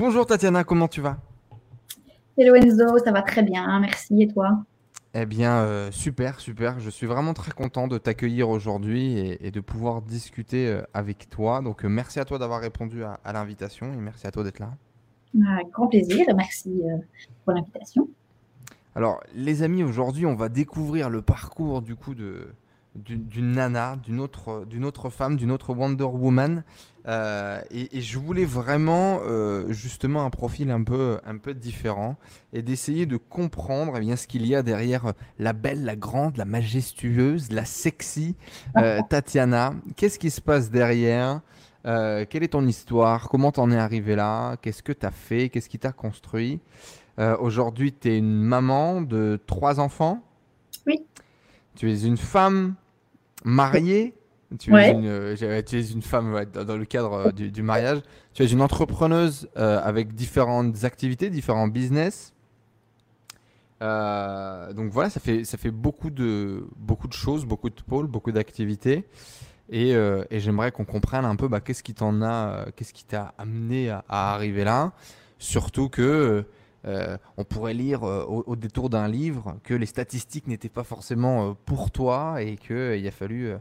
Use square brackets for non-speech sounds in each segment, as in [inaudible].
Bonjour Tatiana, comment tu vas? Hello Enzo, ça va très bien, merci. Et toi? Eh bien, euh, super, super. Je suis vraiment très content de t'accueillir aujourd'hui et, de pouvoir discuter euh, avec toi. Donc, euh, merci à toi d'avoir répondu à, l'invitation et merci à toi d'être là. Avec grand plaisir, merci pour l'invitation. Alors, les amis, aujourd'hui, on va découvrir le parcours du coup de, d'une nana, d'une autre, d'une autre femme, d'une autre Wonder Woman. Euh, et, je voulais vraiment euh, justement un profil un peu, un peu différent et d'essayer de comprendre eh bien, ce qu'il y a derrière la belle, la grande, la majestueuse, la sexy euh, [laughs] Tatiana. Qu'est-ce qui se passe derrière? Quelle est ton histoire? Comment t'en es arrivé là? Qu'est-ce que tu as fait? Qu'est-ce qui t'a construit? Aujourd'hui, tu es une maman de trois enfants? Oui. Tu es une femme mariée. Tu, es une, euh, tu, es une, femme dans le cadre euh, du, mariage. Tu es une entrepreneuse euh, avec différentes activités, différents business. donc voilà, ça fait, ça fait beaucoup, de, beaucoup de choses, beaucoup de pôles, beaucoup d'activités. Et, et j'aimerais qu'on comprenne un peu bah, qu'est-ce qui t'en a, qu'est-ce qui t'a amené à, arriver là? Surtout que euh, on pourrait lire euh, au, détour d'un livre que les statistiques n'étaient pas forcément euh, pour toi et qu'il a fallu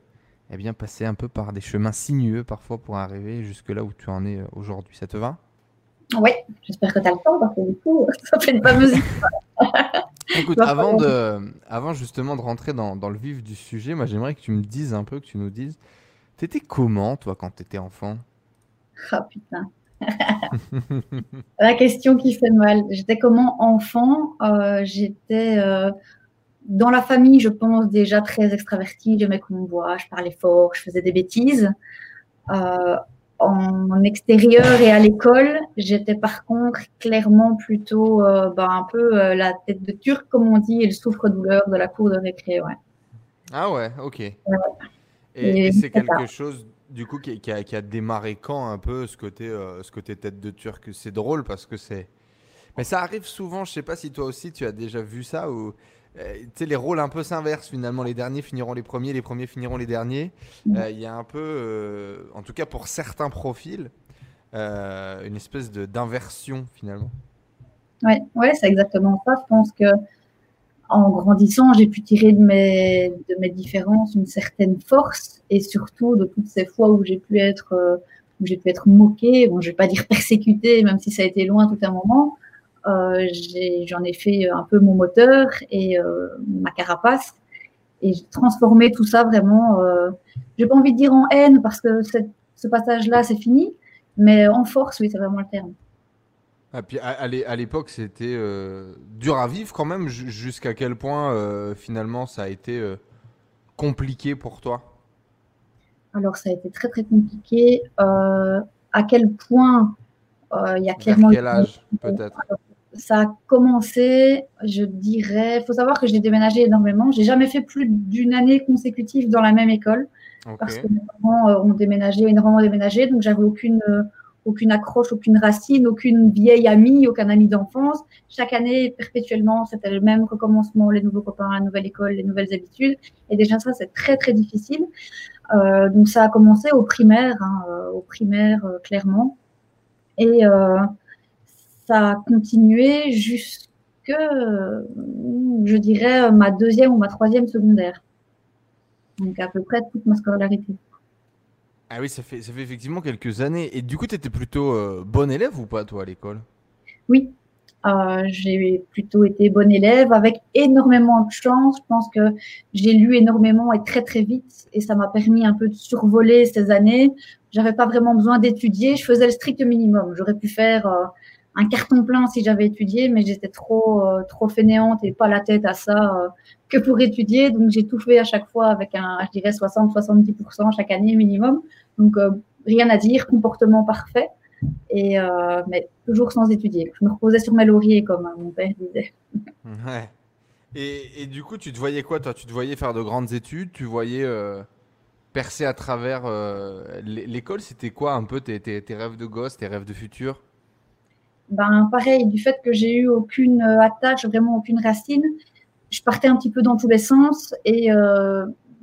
eh bien, passer un peu par des chemins sinueux parfois pour arriver jusque là où tu en es aujourd'hui. Ça te va? Oui, j'espère que tu as le temps parce que du coup, [laughs] ça fait une fameuse Écoute, avant, de, avant justement de rentrer dans, dans le vif du sujet, moi j'aimerais que tu me dises un peu, que tu nous dises, t'étais comment toi quand tu étais enfant? Ah putain. [laughs] La question qui fait mal. J'étais comment enfant euh, J'étais euh, dans la famille, je pense, déjà très extravertie. J'aimais qu'on me voit, je parlais fort, je faisais des bêtises. Euh, en extérieur et à l'école, j'étais par contre clairement plutôt ben, un peu la tête de turc, comme on dit, et le souffre-douleur de la cour de récré. Ouais. Ah ouais, ok. Et, c'est quelque chose du coup, qui, a, démarré quand un peu ce côté, euh, ce côté tête de turc? C'est drôle parce que c'est. Mais ça arrive souvent, je sais pas si toi aussi tu as déjà vu ça, ou euh, tu sais, les rôles un peu s'inversent finalement. Les derniers finiront les premiers, les premiers finiront les derniers. Mm. Euh, il y a un peu, en tout cas pour certains profils, une espèce d'inversion finalement. Ouais, ouais c'est exactement ça. Je pense que en grandissant, j'ai pu tirer de mes, de mes différences une certaine force et surtout de toutes ces fois où j'ai pu être, euh, où j'ai pu être moquée, bon, je vais pas dire persécutée, même si ça a été loin tout un moment. Euh, j'en ai, fait un peu mon moteur et euh, ma carapace et j'ai transformé tout ça vraiment. Euh, j'ai pas envie de dire en haine parce que ce passage-là c'est fini, mais en force, oui, c'est vraiment le terme. Ah, puis à, à l'époque, c'était euh, dur à vivre quand même. Jusqu'à quel point euh, finalement ça a été euh, compliqué pour toi? Alors ça a été très très compliqué. à quel point il y a clairement. quel âge peut-être? Ça a commencé, je dirais. Il faut savoir que j'ai déménagé énormément. J'ai jamais fait plus d'une année consécutive dans la même école parce que mes parents ont déménagé, énormément déménagé, donc j'avais aucune aucune accroche, aucune racine, aucune vieille amie, aucun ami d'enfance. Chaque année, perpétuellement, c'était le même recommencement, les nouveaux copains, la nouvelle école, les nouvelles habitudes. Et déjà, ça, c'est très, très difficile. Euh, donc, ça a commencé au primaire, hein, euh, au primaire, euh, clairement. Et ça a continué jusque, je dirais, ma deuxième ou ma troisième secondaire. Donc, à peu près toute ma scolarité. Ah oui, ça fait, ça fait effectivement quelques années. Et du coup, tu étais plutôt euh, bonne élève ou pas, toi, à l'école? Oui, euh, j'ai plutôt été bonne élève avec énormément de chance. Je pense que j'ai lu énormément et très très vite et ça m'a permis un peu de survoler ces années. J'avais pas vraiment besoin d'étudier, je faisais le strict minimum. J'aurais pu faire euh, un carton plein si j'avais étudié, mais j'étais trop trop fainéante et pas la tête à ça que pour étudier. Donc j'ai tout fait à chaque fois avec un, je dirais 60-70% chaque année minimum. Donc, euh, rien à dire, comportement parfait, et, euh, mais toujours sans étudier. Je me reposais sur mes lauriers, comme hein, mon père disait. [laughs] Ouais. Et, et, du coup, tu te voyais quoi, toi? Tu te voyais faire de grandes études? Tu voyais euh, percer à travers l'école? C'était quoi un peu tes, tes, tes, rêves de gosse, tes rêves de futur? Ben, Pareil, du fait que j'ai eu aucune attache, vraiment aucune racine, je partais un petit peu dans tous les sens et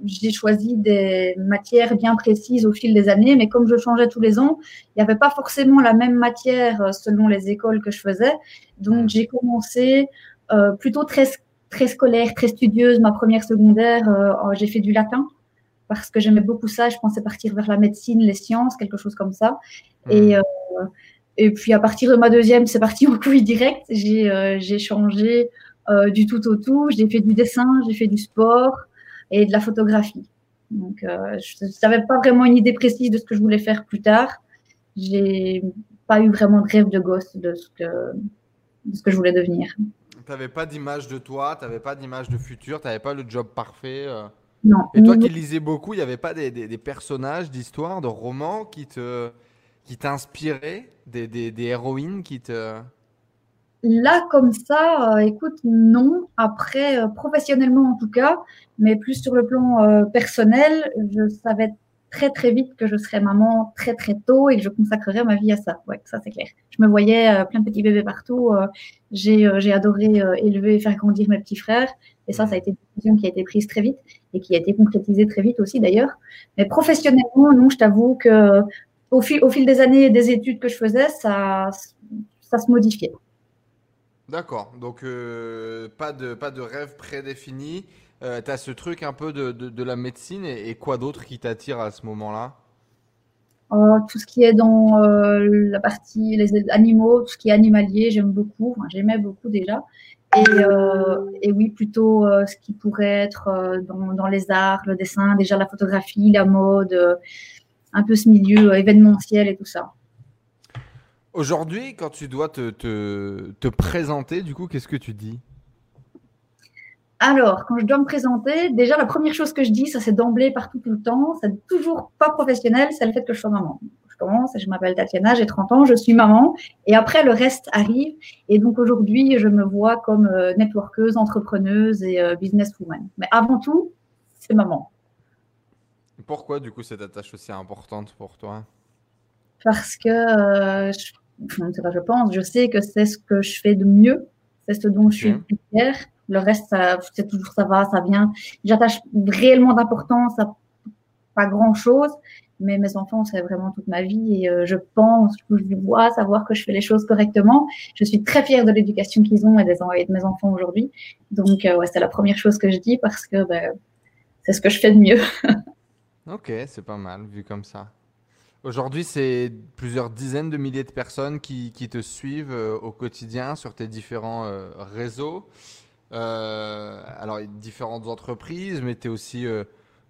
j'ai choisi des matières bien précises au fil des années, mais comme je changeais tous les ans, il n'y avait pas forcément la même matière selon les écoles que je faisais. Donc j'ai commencé plutôt très, très scolaire, très studieuse. Ma première secondaire, j'ai fait du latin parce que j'aimais beaucoup ça. Je pensais partir vers la médecine, les sciences, quelque chose comme ça. Et, et puis à partir de ma deuxième, c'est parti [laughs] en couille direct. J'ai changé euh, du tout au tout. J'ai fait du dessin, j'ai fait du sport et de la photographie. Donc, euh, je n'avais pas vraiment une idée précise de ce que je voulais faire plus tard. J'ai pas eu vraiment de rêve de gosse de ce que, de ce que je voulais devenir. Tu n'avais pas d'image de toi, tu n'avais pas d'image de futur, tu n'avais pas le job parfait. Euh. Non. Et toi qui lisais beaucoup, il n'y avait pas des, des, personnages d'histoire, de romans qui te qui t'inspiraient, des héroïnes qui te Là, comme ça, euh, écoute, non. Après, euh, professionnellement en tout cas, mais plus sur le plan euh, personnel, je savais très très vite que je serais maman très très tôt et que je consacrerais ma vie à ça. Ouais, ça c'est clair. Je me voyais plein de petits bébés partout. j'ai adoré élever et faire grandir mes petits frères. Et ça, ça a été une décision qui a été prise très vite et qui a été concrétisée très vite aussi d'ailleurs. Mais professionnellement, non, je t'avoue que au fil, au fil des années et des études que je faisais, ça, ça se modifiait. D'accord, donc euh, pas, de, pas de rêve prédéfini. Euh, tu as ce truc un peu de, de, la médecine et, quoi d'autre qui t'attire à ce moment-là? Oh, Tout ce qui est dans euh, la partie les animaux, tout ce qui est animalier, j'aime beaucoup. J'aimais beaucoup déjà. Et, et oui, plutôt ce qui pourrait être dans, dans, les arts, le dessin, déjà la photographie, la mode, un peu ce milieu événementiel et tout ça. Aujourd'hui, quand tu dois te, te, présenter, du coup, qu'est-ce que tu dis? Alors, quand je dois me présenter, déjà la première chose que je dis, ça c'est d'emblée partout tout le temps, c'est toujours pas professionnel, c'est le fait que je sois maman. Je commence, je m'appelle Tatiana, j'ai 30 ans, je suis maman, et après le reste arrive. Et donc aujourd'hui, je me vois comme euh, networkeuse, entrepreneuse et euh, businesswoman. Mais avant tout, c'est maman. Pourquoi du coup cette attache aussi importante pour toi? Parce que euh, je je pense, je sais que c'est ce que je fais de mieux, c'est ce dont je suis fière. Le reste, c'est toujours ça va, ça vient. J'attache réellement d'importance à pas grand chose, mais mes enfants, c'est vraiment toute ma vie et euh, je pense, je du bois, savoir que je fais les choses correctement. Je suis très fière de l'éducation qu'ils ont et, des, de mes enfants aujourd'hui. Donc, euh, ouais, c'est la première chose que je dis parce que ben, c'est ce que je fais de mieux. [laughs] ok, c'est pas mal vu comme ça. Aujourd'hui, c'est plusieurs dizaines de milliers de personnes qui, te suivent euh, au quotidien sur tes différents euh, réseaux. Euh, alors, différentes entreprises, mais tu es aussi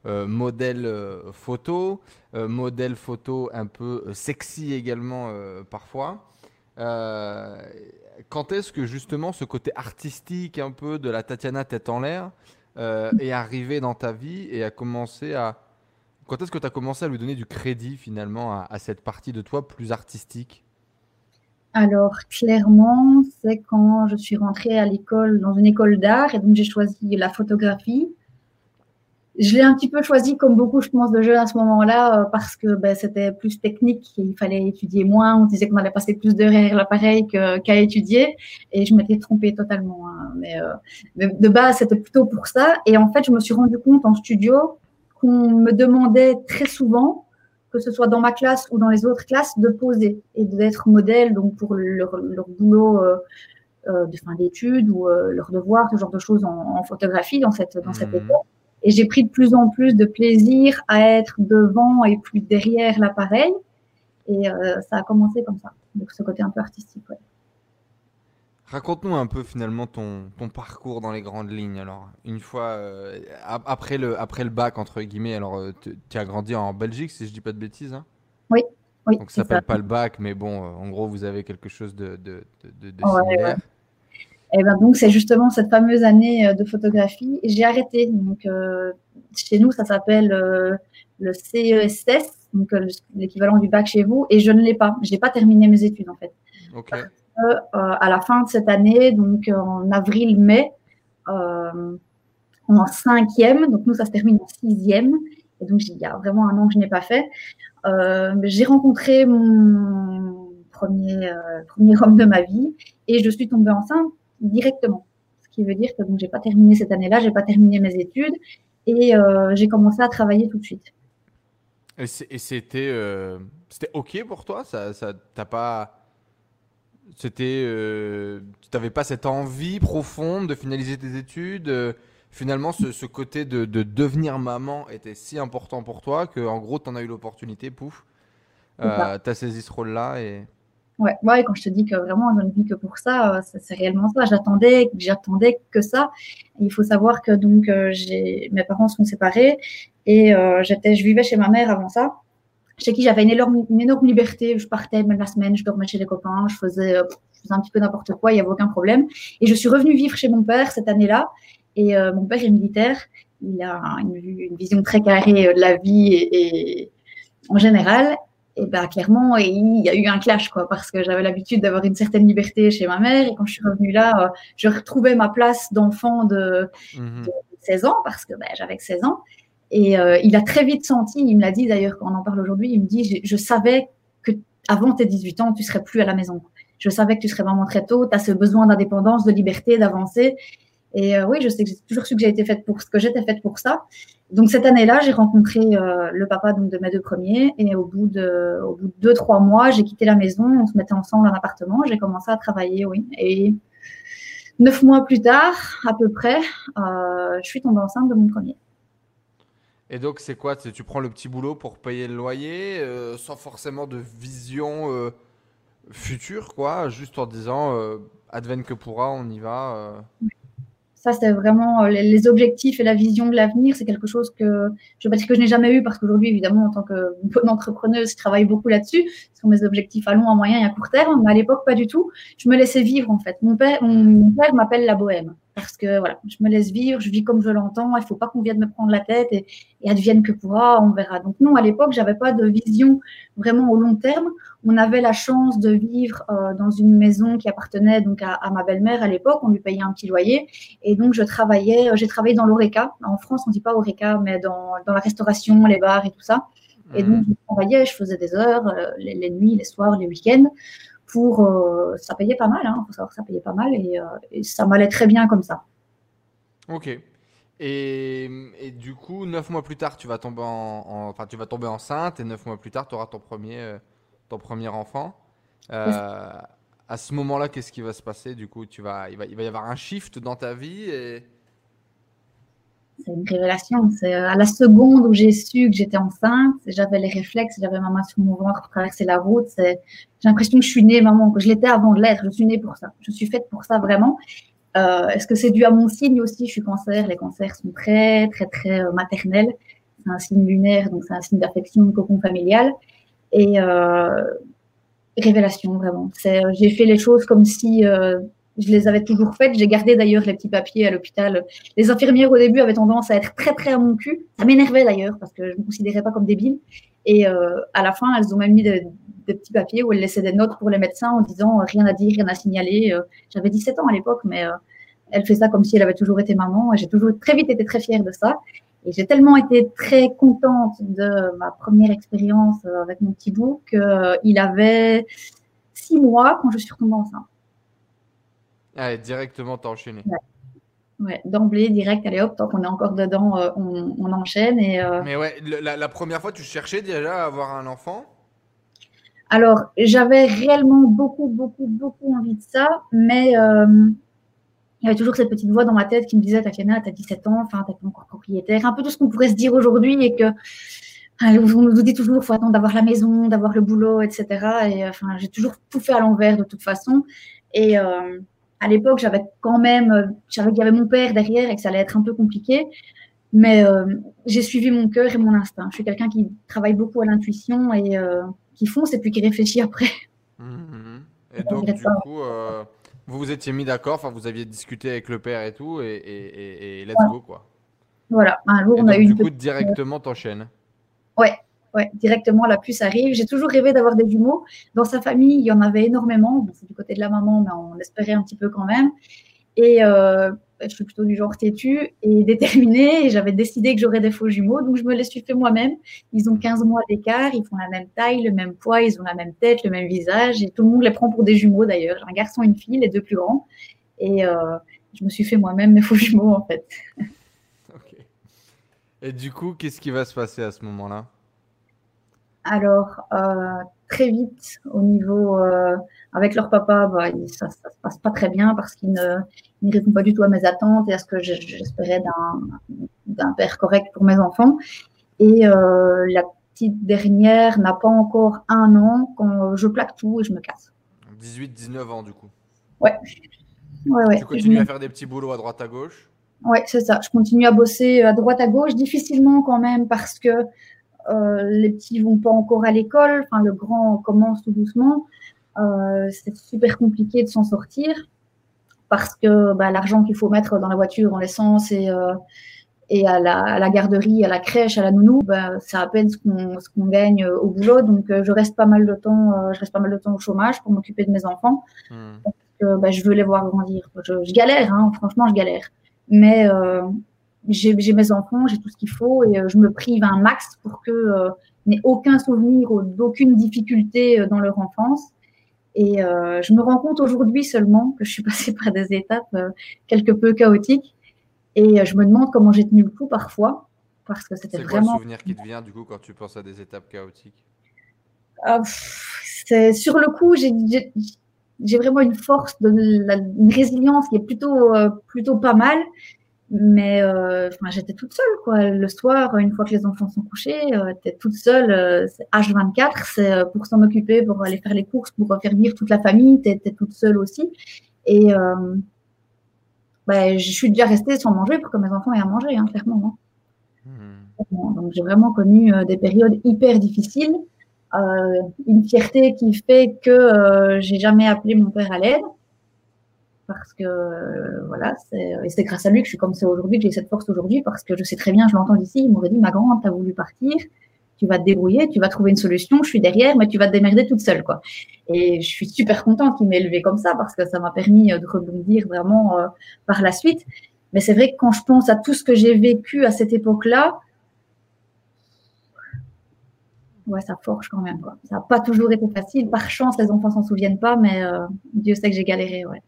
modèle photo, modèle photo un peu sexy également parfois. quand est-ce que justement ce côté artistique un peu de la Tatiana tête en l'air est arrivé dans ta vie et a commencé à quand est-ce que tu as commencé à lui donner du crédit finalement à, cette partie de toi plus artistique? Alors, clairement, c'est quand je suis rentrée à l'école, dans une école d'art, et donc j'ai choisi la photographie. Je l'ai un petit peu choisi, comme beaucoup, je pense, de jeunes à ce moment-là, euh, parce que ben, c'était plus technique, il fallait étudier moins. On disait qu'on allait passer plus d'heures derrière l'appareil qu'à étudier, et je m'étais trompée totalement. Hein. Mais, euh, mais, de base, c'était plutôt pour ça. Et en fait, je me suis rendu compte en studio qu'on me demandait très souvent, que ce soit dans ma classe ou dans les autres classes, de poser et d'être modèle donc pour leur, boulot euh, euh, de fin d'études ou euh, leur devoir, ce genre de choses en, photographie dans cette, dans cette mmh. époque. Et j'ai pris de plus en plus de plaisir à être devant et plus derrière l'appareil. Et ça a commencé comme ça. Donc ce côté un peu artistique. Ouais. Raconte-nous un peu finalement ton, ton, parcours dans les grandes lignes. Alors, une fois euh, après, le, après le bac, entre guillemets, alors euh, tu as grandi en Belgique, si je dis pas de bêtises. Hein? Oui, oui. Donc ça s'appelle pas le bac, mais bon, euh, en gros, vous avez quelque chose de, de, de, similaire. Et eh ben donc, c'est justement cette fameuse année de photographie. J'ai arrêté. Donc, chez nous, ça s'appelle le CESS, donc l'équivalent du bac chez vous, et je ne l'ai pas. Je n'ai pas terminé mes études en fait. Ok. Euh, à la fin de cette année, donc en avril-mai, euh, en cinquième, donc nous ça se termine en sixième, et donc il y a vraiment un an que je n'ai pas fait. Euh, j'ai rencontré mon premier, premier homme de ma vie et je suis tombée enceinte directement. Ce qui veut dire que donc j'ai pas terminé cette année-là, j'ai pas terminé mes études Et j'ai commencé à travailler tout de suite. Et c'était c'était OK pour toi? Ça, ça T'as pas. C'était. tu n'avais pas cette envie profonde de finaliser tes études finalement, ce, côté de, devenir maman était si important pour toi que, en gros, tu en as eu l'opportunité, pouf, euh, tu as saisi ce rôle-là. Et... Ouais, ouais, quand je te dis que vraiment, je ne vis que pour ça, euh, c'est réellement ça. J'attendais, j'attendais que ça. il faut savoir que donc, euh, j'ai, mes parents sont séparés et euh, j'étais, je vivais chez ma mère avant ça chez qui j'avais une énorme, une énorme liberté. Je partais même la semaine, je dormais chez les copains, je faisais, je faisais un petit peu n'importe quoi, il n'y avait aucun problème. Et je suis revenue vivre chez mon père cette année-là. Et euh, mon père est militaire. Il a une, vision très carrée euh, de la vie et, en général. Et ben clairement, il y a eu un clash quoi, parce que j'avais l'habitude d'avoir une certaine liberté chez ma mère et quand je suis revenue là, euh, je retrouvais ma place d'enfant de, 16 mhm. ans parce que ben, j'avais 16 ans. Et il a très vite senti, il me l'a dit d'ailleurs quand on en parle aujourd'hui, il me dit je, je, savais que avant tes 18 ans, tu serais plus à la maison. Je savais que tu serais vraiment très tôt, tu as ce besoin d'indépendance, de liberté, d'avancer. Et euh, oui, je sais que j'ai toujours su que j'ai faite pour ce que j'étais faite pour ça. Donc cette année-là, j'ai rencontré euh, le papa donc, de mes deux premiers et au bout de, au bout de deux trois mois, j'ai quitté la maison, on se mettait ensemble en appartement, j'ai commencé à travailler, oui. Et neuf mois plus tard, à peu près, euh, je suis tombée enceinte de mon premier. Et donc c'est quoi? Tu prends le petit boulot pour payer le loyer, sans forcément de vision future, quoi, juste en disant advienne que pourra, on y va. Ça, c'est vraiment euh, les, objectifs et la vision de l'avenir. C'est quelque chose que je que je n'ai jamais eu parce qu'aujourd'hui, évidemment, en tant que bonne entrepreneuse, je travaille beaucoup là-dessus. Ce sont mes objectifs à long, à moyen et à court terme. Mais à l'époque, pas du tout. Je me laissais vivre, en fait. Mon père, mon père m'appelle la bohème parce que voilà, je me laisse vivre, je vis comme je l'entends, il faut pas qu'on vienne me prendre la tête et, et, advienne que pourra, on verra. Donc non, à l'époque, j'avais pas de vision vraiment au long terme. On avait la chance de vivre euh, dans une maison qui appartenait donc à, ma belle-mère à l'époque, on lui payait un petit loyer et donc je travaillais, euh, j'ai travaillé dans l'oreca. En France, on dit pas oreca, mais dans, dans, la restauration, les bars et tout ça. Et donc je travaillais, je faisais des heures, euh, les, les nuits, les soirs, les week-ends pour. Euh, ça payait pas mal, hein, faut savoir que ça payait pas mal et, euh, ça m'allait très bien comme ça. Ok. Et, et, du coup, neuf mois plus tard, tu vas tomber, en, enfin, tu vas tomber enceinte et neuf mois plus tard, tu auras ton premier, euh, ton premier enfant. à ce moment-là, qu'est-ce qui va se passer Du coup, tu vas, il, va, il va y avoir un shift dans ta vie et c'est une révélation. C'est euh, à la seconde où j'ai su que j'étais enceinte, j'avais les réflexes, j'avais ma main sur mon ventre pour traverser la route. J'ai l'impression que je suis née, maman, que je l'étais avant de l'être. Je suis née pour ça. Je suis faite pour ça vraiment. Euh, Est-ce que c'est dû à mon signe aussi? Je suis cancer. Les cancers sont très, très, très euh, maternels. C'est un signe lunaire, donc c'est un signe d'affection, cocon familial. Et euh, révélation, vraiment. Euh, j'ai fait les choses comme si euh, je les avais toujours faites. J'ai gardé d'ailleurs les petits papiers à l'hôpital. Les infirmières au début avaient tendance à être très très à mon cul. Ça m'énervait d'ailleurs parce que je me considérais pas comme débile. Et euh, à la fin, elles ont même mis des, petits papiers où elles laissaient des notes pour les médecins en disant euh, rien à dire, rien à signaler. Euh, j'avais 17 ans à l'époque, mais elle fait ça comme si elle avait toujours été maman. Et j'ai toujours très vite été très fière de ça. Et j'ai tellement été très contente de ma première expérience avec mon petit bout qu'il avait six mois quand je suis retombée enceinte. Allez, directement, t'as enchaîné. Ouais. d'emblée, direct, allez hop, tant qu'on est encore dedans, euh, on, enchaîne. Et, euh, Mais ouais, la, première fois, tu cherchais déjà à avoir un enfant? Alors, j'avais réellement beaucoup, beaucoup, beaucoup envie de ça, mais euh, il y avait toujours cette petite voix dans ma tête qui me disait Tatiana, t'as 17 ans, enfin, t'es pas encore propriétaire. Un peu tout ce qu'on pourrait se dire aujourd'hui et que. On nous dit toujours, faut attendre d'avoir la maison, d'avoir le boulot, etc. Et enfin, j'ai toujours tout fait à l'envers de toute façon. Et, à l'époque, j'avais quand même, euh, je savais qu'il y avait mon père derrière et que ça allait être un peu compliqué. Mais euh, j'ai suivi mon cœur et mon instinct. Je suis quelqu'un qui travaille beaucoup à l'intuition et euh, qui fonce et puis qui réfléchit après. Mmh, mmh. Et donc, du coup, vous vous étiez mis d'accord, enfin, vous aviez discuté avec le père et tout, et, let's go, quoi. Voilà, un jour, on a eu. Du coup, directement, t'enchaînes. Ouais, Ouais, directement, la puce arrive. J'ai toujours rêvé d'avoir des jumeaux. Dans sa famille, il y en avait énormément. c'est du côté de la maman, mais on espérait un petit peu quand même. Et euh, je suis plutôt du genre têtu et [laughs] déterminée. Et j'avais décidé que j'aurais des faux jumeaux. Donc, je me les suis fait moi-même. Ils ont 15 mois d'écart. Ils font la même taille, le même poids. Ils ont la même tête, le même visage. Et tout le monde les prend pour des jumeaux d'ailleurs. Un garçon et une fille, les deux plus grands. Et euh, je me suis fait moi-même mes faux jumeaux en fait. [laughs] Et du coup, qu'est-ce qui va se passer à ce moment-là? Alors, euh, très vite, au niveau euh, avec leur papa, bah, ça, ne se passe pas très bien parce qu'il ne, ne répond pas du tout à mes attentes et à ce que j'espérais d'un père correct pour mes enfants. Et euh, la petite dernière n'a pas encore un an quand je plaque tout et je me casse. 18-19 ans du coup. Ouais. ouais, ouais. Tu continues à faire des petits boulots à droite à gauche? Ouais, c'est ça. Je continue à bosser à droite à gauche, difficilement quand même parce que les petits vont pas encore à l'école. Enfin, le grand commence tout doucement. Euh, c'est super compliqué de s'en sortir parce que bah, l'argent qu'il faut mettre dans la voiture, en l'essence et, euh, et à la, à, la, garderie, à la crèche, à la nounou, bah, c'est à peine ce qu'on gagne au boulot. Donc, je reste pas mal de temps, je reste pas mal de temps au chômage pour m'occuper de mes enfants. Hmm. Parce que, bah, je veux les voir grandir. Je, je galère, hein, franchement, je galère. Mais j'ai mes enfants, j'ai tout ce qu'il faut et euh, je me prive un max pour que euh, n'aient aucun souvenir ou d'aucune difficulté euh, dans leur enfance. Et euh, je me rends compte aujourd'hui seulement que je suis [laughs] passée par des étapes quelque peu chaotiques et je me demande comment j'ai tenu le coup parfois parce que c'était vraiment. C'est le souvenir qui te vient du coup quand tu penses à des étapes chaotiques? Ah, C'est sur le coup, j'ai vraiment une force, de une résilience qui est plutôt plutôt pas mal mais euh, j'étais toute seule quoi. Le soir, une fois que les enfants sont couchés, euh, tu es toute seule. Euh, H24, c'est euh, pour s'en occuper, pour aller faire les courses, pour faire vivre toute la famille. Tu es, toute seule aussi. Et euh, bah, je suis déjà restée sans manger pour que mes enfants aient à manger, hein, clairement. Hein. Hmm. Donc j'ai vraiment connu des périodes hyper difficiles. une fierté qui fait que j'ai jamais appelé mon père à l'aide parce que euh, voilà, et c'est grâce à lui que je suis comme ça aujourd'hui, que j'ai cette force aujourd'hui, parce que je sais très bien, je l'entends d'ici, il m'aurait dit, ma grande, tu as voulu partir, tu vas te débrouiller, tu vas trouver une solution, je suis derrière, mais tu vas te démerder toute seule, quoi. Et je suis super contente qu'il m'ait élevé comme ça, parce que ça m'a permis euh, de rebondir vraiment euh, par la suite. Mais c'est vrai que quand je pense à tout ce que j'ai vécu à cette époque-là, ouais, ça forge quand même, quoi. Ça n'a pas toujours été facile. Par chance, les enfants s'en souviennent pas, mais Dieu sait que j'ai galéré, ouais.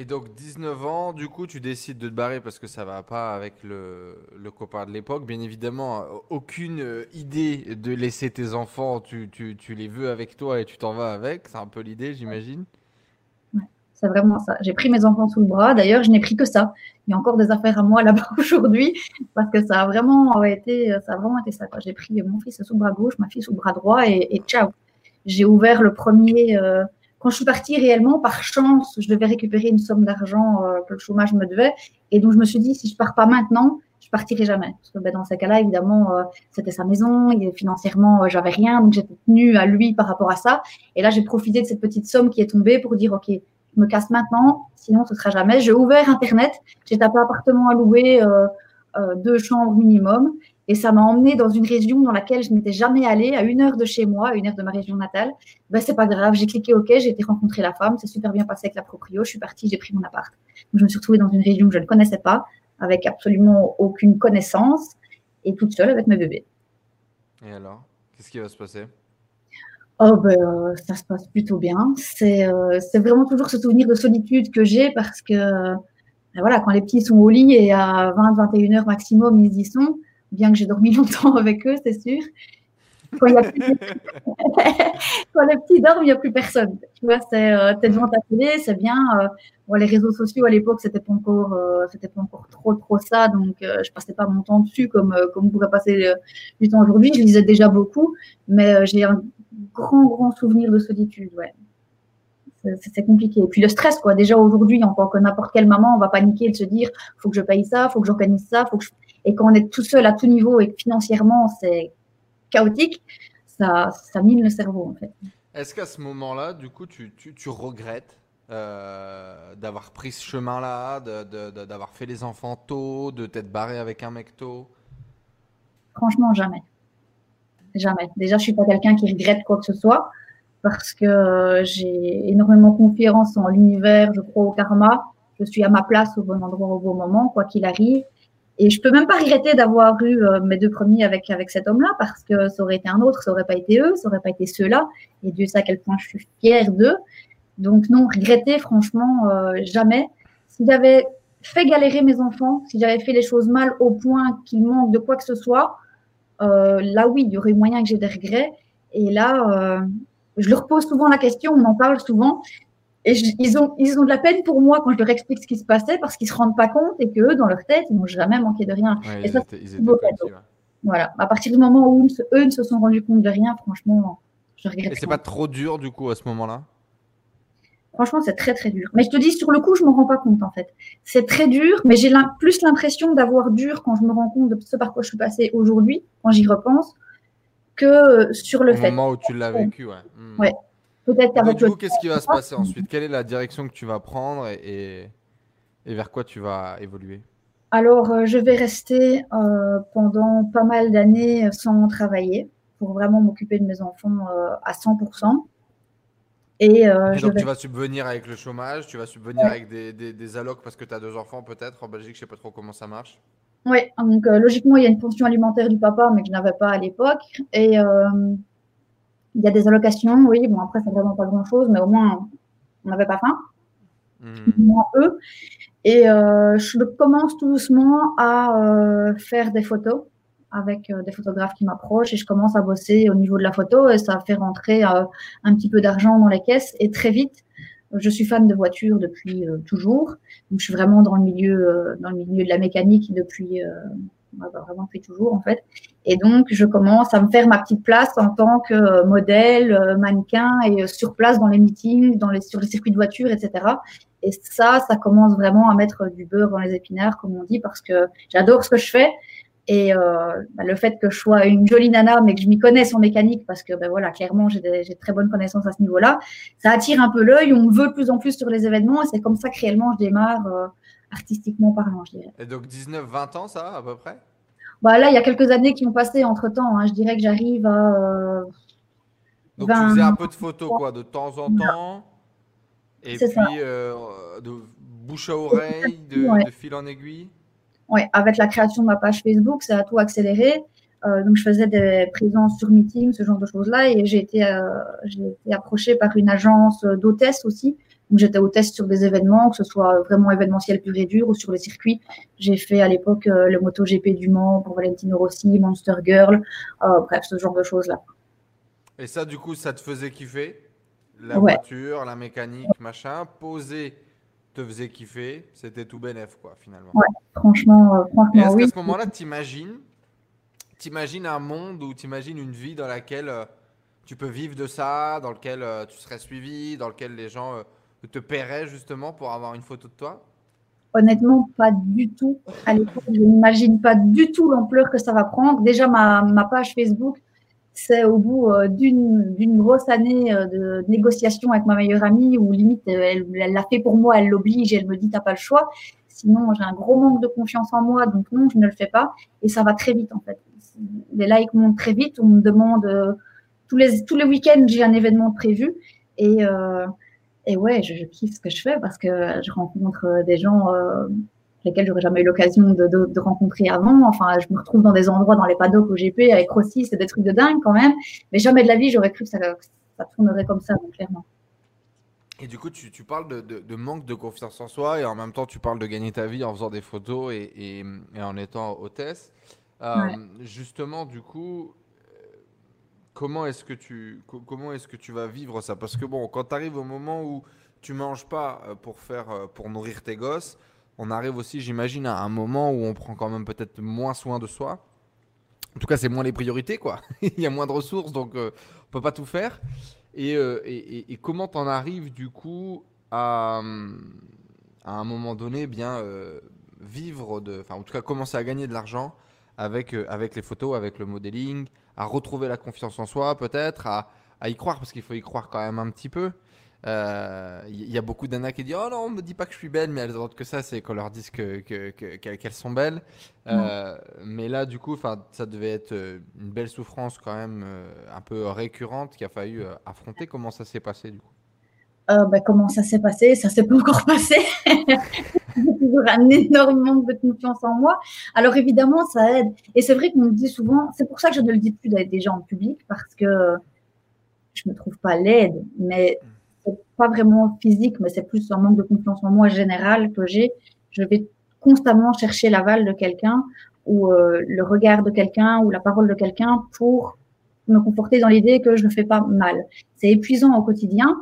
Et donc 19 ans, du coup, tu décides de te barrer parce que ça va pas avec le, le copain de l'époque. Bien évidemment, aucune euh, idée de laisser tes enfants, tu, tu, tu les veux avec toi et tu t'en vas avec. C'est un peu l'idée, j'imagine. Ouais, c'est vraiment ça. J'ai pris mes enfants sous le bras. D'ailleurs, je n'ai pris que ça. Il y a encore des affaires à moi [laughs] là-bas aujourd'hui parce que ça a vraiment été ça. A vraiment été ça J'ai pris mon fils sous le bras gauche, ma fille sous le bras droit et, et ciao. J'ai ouvert le premier. Euh, quand je suis partie réellement, par chance, je devais récupérer une somme d'argent euh, que le chômage me devait. Et donc, je me suis dit, si je pars pas maintenant, je partirai jamais. Parce que ben, dans ces cas-là, évidemment, euh, c'était sa maison, et financièrement, euh, j'avais rien, donc j'étais tenue à lui par rapport à ça. Et là, j'ai profité de cette petite somme qui est tombée pour dire, OK, je me casse maintenant, sinon ce sera jamais. J'ai ouvert Internet, j'ai tapé appartement à louer, euh, euh, deux chambres minimum. Et ça m'a emmené dans une région dans laquelle je n'étais jamais allée, à une heure de chez moi, à une heure de ma région natale. Ben, c'est pas grave, j'ai cliqué OK, j'ai été rencontrer la femme, c'est super bien passé avec la proprio, je suis partie, j'ai pris mon appart. je me suis retrouvée dans une région que je ne connaissais pas, avec absolument aucune connaissance, et toute seule avec mes bébés. Et alors, qu'est-ce qui va se passer? Oh ben, ça se passe plutôt bien. C'est euh, vraiment toujours ce souvenir de solitude que j'ai parce que ben voilà, quand les petits sont au lit et à 20-21 heures maximum, ils y sont bien que j'ai dormi [laughs] longtemps avec eux, c'est sûr. Quand, y a les petits dorment, il n'y a plus personne. Tu vois, c'est euh, devant ta télé, c'est bien. Euh, les réseaux sociaux à l'époque, c'était pas encore, euh, c'était pas encore trop trop ça, donc euh, je passais pas mon temps dessus comme comme pourrait passer du temps aujourd'hui. Je lisais déjà beaucoup, mais j'ai un grand grand souvenir de solitude, ouais. C'est compliqué. Et puis le stress, quoi. Déjà aujourd'hui, en tant que n'importe quelle maman, on va paniquer et se dire, faut que je paye ça, faut que j'organise ça, faut que je et quand on est tout seul à tout niveau et financièrement c'est chaotique, ça, ça mine le cerveau en fait. Est-ce qu'à ce moment-là, du coup, tu, tu, tu regrettes euh, d'avoir pris ce chemin-là, d'avoir fait les enfants tôt, de t'être barré avec un mec tôt? Franchement, jamais. Jamais. Déjà, je suis pas quelqu'un qui regrette quoi que ce soit parce que euh, j'ai énormément confiance en l'univers, je crois au karma. Je suis à ma place au bon endroit au bon moment, quoi qu'il arrive. Et je peux même pas regretter d'avoir eu euh, mes deux premiers avec avec cet homme-là parce que ça aurait été un autre, ça aurait pas été eux, ça aurait pas été ceux-là. Et Dieu sait à quel point je suis fière d'eux. Donc non, regretter franchement euh, jamais. Si j'avais fait galérer mes enfants, si j'avais fait les choses mal au point qu'ils manquent de quoi que ce soit, euh, là oui, il y aurait moyen que j'ai des regrets. Et là, je leur pose souvent la question, on en parle souvent. Et ils, ont, ils ont de la peine pour moi quand je leur explique ce qui se passait parce qu'ils se rendent pas compte et qu'eux, dans leur tête, ils n'ont jamais manqué de rien. et ça, c'est beau Voilà. À partir du moment où eux ne se sont rendus compte de rien, franchement, je regrette. Et c'est pas trop dur du coup à ce moment-là? Franchement, c'est très très dur. Mais je te dis, sur le coup, je me rends pas compte en fait. C'est très dur, mais j'ai plus l'impression d'avoir dur quand je me rends compte de ce par quoi je suis passée aujourd'hui, quand j'y repense, que sur le fait. Au moment où tu l'as vécu, ouais. Hmm. Ouais. Peut-être qu'avec Du coup, qu'est-ce qui va se passer ensuite? Quelle est la direction que tu vas prendre et, et, vers quoi tu vas évoluer? Alors, euh, je vais rester euh, pendant pas mal d'années sans travailler pour vraiment m'occuper de mes enfants euh, à 100%. Et, donc, tu vas subvenir avec le chômage, tu vas subvenir avec des, des, allocs parce que tu as deux enfants peut-être en Belgique, je sais pas trop comment ça marche. Oui, donc logiquement, il y a une pension alimentaire du papa, mais que je n'avais pas à l'époque. Et il y a des allocations, oui, bon, après, c'est vraiment pas grand-chose, mais au moins, on n'avait pas faim. Mmh. Eux. Et je commence tout doucement à faire des photos avec euh, des photographes qui m'approchent et je commence à bosser au niveau de la photo et ça fait rentrer euh, un petit peu d'argent dans les caisses et très vite. Je suis fan de voitures depuis euh, toujours, donc je suis vraiment dans le milieu dans le milieu de la mécanique depuis bah, vraiment depuis toujours en fait. Et donc je commence à me faire ma petite place en tant que modèle, mannequin et sur place dans les meetings, sur les circuits de voitures, etc. Et ça, ça commence vraiment à mettre du beurre dans les épinards, comme on dit, parce que j'adore ce que je fais. Et euh, bah, le fait que je sois une jolie nana, mais que je m'y connaisse en mécanique, parce que ben voilà, clairement, j'ai de très bonnes connaissances à ce niveau-là, ça attire un peu l'œil. On me veut de plus en plus sur les événements, et c'est comme ça que réellement je démarre euh, artistiquement parlant, je dirais. Et donc 19-20 ans, ça, à peu près? Bah, Là, il y a quelques années qui ont passé entre temps. Hein. Je dirais que j'arrive à. Euh, donc tu faisais un peu de photos, quoi, de temps en temps. Et puis de bouche à oreille, de, de fil en aiguille ouais, avec la création de ma page Facebook, ça a tout accéléré. Euh, donc, je faisais des présences sur meeting, ce genre de choses-là, et j'ai été, euh, j'ai été approchée par une agence d'hôtesse aussi. Donc, j'étais hôtesse sur des événements, que ce soit vraiment événementiel pur et dur ou sur les circuits. J'ai fait à l'époque euh, le MotoGP du Mans pour Valentino Rossi, Monster Girl, euh, bref, ce genre de choses-là. Et ça, du coup, ça te faisait kiffer? La voiture, la mécanique, machin, poser te faisait kiffer, c'était tout bénef, quoi, finalement. Ouais, franchement, euh, franchement est-ce oui. qu'à ce moment-là, t'imagines, t'imagines un monde ou t'imagines une vie dans laquelle euh, tu peux vivre de ça, dans lequel euh, tu serais suivi, dans lequel les gens te paieraient justement pour avoir une photo de toi? Honnêtement, pas du tout. À l'époque, je n'imagine pas du tout l'ampleur que ça va prendre. Déjà, ma, page Facebook, c'est au bout euh, d'une grosse année euh, de négociation avec ma meilleure amie où limite elle l'a fait pour moi, elle l'oblige, elle me dit t'as pas le choix. Sinon, j'ai un gros manque de confiance en moi, donc non, je ne le fais pas. Et ça va très vite en fait. Les likes montent très vite. On me demande euh, tous les tous les week-ends j'ai un événement prévu et et ouais, je, kiffe ce que je fais parce que je rencontre des gens lesquels j'aurais jamais eu l'occasion de, rencontrer avant. Enfin, je me retrouve dans des endroits dans les paddocks au GP avec Rossi, c'est des trucs de dingue quand même. Mais jamais de la vie, j'aurais cru que ça, tournerait comme ça, clairement. Et du coup, tu, parles de, manque de confiance en soi et en même temps, tu parles de gagner ta vie en faisant des photos et, en étant hôtesse. Euh, justement, du coup, comment est-ce que tu vas vivre ça? Parce que bon, quand tu arrives au moment où tu manges pas euh, pour faire euh, pour nourrir tes gosses, on arrive aussi, j'imagine, à un moment où on prend quand même peut-être moins soin de soi. En tout cas, c'est moins les priorités, quoi. [laughs] Il y a moins de ressources, donc on euh, on peut pas tout faire. Et, euh, et, comment t'en arrives, du coup, à, à un moment donné, bien vivre de. Enfin, en tout cas, commencer à gagner de l'argent avec, avec les photos, avec le modeling, à retrouver la confiance en soi, peut-être, à, à y croire, parce qu'il faut y croire quand même un petit peu. Il euh, y a beaucoup d'Anna qui disent Oh non, on me dit pas que je suis belle, mais elles attendent que ça, c'est qu'on leur dise qu'elles que, que, sont belles. Euh, mais là, du coup, ça devait être euh, une belle souffrance quand même, un peu récurrente, qu'il a fallu affronter. Comment ça s'est passé du coup? Bah, Comment ça s'est passé? Ça s'est pas encore passé. [laughs] Toujours un [laughs] énorme manque de confiance en moi. Alors évidemment, ça aide. Et c'est vrai qu'on me dit souvent, c'est pour ça que je ne le dis plus des gens en public, parce que je me trouve pas laide, mais pas vraiment physique, mais c'est plus un manque de confiance en moi général que j'ai. Je vais constamment chercher l'aval de quelqu'un ou euh, le regard de quelqu'un ou la parole de quelqu'un pour me conforter dans l'idée que je ne fais pas mal. C'est épuisant au quotidien.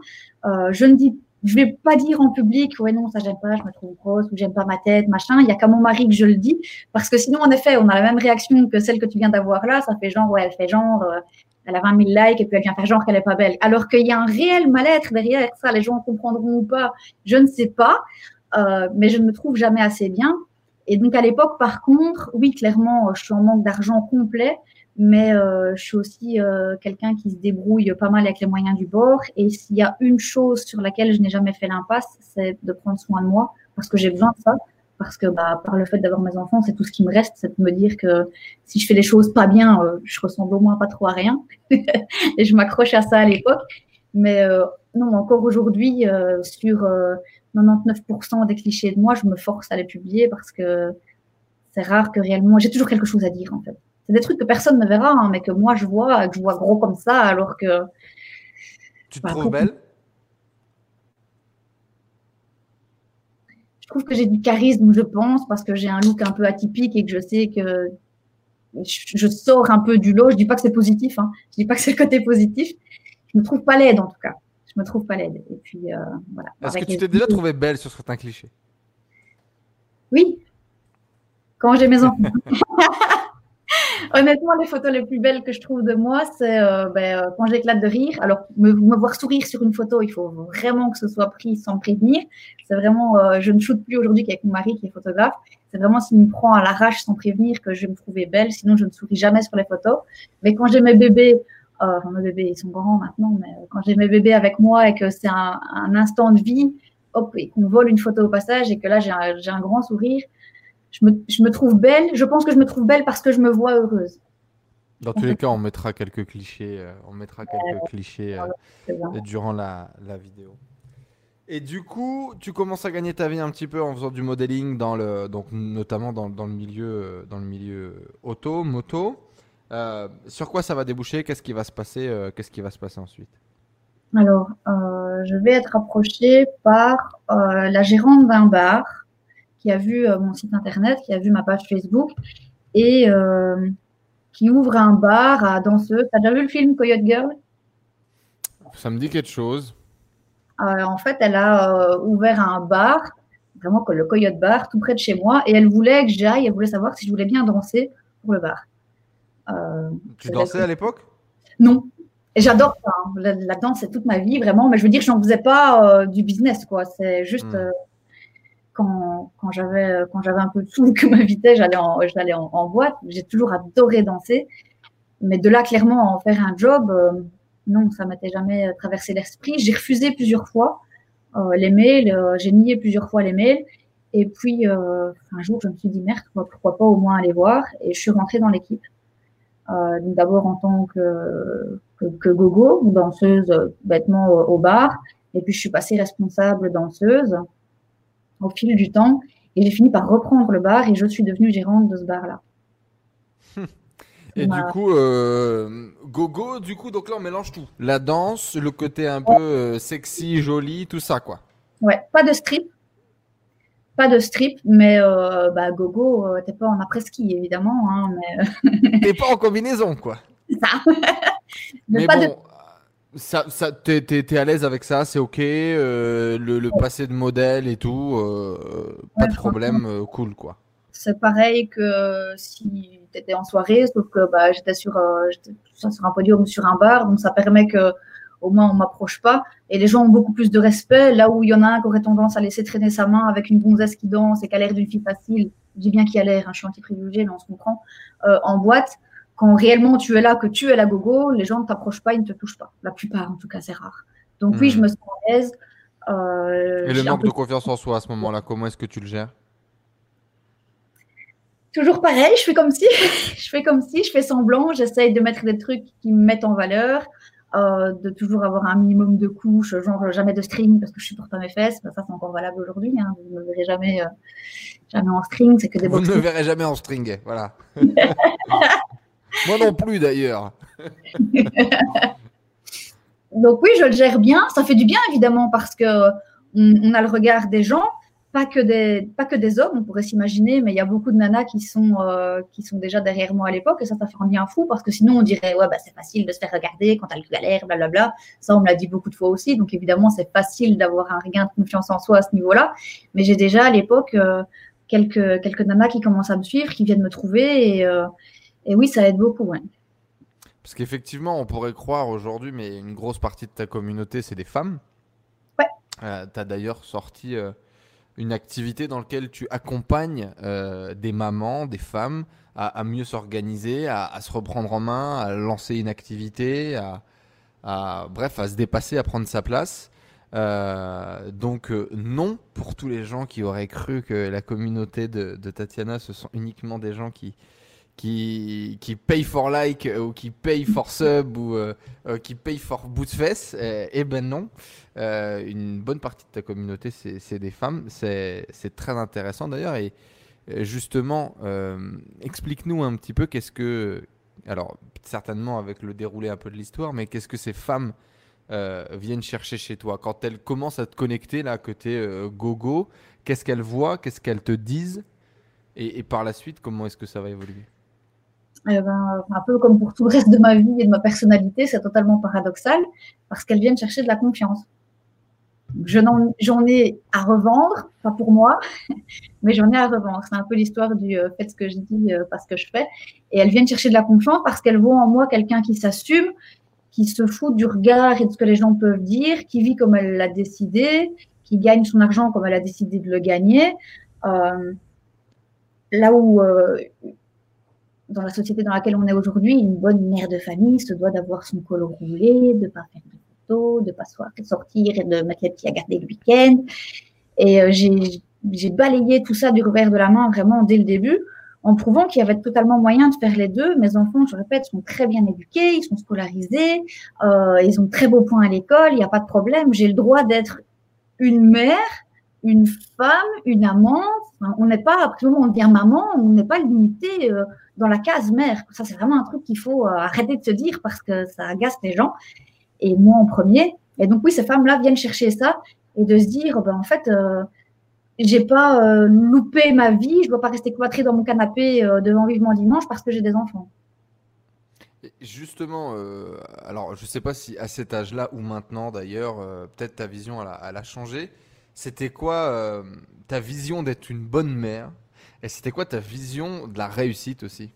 Euh, je ne dis, je vais pas dire en public, ouais non ça j'aime pas, je me trouve grosse ou j'aime pas ma tête, machin. Il y a qu'à mon mari que je le dis parce que sinon en effet on a la même réaction que celle que tu viens d'avoir là. Ça fait genre ouais elle fait genre euh, elle a 20 000 likes et puis elle vient faire genre qu'elle est pas belle. Alors qu'il y a un réel mal-être derrière ça. Les gens comprendront ou pas, je ne sais pas. Euh, mais je ne me trouve jamais assez bien. Et donc à l'époque, par contre, oui, clairement, je suis en manque d'argent complet, mais euh, je suis aussi euh, quelqu'un qui se débrouille pas mal avec les moyens du bord. Et s'il y a une chose sur laquelle je n'ai jamais fait l'impasse, c'est de prendre soin de moi, parce que j'ai besoin de ça. Parce que bah, par le fait d'avoir mes enfants, c'est tout ce qui me reste, c'est de me dire que si je fais les choses pas bien, euh, je ressemble au moins pas trop à rien. [laughs] et je m'accroche à ça à l'époque. Mais euh, non, encore aujourd'hui, euh, sur 99% des clichés de moi, je me force à les publier parce que c'est rare que réellement, j'ai toujours quelque chose à dire en fait. C'est des trucs que personne ne verra, hein, mais que moi je vois, que je vois gros comme ça, alors que. Tu te trouves belle? Je trouve que j'ai du charisme, je pense, parce que j'ai un look un peu atypique et que je sais que je sors un peu du lot. Je dis pas que c'est positif, hein. je dis pas que c'est le côté positif. Je me trouve pas laide en tout cas je me trouve pas laide. Et puis, euh, voilà. Est-ce que tu t'es déjà trouvée belle sur certains clichés? Oui. Quand j'ai mes enfants. [laughs] Honnêtement, les photos les plus belles que je trouve de moi, c'est euh, ben, euh, quand j'éclate de rire. Alors, me, voir sourire sur une photo, il faut vraiment que ce soit pris sans prévenir. C'est vraiment, je ne shoote plus aujourd'hui qu'avec mon mari qui est photographe. C'est vraiment s'il me prend à l'arrache sans prévenir que je vais me trouver belle. Sinon, je ne souris jamais sur les photos. Mais quand j'ai mes bébés euh, enfin, mes bébés, ils sont grands maintenant, mais euh, quand j'ai mes bébés avec moi et que c'est un, instant de vie, hop, et qu'on vole une photo au passage et que là, j'ai un, grand sourire, je me, trouve belle. Je pense que je me trouve belle parce que je me vois heureuse. Dans tous les cas, on mettra quelques clichés, euh, on mettra quelques clichés durant la, vidéo. Et du coup, tu commences à gagner ta vie un petit peu en faisant du modeling dans le, donc notamment dans, dans le milieu, dans le milieu auto, moto. Euh, sur quoi ça va déboucher? Qu'est-ce qui va se passer euh, Qu'est-ce qui va se passer ensuite? Alors, euh, je vais être approchée par la gérante d'un bar qui a vu mon site internet, qui a vu ma page Facebook et qui ouvre un bar à danseuse. T'as déjà vu le film Coyote Girl? Ça me dit quelque chose. en fait, elle a ouvert un bar, vraiment le Coyote Bar, tout près de chez moi, et elle voulait que j'aille, elle voulait savoir si je voulais bien danser pour le bar. Euh, tu dansais à l'époque? Non. J'adore ça. Hein. La, danse, c'est toute ma vie, vraiment. Mais je veux dire, je n'en faisais pas euh, du business, quoi. C'est juste hmm. euh, quand, quand j'avais quand j'avais un peu de sous que m'invitait, j'allais en, j'allais en, boîte. J'ai toujours adoré danser. Mais de là, clairement, en faire un job, non, ça m'était jamais traversé l'esprit. J'ai refusé plusieurs fois les mails. j'ai nié plusieurs fois les mails. Et puis, un jour, je me suis dit, merde, pourquoi pas au moins aller voir? Et je suis rentrée dans l'équipe. Euh, d'abord en tant que, que, gogo, danseuse bêtement au, bar, et puis je suis passée responsable danseuse au fil du temps, et j'ai fini par reprendre le bar, et je suis devenue gérante de ce bar-là. Et du coup, euh, gogo, du coup, donc là on mélange tout. La danse, le côté un peu euh, sexy, joli, tout ça, quoi. Ouais, pas de strip, pas de strip, mais euh, bah, gogo, t'es pas en après-ski, évidemment. Hein, mais... t'es pas en combinaison, quoi. [laughs] Ça. mais, bon, ça, ça, t'es, es, à l'aise avec ça, c'est ok. Euh, le, le, passé de modèle et tout, pas de problème, cool, quoi. C'est pareil que si t'étais en soirée, sauf que bah, j'étais sur, sur un podium ou sur un bar, donc ça permet que au moins on m'approche pas. Et les gens ont beaucoup plus de respect. Là où il y en a un qui aurait tendance à laisser traîner sa main avec une gonzesse qui danse et qui a l'air d'une fille facile, je dis bien qu'il a l'air, un je suis anti-privilégié, mais on se comprend, euh, en boîte, quand réellement tu es là, que tu es la gogo, les gens ne t'approchent pas, ils ne te touchent pas. La plupart, en tout cas, c'est rare. Donc oui, je hmm. me sens à l'aise. Euh, et le manque de confiance en soi à ce moment-là, comment est-ce que tu le gères? Toujours pareil, je fais comme si, [laughs] je fais comme si, je fais semblant, j'essaye de mettre des trucs qui me mettent en valeur. Euh, de toujours avoir un minimum de couches, genre jamais de string parce que je supporte pas mes fesses. ça, c'est encore valable aujourd'hui. Hein. Vous ne me verrez jamais, euh, jamais en string. C'est que des Vous ne me verrez jamais en string, voilà. [laughs] Moi non plus d'ailleurs. [laughs] Donc oui, je le gère bien. Ça fait du bien évidemment parce que on, a le regard des gens. pas que des pas que des hommes, on pourrait s'imaginer, mais il y a beaucoup de nanas qui sont euh, qui sont déjà derrière moi à l'époque et ça, ça fait un bien fou parce que sinon on dirait ouais bah c'est facile de se faire regarder quand t'as le galère, blablabla. Ça on me l'a dit beaucoup de fois aussi, donc évidemment c'est facile d'avoir un regain de confiance en soi à ce niveau-là. Mais j'ai déjà à l'époque euh, quelques quelques nanas qui commencent à me suivre, qui viennent me trouver et, euh, et oui ça aide beaucoup. Ouais. Parce qu'effectivement on pourrait croire aujourd'hui, mais une grosse partie de ta communauté c'est des femmes. Ouais. tu as d'ailleurs sorti une activité dans laquelle tu accompagnes euh, des mamans, des femmes à, mieux s'organiser, à, se reprendre en main, à lancer une activité, à, bref, à se dépasser, à prendre sa place. Euh, donc euh, non pour tous les gens qui auraient cru que la communauté de, de Tatiana, ce sont uniquement des gens qui, qui, qui paye for like euh, ou qui paye for sub ou euh, euh, qui paye for bout de fesses. Eh ben non. une bonne partie de ta communauté, c'est des femmes. C'est très intéressant d'ailleurs. Et justement, explique-nous un petit peu qu'est-ce que. Alors, certainement avec le déroulé un peu de l'histoire, mais qu'est-ce que ces femmes viennent chercher chez toi? Quand elles commencent à te connecter, là, côté gogo, qu'est-ce qu'elles voient? Qu'est-ce qu'elles te disent? Et par la suite, comment est-ce que ça va évoluer? Eh ben, un peu comme pour tout le reste de ma vie et de ma personnalité, c'est totalement paradoxal parce qu'elles viennent chercher de la confiance. J'en ai à revendre, pas pour moi, [laughs] mais j'en ai à revendre. C'est un peu l'histoire du euh, fait ce que je dis, euh, pas ce que je fais. Et elles viennent chercher de la confiance parce qu'elles voient en moi quelqu'un qui s'assume, qui se fout du regard et de ce que les gens peuvent dire, qui vit comme elle l'a décidé, qui gagne son argent comme elle a décidé de le gagner. Euh, là où euh, dans la société dans laquelle on est aujourd'hui, une bonne mère de famille se doit d'avoir son col roulé, de pas faire de photos, de pas sortir et de mettre les pieds à garder le week-end. Et euh, j'ai balayé tout ça du revers de la main vraiment dès le début, en prouvant qu'il y avait totalement moyen de faire les deux. Mes enfants, je répète, sont très bien éduqués, ils sont scolarisés, euh, ils ont très beaux points à l'école, il n'y a pas de problème. J'ai le droit d'être une mère, une femme, une amante. on n'est pas, à on devient maman, on n'est pas limité. Euh, dans la case mère. Ça, c'est vraiment un truc qu'il faut euh, arrêter de se dire parce que ça agace les gens. Et moi en premier. Et donc, oui, ces femmes-là viennent chercher ça et de se dire, ben, en fait, euh, j'ai pas euh, loupé ma vie, je ne dois pas rester cloîtrée dans mon canapé devant vivement dimanche parce que j'ai des enfants. Justement, alors je ne sais pas si à cet âge-là ou maintenant d'ailleurs, peut-être ta vision elle a changé. C'était quoi ta vision d'être une bonne mère et c'était quoi ta vision de la réussite aussi?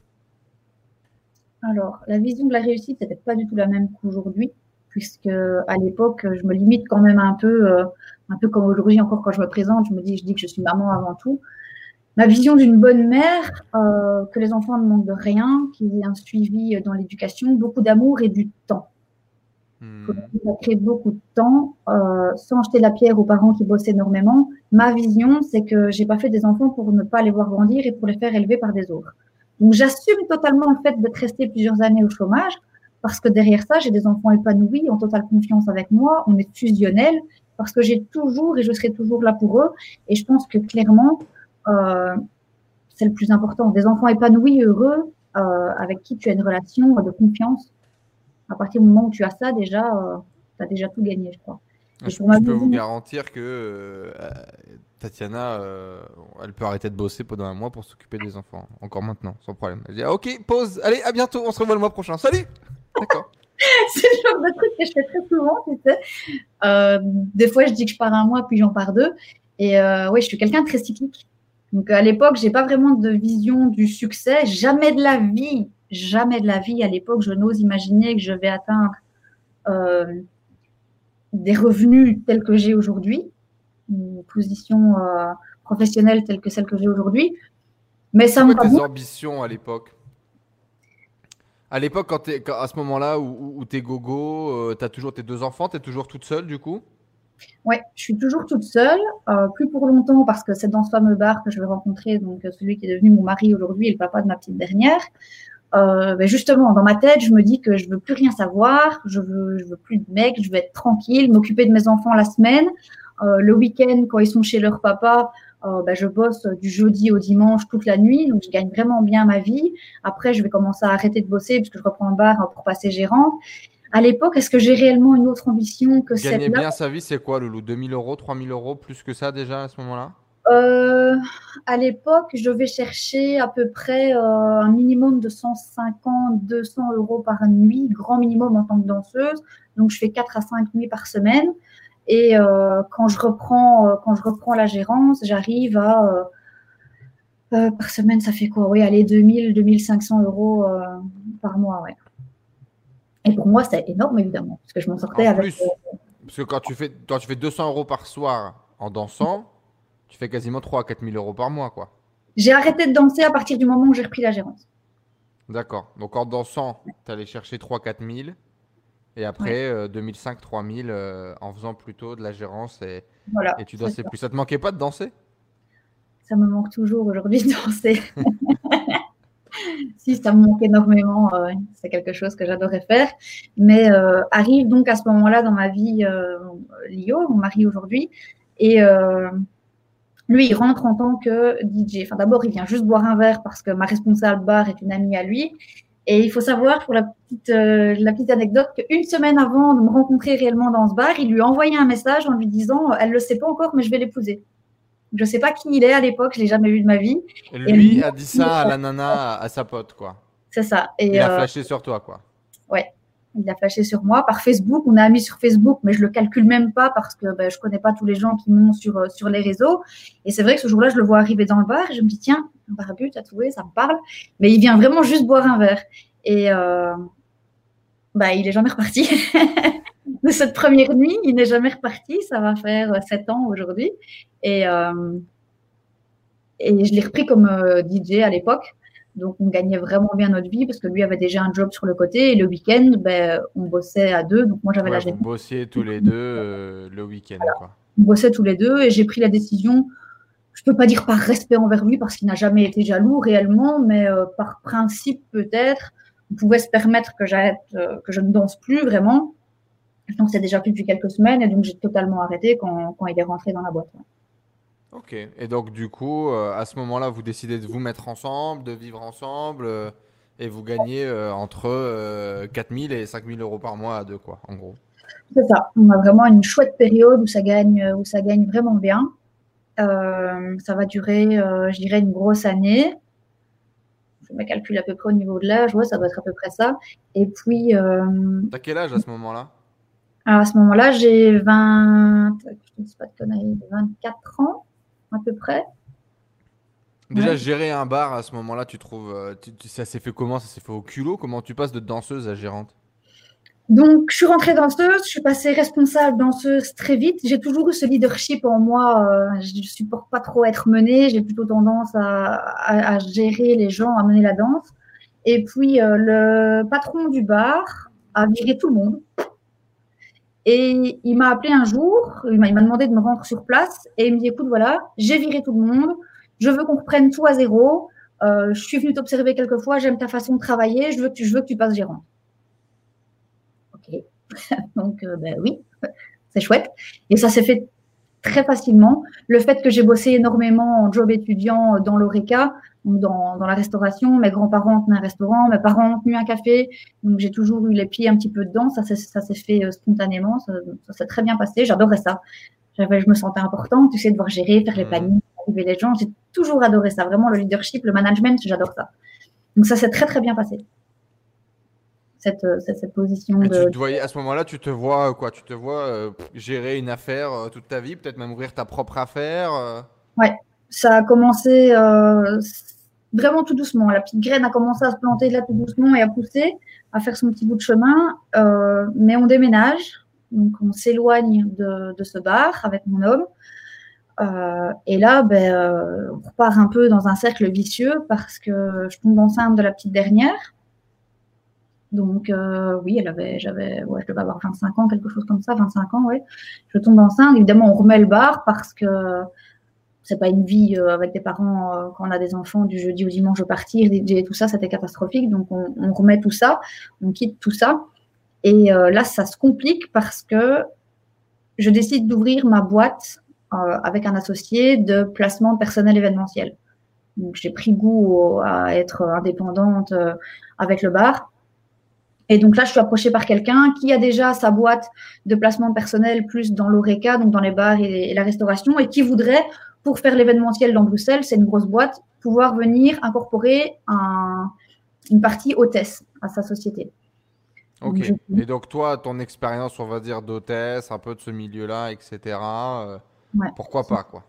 Alors, la vision de la réussite n'était pas du tout la même qu'aujourd'hui, puisque à l'époque, je me limite quand même un peu, euh, un peu comme aujourd'hui encore quand je me présente, je me dis, je dis que je suis maman avant tout. Ma vision d'une bonne mère, euh, que les enfants ne manquent de rien, qu'il y ait un suivi dans l'éducation, beaucoup d'amour et du temps. Hmm. Ça crée beaucoup de temps, euh, sans jeter la pierre aux parents qui bossent énormément. Ma vision, c'est que j'ai pas fait des enfants pour ne pas les voir grandir et pour les faire élever par des autres. Donc j'assume totalement le fait d'être resté plusieurs années au chômage, parce que derrière ça, j'ai des enfants épanouis, en totale confiance avec moi, on est fusionnel, parce que j'ai toujours et je serai toujours là pour eux. Et je pense que clairement, euh, c'est le plus important. Des enfants épanouis, heureux, euh, avec qui tu as une relation de confiance à partir du moment où tu as ça, déjà, euh, tu as déjà tout gagné, je crois. Je, peux vous garantir que euh, Tatiana, euh, elle peut arrêter de bosser pendant un mois pour s'occuper des enfants, encore maintenant, sans problème. Elle dit ah, Ok, pause, allez, à bientôt, on se revoit le mois prochain. Salut D'accord. [laughs] c'est le genre de truc que je fais très souvent, tu sais. des fois, je dis que je pars un mois, puis j'en pars deux. Et oui, je suis quelqu'un de très cyclique. Donc à l'époque, j'ai pas vraiment de vision du succès. Jamais de la vie jamais de la vie, à l'époque, je n'ose imaginer que je vais atteindre euh, des revenus tels que j'ai aujourd'hui, une position euh, professionnelle telle que celle que j'ai aujourd'hui. Mais ça me tes ambitions à l'époque? À l'époque, quand, à ce moment-là où, tu es gogo, euh, tu as toujours tes deux enfants, tu es toujours toute seule du coup? Oui, je suis toujours toute seule, plus pour longtemps parce que c'est dans ce fameux bar que je vais rencontrer donc celui qui est devenu mon mari aujourd'hui et le papa de ma petite dernière. Euh, ben justement, dans ma tête, je me dis que je veux plus rien savoir, je veux, je veux plus de mecs, je veux être tranquille, m'occuper de mes enfants la semaine. Euh, le week-end, quand ils sont chez leur papa, euh, ben je bosse du jeudi au dimanche toute la nuit, donc je gagne vraiment bien ma vie. Après, je vais commencer à arrêter de bosser puisque je reprends le bar pour passer gérant. À l'époque, est-ce que j'ai réellement une autre ambition que celle-là? Gagner bien sa vie, c'est quoi, Loulou? 2000 euros, 3000 euros, plus que ça déjà à ce moment-là? Euh, À l'époque, je devais chercher à peu près euh, un minimum de 150, 200 euros par nuit, grand minimum en tant que danseuse. Donc, je fais 4 à 5 nuits par semaine. Et euh, quand, je reprends, quand je reprends la gérance, j'arrive à. par semaine, ça fait quoi? Oui, allez, 2000, 2500 euros par mois, ouais. Et pour moi, c'est énorme, évidemment, parce que je m'en sortais avec. Plus, parce que quand tu, fais, quand tu fais 200 euros par soir en dansant, tu fais quasiment 3 à 4 000 euros par mois, quoi. J'ai arrêté de danser à partir du moment où j'ai repris la gérance. D'accord. Donc en dansant, tu allais chercher 3 4 000. Et après, 2005, 3 000 en faisant plutôt de la gérance et, et tu dansais plus. Ça te manquait pas de danser? Ça me manque toujours aujourd'hui de danser. [laughs] si, ça me manque énormément. Euh, c'est quelque chose que j'adorais faire. Mais euh, arrive donc à ce moment-là dans ma vie euh, Lio, mon mari aujourd'hui. Et lui, il rentre en tant que DJ. Enfin, d'abord, il vient juste boire un verre parce que ma responsable bar est une amie à lui. Et il faut savoir, pour la petite, la petite anecdote, qu'une semaine avant de me rencontrer réellement dans ce bar, il lui a envoyé un message en lui disant Elle ne le sait pas encore, mais je vais l'épouser. Je sais pas qui il est à l'époque, je l'ai jamais vu de ma vie. lui a dit ça à la [laughs] nana, à sa pote, quoi. C'est ça. Et, il a euh, flashé sur toi, quoi. Ouais, il a flashé sur moi par Facebook. On a mis sur Facebook, mais je le calcule même pas parce que ben, je connais pas tous les gens qui m'ont sur, euh, sur les réseaux. Et c'est vrai que ce jour-là, je le vois arriver dans le bar et je me dis, tiens, un barbu, tatoué, ça me parle. Mais il vient vraiment juste boire un verre. Et euh, bah, il est jamais reparti. [laughs] de cette première nuit, il n'est jamais reparti. Ça va faire sept ans aujourd'hui. Et, euh, et je l'ai repris comme euh, DJ à l'époque. Donc, on gagnait vraiment bien notre vie parce que lui avait déjà un job sur le côté et le week-end, ben, on bossait à deux. Donc, moi, j'avais la Vous bossiez tous les deux euh, le week-end. On bossait tous les deux et j'ai pris la décision, je ne peux pas dire par respect envers lui parce qu'il n'a jamais été jaloux réellement, mais par principe peut-être, on pouvait se permettre que, que je ne danse plus vraiment. Je dansais déjà plus depuis quelques semaines et donc j'ai totalement arrêté quand, quand il est rentré dans la boîte. Ok. Et donc, du coup, euh, à ce moment-là, vous décidez de vous mettre ensemble, de vivre ensemble, euh, et vous gagnez euh, entre 4000 et 5000 euros par mois à deux, quoi, en gros. C'est ça. On a vraiment une chouette période où ça gagne, où ça gagne vraiment bien. ça va durer, je dirais, une grosse année. Je me calcule à peu près au niveau de l'âge, ouais, ça doit être à peu près ça. Et puis. T'as quel âge à ce moment-là? À ce moment-là, j'ai 20. Je ne dis pas de conneries, 24 ans à peu près. Déjà, gérer un bar à ce moment-là, tu trouves. Euh, ça s'est fait comment? Ça s'est fait au culot? Comment tu passes de danseuse à gérante? Donc, je suis rentrée danseuse, je suis passée responsable danseuse très vite. J'ai toujours eu ce leadership en moi. Euh, je ne supporte pas trop être menée. J'ai plutôt tendance à, gérer les gens, à mener la danse. Et puis, euh, le patron du bar a viré tout le monde. Et il m'a appelé un jour, il m'a demandé de me rendre sur place et il me dit écoute, voilà, j'ai viré tout le monde, je veux qu'on reprenne tout à zéro, euh, je suis venu t'observer quelques fois, j'aime ta façon de travailler, je veux que tu, je veux que tu passes gérant. Ok, [laughs] donc euh, ben oui, [laughs] c'est chouette. Et ça s'est fait très facilement. Le fait que j'ai bossé énormément en job étudiant dans l'ORECA, dans, dans, la restauration. Mes grands-parents ont tenu un restaurant, mes parents ont tenu un café. Donc, j'ai toujours eu les pieds un petit peu dedans. Ça, ça s'est fait euh, spontanément. Ça, s'est très bien passé. J'adorais ça. Je me sentais importante, tu sais, devoir gérer, faire les mmh. plannings, arriver les gens. J'ai toujours adoré ça. Vraiment, le leadership, le management, j'adore ça. Donc, ça s'est très, très bien passé. Cette, euh, cette, cette position. de... tu te voyais, à ce moment-là, tu te vois quoi Tu te vois euh, gérer une affaire toute ta vie, peut-être même ouvrir ta propre affaire Ouais, ça a commencé euh, vraiment tout doucement. La petite graine a commencé à se planter là tout doucement et à pousser, à faire son petit bout de chemin. Euh, mais on déménage, donc on s'éloigne de, de, ce bar avec mon homme. Euh, et là, ben, euh, on repart un peu dans un cercle vicieux parce que je tombe enceinte de la petite dernière. Donc euh, oui, elle avait, j'avais, ouais, je devais avoir 25 ans, quelque chose comme ça, 25 ans, ouais. Je tombe enceinte. Évidemment, on remet le bar parce que c'est pas une vie euh, avec des parents euh, quand on a des enfants du jeudi au dimanche partir, DJ tout ça, c'était catastrophique. Donc on, remet tout ça, on quitte tout ça. Et là, ça se complique parce que je décide d'ouvrir ma boîte avec un associé de placement personnel événementiel. Donc j'ai pris goût à être indépendante avec le bar. Et donc là, je suis approchée par quelqu'un qui a déjà sa boîte de placement personnel plus dans l'ORECA, donc dans les bars et, la restauration, et qui voudrait pour faire l'événementiel dans Bruxelles, c'est une grosse boîte, pouvoir venir incorporer une partie hôtesse à sa société. Ok. Et donc toi, ton expérience, on va dire, d'hôtesse, un peu de ce milieu-là, etc. Euh, pourquoi pas, quoi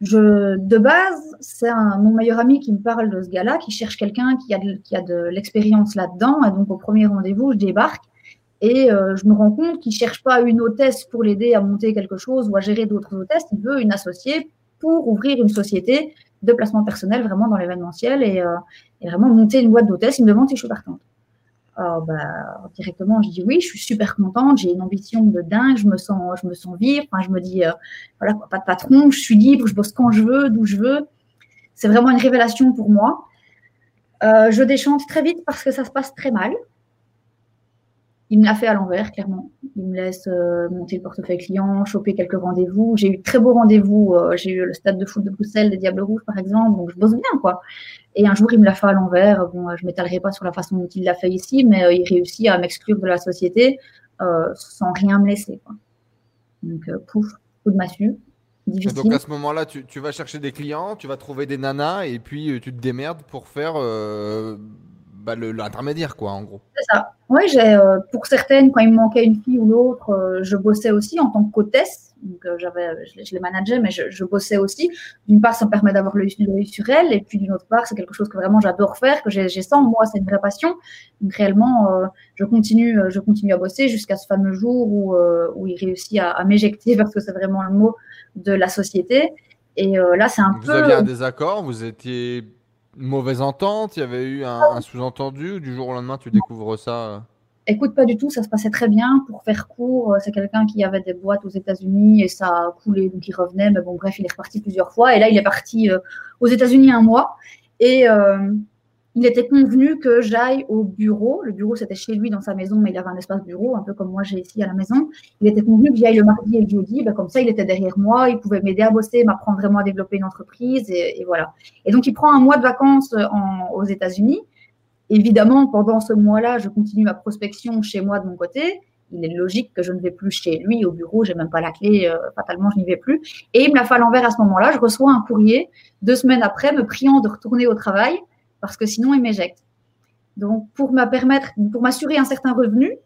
je, de base, c'est mon meilleur ami qui me parle de ce gars-là, qui cherche quelqu'un qui a de, de l'expérience là-dedans. Et donc, au premier rendez-vous, je débarque et euh, je me rends compte qu'il cherche pas une hôtesse pour l'aider à monter quelque chose ou à gérer d'autres hôtesses. Il veut une associée pour ouvrir une société de placement personnel vraiment dans l'événementiel et, euh, et, vraiment monter une boîte d'hôtesse. Il me demande si je suis partante. Alors, bah, directement, je dis oui, je suis super contente, j'ai une ambition de dingue, je me sens, je me sens vivre. Je me dis, euh, voilà, pas de patron, je suis libre, je bosse quand je veux, d'où je veux. C'est vraiment une révélation pour moi. Euh, je déchante très vite parce que ça se passe très mal. Il me l'a fait à l'envers, clairement. Il me laisse euh, monter le portefeuille client, choper quelques rendez-vous. J'ai eu très beaux rendez-vous. Euh, j'ai eu le stade de foot de Bruxelles, des Diables Rouges, par exemple. Donc, je bosse bien, quoi. Et un jour, il me l'a fait à l'envers. Bon, je m'étalerai pas sur la façon dont il l'a fait ici, mais euh, il réussit à m'exclure de la société sans rien me laisser, quoi. Donc, pouf, coup de massue. Difficile. Donc à ce moment-là, tu, tu, vas chercher des clients, tu vas trouver des nanas et puis tu te démerdes pour faire bah, l'intermédiaire, quoi, en gros. C'est ça. Oui, j'ai, euh, pour certaines, quand il me manquait une fille ou l'autre, euh, je bossais aussi en tant qu'hôtesse. Donc, euh, j'avais, je, les manageais, mais je, bossais aussi. D'une part, ça me permet d'avoir l'œil sur elle, et puis d'une autre part, c'est quelque chose que vraiment j'adore faire, que j'ai, ça moi, c'est une vraie passion. Donc, réellement, je continue, je continue à bosser jusqu'à ce fameux jour où, où il réussit à, à m'éjecter, [laughs] parce que c'est vraiment le mot de la société. Et là, c'est un peu. Vous aviez un désaccord, vous étiez mauvaise entente Il y avait eu un, sous-entendu ou du jour au lendemain tu découvres ça euh Écoute, pas du tout, ça se passait très bien. Pour faire court, euh, c'est quelqu'un qui avait des boîtes aux États-Unis et ça a coulé, donc il revenait. Mais bon, bref, il est reparti plusieurs fois. Et là, il est parti euh, aux États-Unis un mois. Et il était convenu que j'aille au bureau. Le bureau, c'était chez lui dans sa maison, mais il avait un espace bureau, un peu comme moi j'ai ici à la maison. Il était convenu que j'y aille le mardi et le jeudi. Ben, comme ça, il était derrière moi, il pouvait m'aider à bosser, m'apprendre vraiment à développer une entreprise. Et, voilà. Et donc, il prend un mois de vacances aux États-Unis. Évidemment, pendant ce mois-là, je continue ma prospection chez moi de mon côté. Il est logique que je ne vais plus chez lui au bureau, j'ai même pas la clé, euh, fatalement, je n'y vais plus. Et il me la fait à l'envers à ce moment-là. Je reçois un courrier deux semaines après me priant de retourner au travail parce que sinon, il m'éjecte. Donc, pour permettre, pour m'assurer un certain revenu,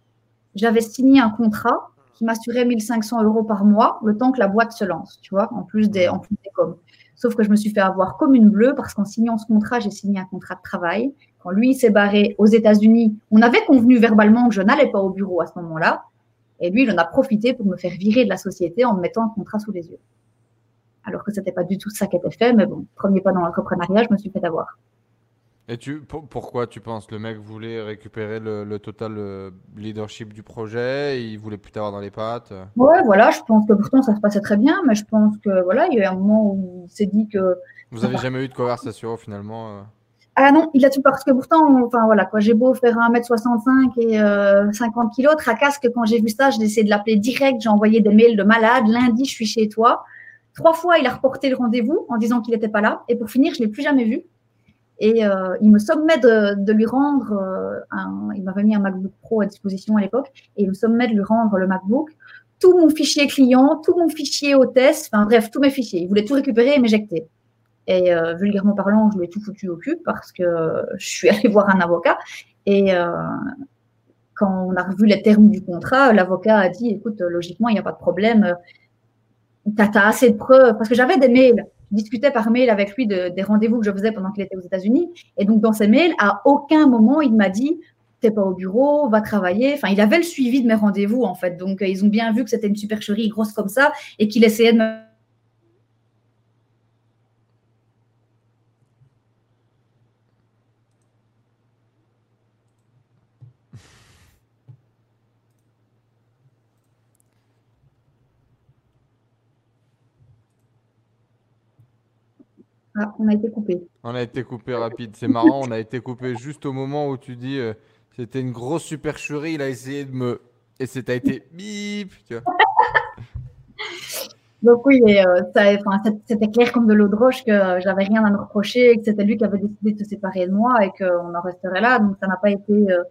j'avais signé un contrat qui m'assurait 1500 euros par mois le temps que la boîte se lance, tu vois, en plus des, en plus des coms. Sauf que je me suis fait avoir comme une bleue parce qu'en signant ce contrat, j'ai signé un contrat de travail. Quand lui s'est barré aux États-Unis, on avait convenu verbalement que je n'allais pas au bureau à ce moment-là. Et lui, il en a profité pour me faire virer de la société en me mettant un contrat sous les yeux. Alors que ce n'était pas du tout ça qui était fait, mais bon, premier pas dans l'entrepreneuriat, je me suis fait avoir. Et tu, pourquoi tu penses le mec voulait récupérer le, total euh, leadership du projet Il voulait plus t'avoir dans les pattes? Ouais, voilà, je pense que pourtant ça se passait très bien, mais je pense que voilà, il y a eu un moment où il s'est dit que. Vous avez jamais eu de conversation finalement euh? Ah non, il a tout parce que pourtant, enfin voilà, quoi, j'ai beau faire 1m65 et 50 euh, kg, tracasse que quand j'ai vu ça, j'ai essayé de l'appeler direct, j'ai envoyé des mails de malade, lundi je suis chez toi. Trois fois, il a reporté le rendez-vous en disant qu'il n'était pas là. Et pour finir, je ne l'ai plus jamais vu. Et euh, il me sommet de, lui rendre, euh, un, il m'avait mis un MacBook Pro à disposition à l'époque, et il me sommet de lui rendre le MacBook, tout mon fichier client, tout mon fichier hôtesse, enfin bref, tous mes fichiers. Il voulait tout récupérer et m'éjecter. Et euh, vulgairement parlant, je lui ai tout foutu au cul parce que je suis allée voir un avocat. Et quand on a revu les termes du contrat, l'avocat a dit, écoute, logiquement, il n'y a pas de problème. Tu as, assez de preuves. Parce que j'avais des mails discutais par mail avec lui des rendez-vous que je faisais pendant qu'il était aux États-Unis. Et donc, dans ces mails, à aucun moment, il m'a dit T'es pas au bureau, va travailler. Enfin, il avait le suivi de mes rendez-vous, en fait. Donc, ils ont bien vu que c'était une supercherie grosse comme ça et qu'il essayait de me Ah, on a été coupé. On a été coupé rapide. C'est marrant, on a été coupé juste au moment où tu dis euh, c'était une grosse supercherie. Il a essayé de me. Et c'était été bip. [laughs] Donc oui, euh, c'était clair comme de l'eau de roche que j'avais rien à me reprocher, que c'était lui qui avait décidé de se séparer de moi et qu'on en resterait là. Donc ça n'a pas été, euh,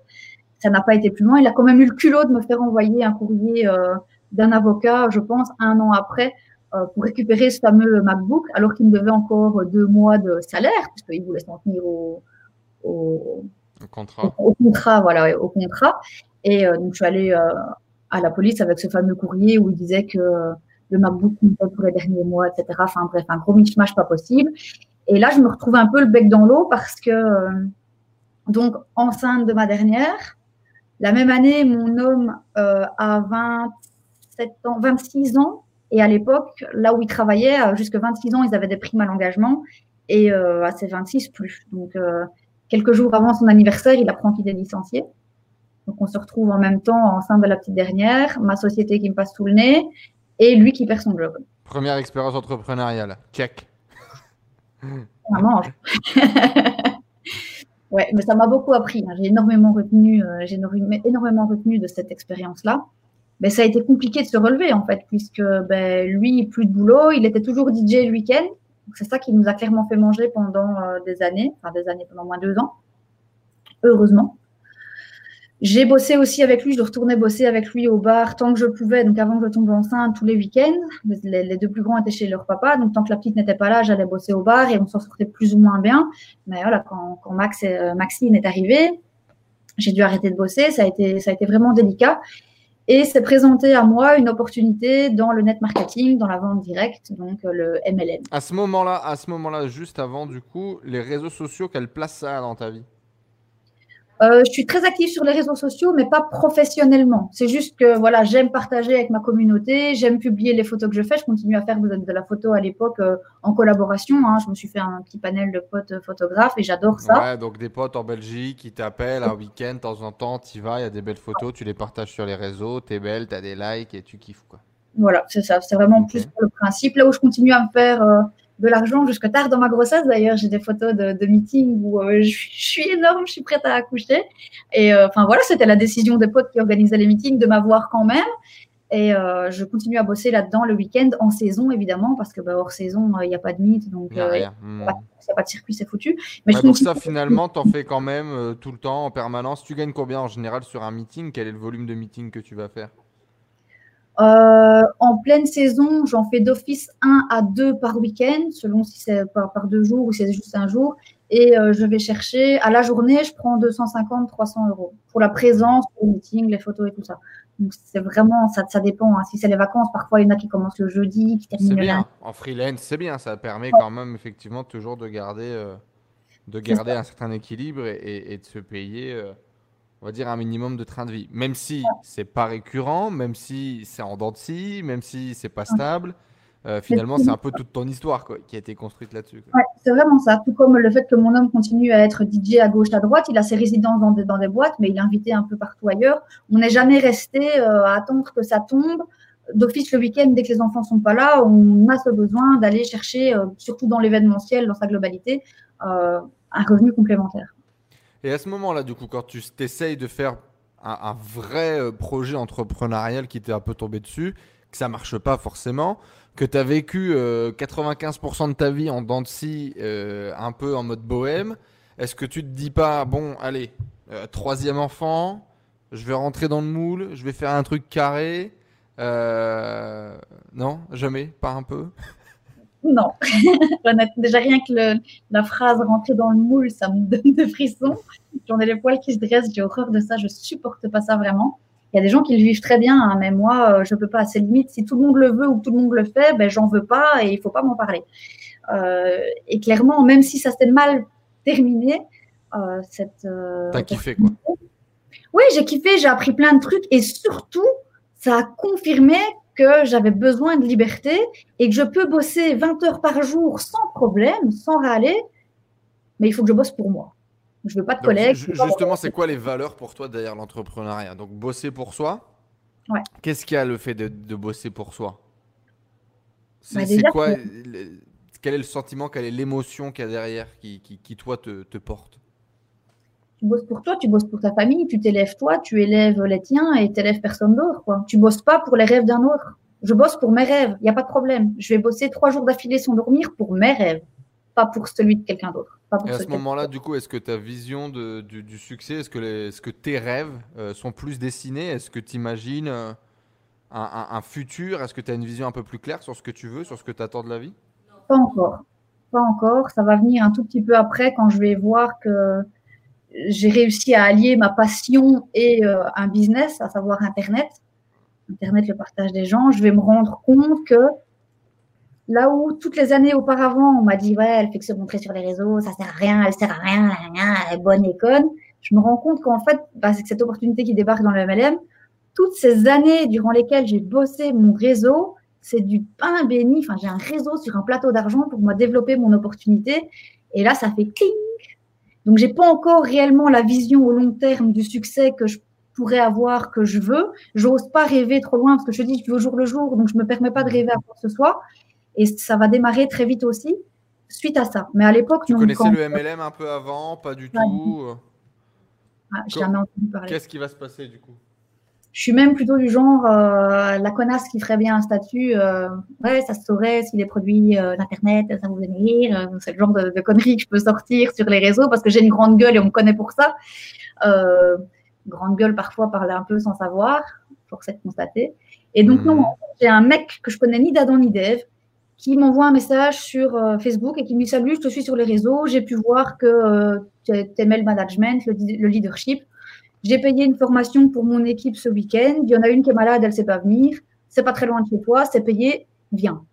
ça n'a pas été plus loin. Il a quand même eu le culot de me faire envoyer un courrier d'un avocat, je pense, un an après, pour récupérer ce fameux MacBook, alors qu'il me devait encore deux mois de salaire, puisqu'il voulait s'en tenir au, au, contrat. Au, contrat, voilà, au contrat. Et donc, je suis allée à la police avec ce fameux courrier où il disait que le MacBook comptait pour les derniers mois, etc. Enfin bref, un gros mishmash pas possible. Et là, je me retrouve un peu le bec dans l'eau parce que, donc, enceinte de ma dernière, la même année, mon homme euh, a 27 ans, 26 ans. Et à l'époque, là où il travaillait, jusqu'à 26 ans, ils avaient des primes à l'engagement. Et euh, à ses 26, plus. Donc, euh, quelques jours avant son anniversaire, il apprend qu'il est licencié. Donc, on se retrouve en même temps enceinte de la petite dernière, ma société qui me passe sous le nez et lui qui perd son job. Première expérience entrepreneuriale. Check. [laughs] Ça mange. [laughs] Ouais, mais ça m'a beaucoup appris. Hein. J'ai énormément retenu, euh, j'ai énormément retenu de cette expérience-là. Mais ça a été compliqué de se relever en fait, puisque ben, lui, plus de boulot, il était toujours DJ le week-end. C'est ça qui nous a clairement fait manger pendant euh, des années, enfin des années pendant moins de deux ans, heureusement. J'ai bossé aussi avec lui, je retournais bosser avec lui au bar tant que je pouvais. Donc avant que je tombe enceinte, tous les week-ends, les, deux plus grands étaient chez leur papa. Donc tant que la petite n'était pas là, j'allais bosser au bar et on s'en sortait plus ou moins bien. Mais voilà, quand, quand Max et, euh, Maxine est arrivé, j'ai dû arrêter de bosser. Ça a été, ça a été vraiment délicat. Et c'est présenté à moi une opportunité dans le net marketing, dans la vente directe, donc euh, le MLM. À ce moment-là, à ce moment-là, juste avant, du coup, les réseaux sociaux, quelle place ça a dans ta vie? Euh, je suis très active sur les réseaux sociaux, mais pas professionnellement. C'est juste que voilà, j'aime partager avec ma communauté, j'aime publier les photos que je fais. Je continue à faire de, la photo à l'époque euh, en collaboration. Hein. Je me suis fait un petit panel de potes photographes et j'adore ça. Ouais, donc des potes en Belgique qui t'appellent un week-end, de temps en temps, tu vas, il y a des belles photos, tu les partages sur les réseaux, tu es belle, tu as des likes et tu kiffes quoi. Voilà, c'est ça. C'est vraiment plus pour le principe. Là où je continue à me faire euh, de l'argent jusque tard dans ma grossesse. D'ailleurs, j'ai des photos de, de meetings où euh, je, suis énorme, je suis prête à accoucher. Et euh, enfin voilà, c'était la décision des potes qui organisaient les meetings de m'avoir quand même. Et euh, je continue à bosser là-dedans le week-end, en saison évidemment, parce que bah, hors saison, il n'y a pas de meet, donc il n'y a, hmm. pas de circuit, c'est foutu. Mais donc ça, finalement, tu en fais quand même tout le temps, en permanence. Tu gagnes combien en général sur un meeting? Quel est le volume de meeting que tu vas faire? Euh, en pleine saison, j'en fais d'office un à deux par week-end, selon si c'est par, deux jours ou si c'est juste un jour. Et euh, je vais chercher, à la journée, je prends 250, 300 euros pour la présence, pour le meeting, les photos et tout ça. Donc c'est vraiment, ça, ça dépend. Hein. Si c'est les vacances, parfois il y en a qui commencent le jeudi, qui terminent le bien. En freelance, c'est bien. Ça permet quand même effectivement toujours de garder, euh, de garder un certain équilibre et, et de se payer on va dire, un minimum de train de vie. Même si c'est pas récurrent, même si c'est en dents de scie, même si c'est pas stable. Euh, finalement, c'est un peu toute ton histoire quoi, qui a été construite là-dessus. Ouais, c'est vraiment ça. Tout comme le fait que mon homme continue à être DJ à gauche, à droite, il a ses résidences dans des, dans des boîtes, mais il est invité un peu partout ailleurs. On n'est jamais resté euh, à attendre que ça tombe. D'office, le week-end, dès que les enfants sont pas là, on a ce besoin d'aller chercher, euh, surtout dans l'événementiel, dans sa globalité, un revenu complémentaire. Et à ce moment-là, du coup, quand tu t'essayes de faire un, vrai euh, projet entrepreneurial qui t'est un peu tombé dessus, que ça marche pas forcément, que tu as vécu 95% euh, de ta vie en dents euh, un peu en mode bohème, est-ce que tu te dis pas, bon, allez, troisième enfant, je vais rentrer dans le moule, je vais faire un truc carré Non, jamais, pas un peu? Non. [laughs] Déjà rien que la phrase rentrer dans le moule, ça me donne des frissons. J'en ai les poils qui se dressent, j'ai horreur de ça, je supporte pas ça vraiment. Il y a des gens qui le vivent très bien, hein, mais moi, euh, je peux pas. C'est limite, si tout le monde le veut ou tout le monde le fait, ben j'en veux pas et il faut pas m'en parler. Euh, et clairement, même si ça s'est mal terminé, euh, cette. T'as kiffé quoi Oui, j'ai kiffé, j'ai appris plein de trucs et surtout, ça a confirmé que j'avais besoin de liberté et que je peux bosser 20 heures par jour sans problème, sans râler, mais il faut que je bosse pour moi. Je veux pas de collègues. Justement, c'est quoi les valeurs pour toi derrière l'entrepreneuriat? Donc, bosser pour soi? Ouais. Qu'est-ce qu'il y a le fait de, bosser pour soi? Bah, C'est quoi Quel est le sentiment Quelle est l'émotion qu'il y a derrière qui, qui, toi, te, te porte? Tu bosses pour toi, tu bosses pour ta famille, tu t'élèves toi, tu élèves les tiens et t'élèves personne d'autre. Quoi. Tu bosses pas pour les rêves d'un autre. Je bosse pour mes rêves, il n'y a pas de problème. Je vais bosser trois jours d'affilée sans dormir pour mes rêves, pas pour celui de quelqu'un d'autre. Et à ce moment-là, du coup, est-ce que ta vision de, du, succès, est-ce que, est que tes rêves euh, sont plus dessinés Est-ce que tu imagines euh, un, futur? Est-ce que tu as une vision un peu plus claire sur ce que tu veux, sur ce que tu attends de la vie? Pas encore. Pas encore. Ça va venir un tout petit peu après quand je vais voir que j'ai réussi à allier ma passion et euh, un business, à savoir Internet. Internet, le partage des gens. Je vais me rendre compte que là où toutes les années auparavant, on m'a dit, ouais, elle fait que se montrer sur les réseaux, ça sert à rien, elle sert à rien, elle est bonne et conne. Je me rends compte qu'en fait, bah, c'est cette opportunité qui débarque dans le MLM. Toutes ces années durant lesquelles j'ai bossé mon réseau, c'est du pain béni. Enfin, j'ai un réseau sur un plateau d'argent pour moi développer mon opportunité. Et là, ça fait cling. Donc, j'ai pas encore réellement la vision au long terme du succès que je pourrais avoir, que je veux. J'ose pas rêver trop loin parce que je dis, je vis au jour le jour, donc je me permets pas de rêver à quoi que ce soit. Et ça va démarrer très vite aussi suite à ça. Mais à l'époque, tu connaissais le MLM un peu avant, pas du tout. Ah, jamais entendu parler. Qu'est-ce qui va se passer du coup? Je suis même plutôt du genre euh, la connasse qui ferait bien un statut. Euh, ouais, ça se saurait si les produits euh, d'internet, ça vous venir. c'est le genre de, de, conneries que je peux sortir sur les réseaux parce que j'ai une grande gueule et on me connaît pour ça. grande gueule parfois parler un peu sans savoir, force est de constater. Et donc non, mhm. j'ai un mec que je connais ni d'Adam ni d'Eve qui m'envoie un message sur Facebook et qui me dit salut, je te suis sur les réseaux, j'ai pu voir que tu aimais le management, le leadership j'ai payé une formation pour mon équipe ce week-end. Il y en a une qui est malade, elle ne sait pas venir. C'est pas très loin de chez toi, c'est payé, viens.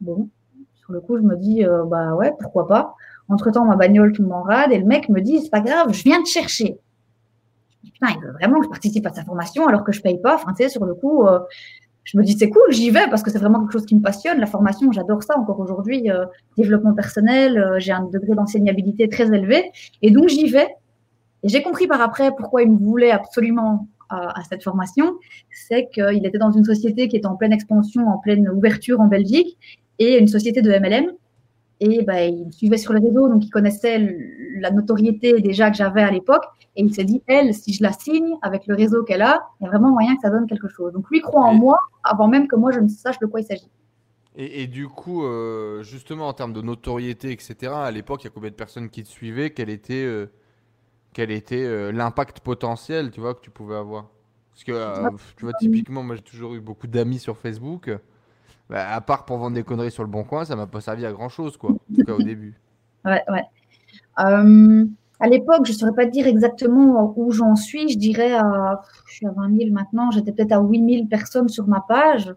Bon, sur le coup, je me dis, euh, bah ouais, pourquoi pas. Entre-temps, ma bagnole tout m'enrade et le mec me dit, c'est pas grave, je viens te chercher. Putain, il veut vraiment que je participe à sa formation alors que je paye pas. Enfin, tu sais, sur le coup, euh, je me dis, c'est cool, j'y vais parce que c'est vraiment quelque chose qui me passionne. La formation, j'adore ça encore aujourd'hui. Euh, développement personnel, j'ai un degré d'enseignabilité très élevé. Et donc, j'y vais. Et j'ai compris par après pourquoi il me voulait absolument à, à cette formation. C'est qu'il était dans une société qui était en pleine expansion, en pleine ouverture en Belgique, et une société de MLM. Et bah, il me suivait sur les réseaux, donc il connaissait la notoriété déjà que j'avais à l'époque. Et il s'est dit, elle, si je la signe avec le réseau qu'elle a, il y a vraiment moyen que ça donne quelque chose. Donc lui croit en moi avant même que moi je ne sache de quoi il s'agit. Et, et, du coup, euh, justement en termes de notoriété, etc., à l'époque, il y a combien de personnes qui te suivaient? Quelle était euh, quel était euh, l'impact potentiel, tu vois, que tu pouvais avoir. Parce que, euh, tu vois, typiquement, moi, j'ai toujours eu beaucoup d'amis sur Facebook. Bah, à part pour vendre des conneries sur le bon coin, ça m'a pas servi à grand chose, quoi. En tout cas, au début. Ouais, ouais. Euh, à l'époque, je ne saurais pas dire exactement où j'en suis. Je dirais, à, je suis à 20 000 maintenant, j'étais peut-être à 8 000 personnes sur ma page,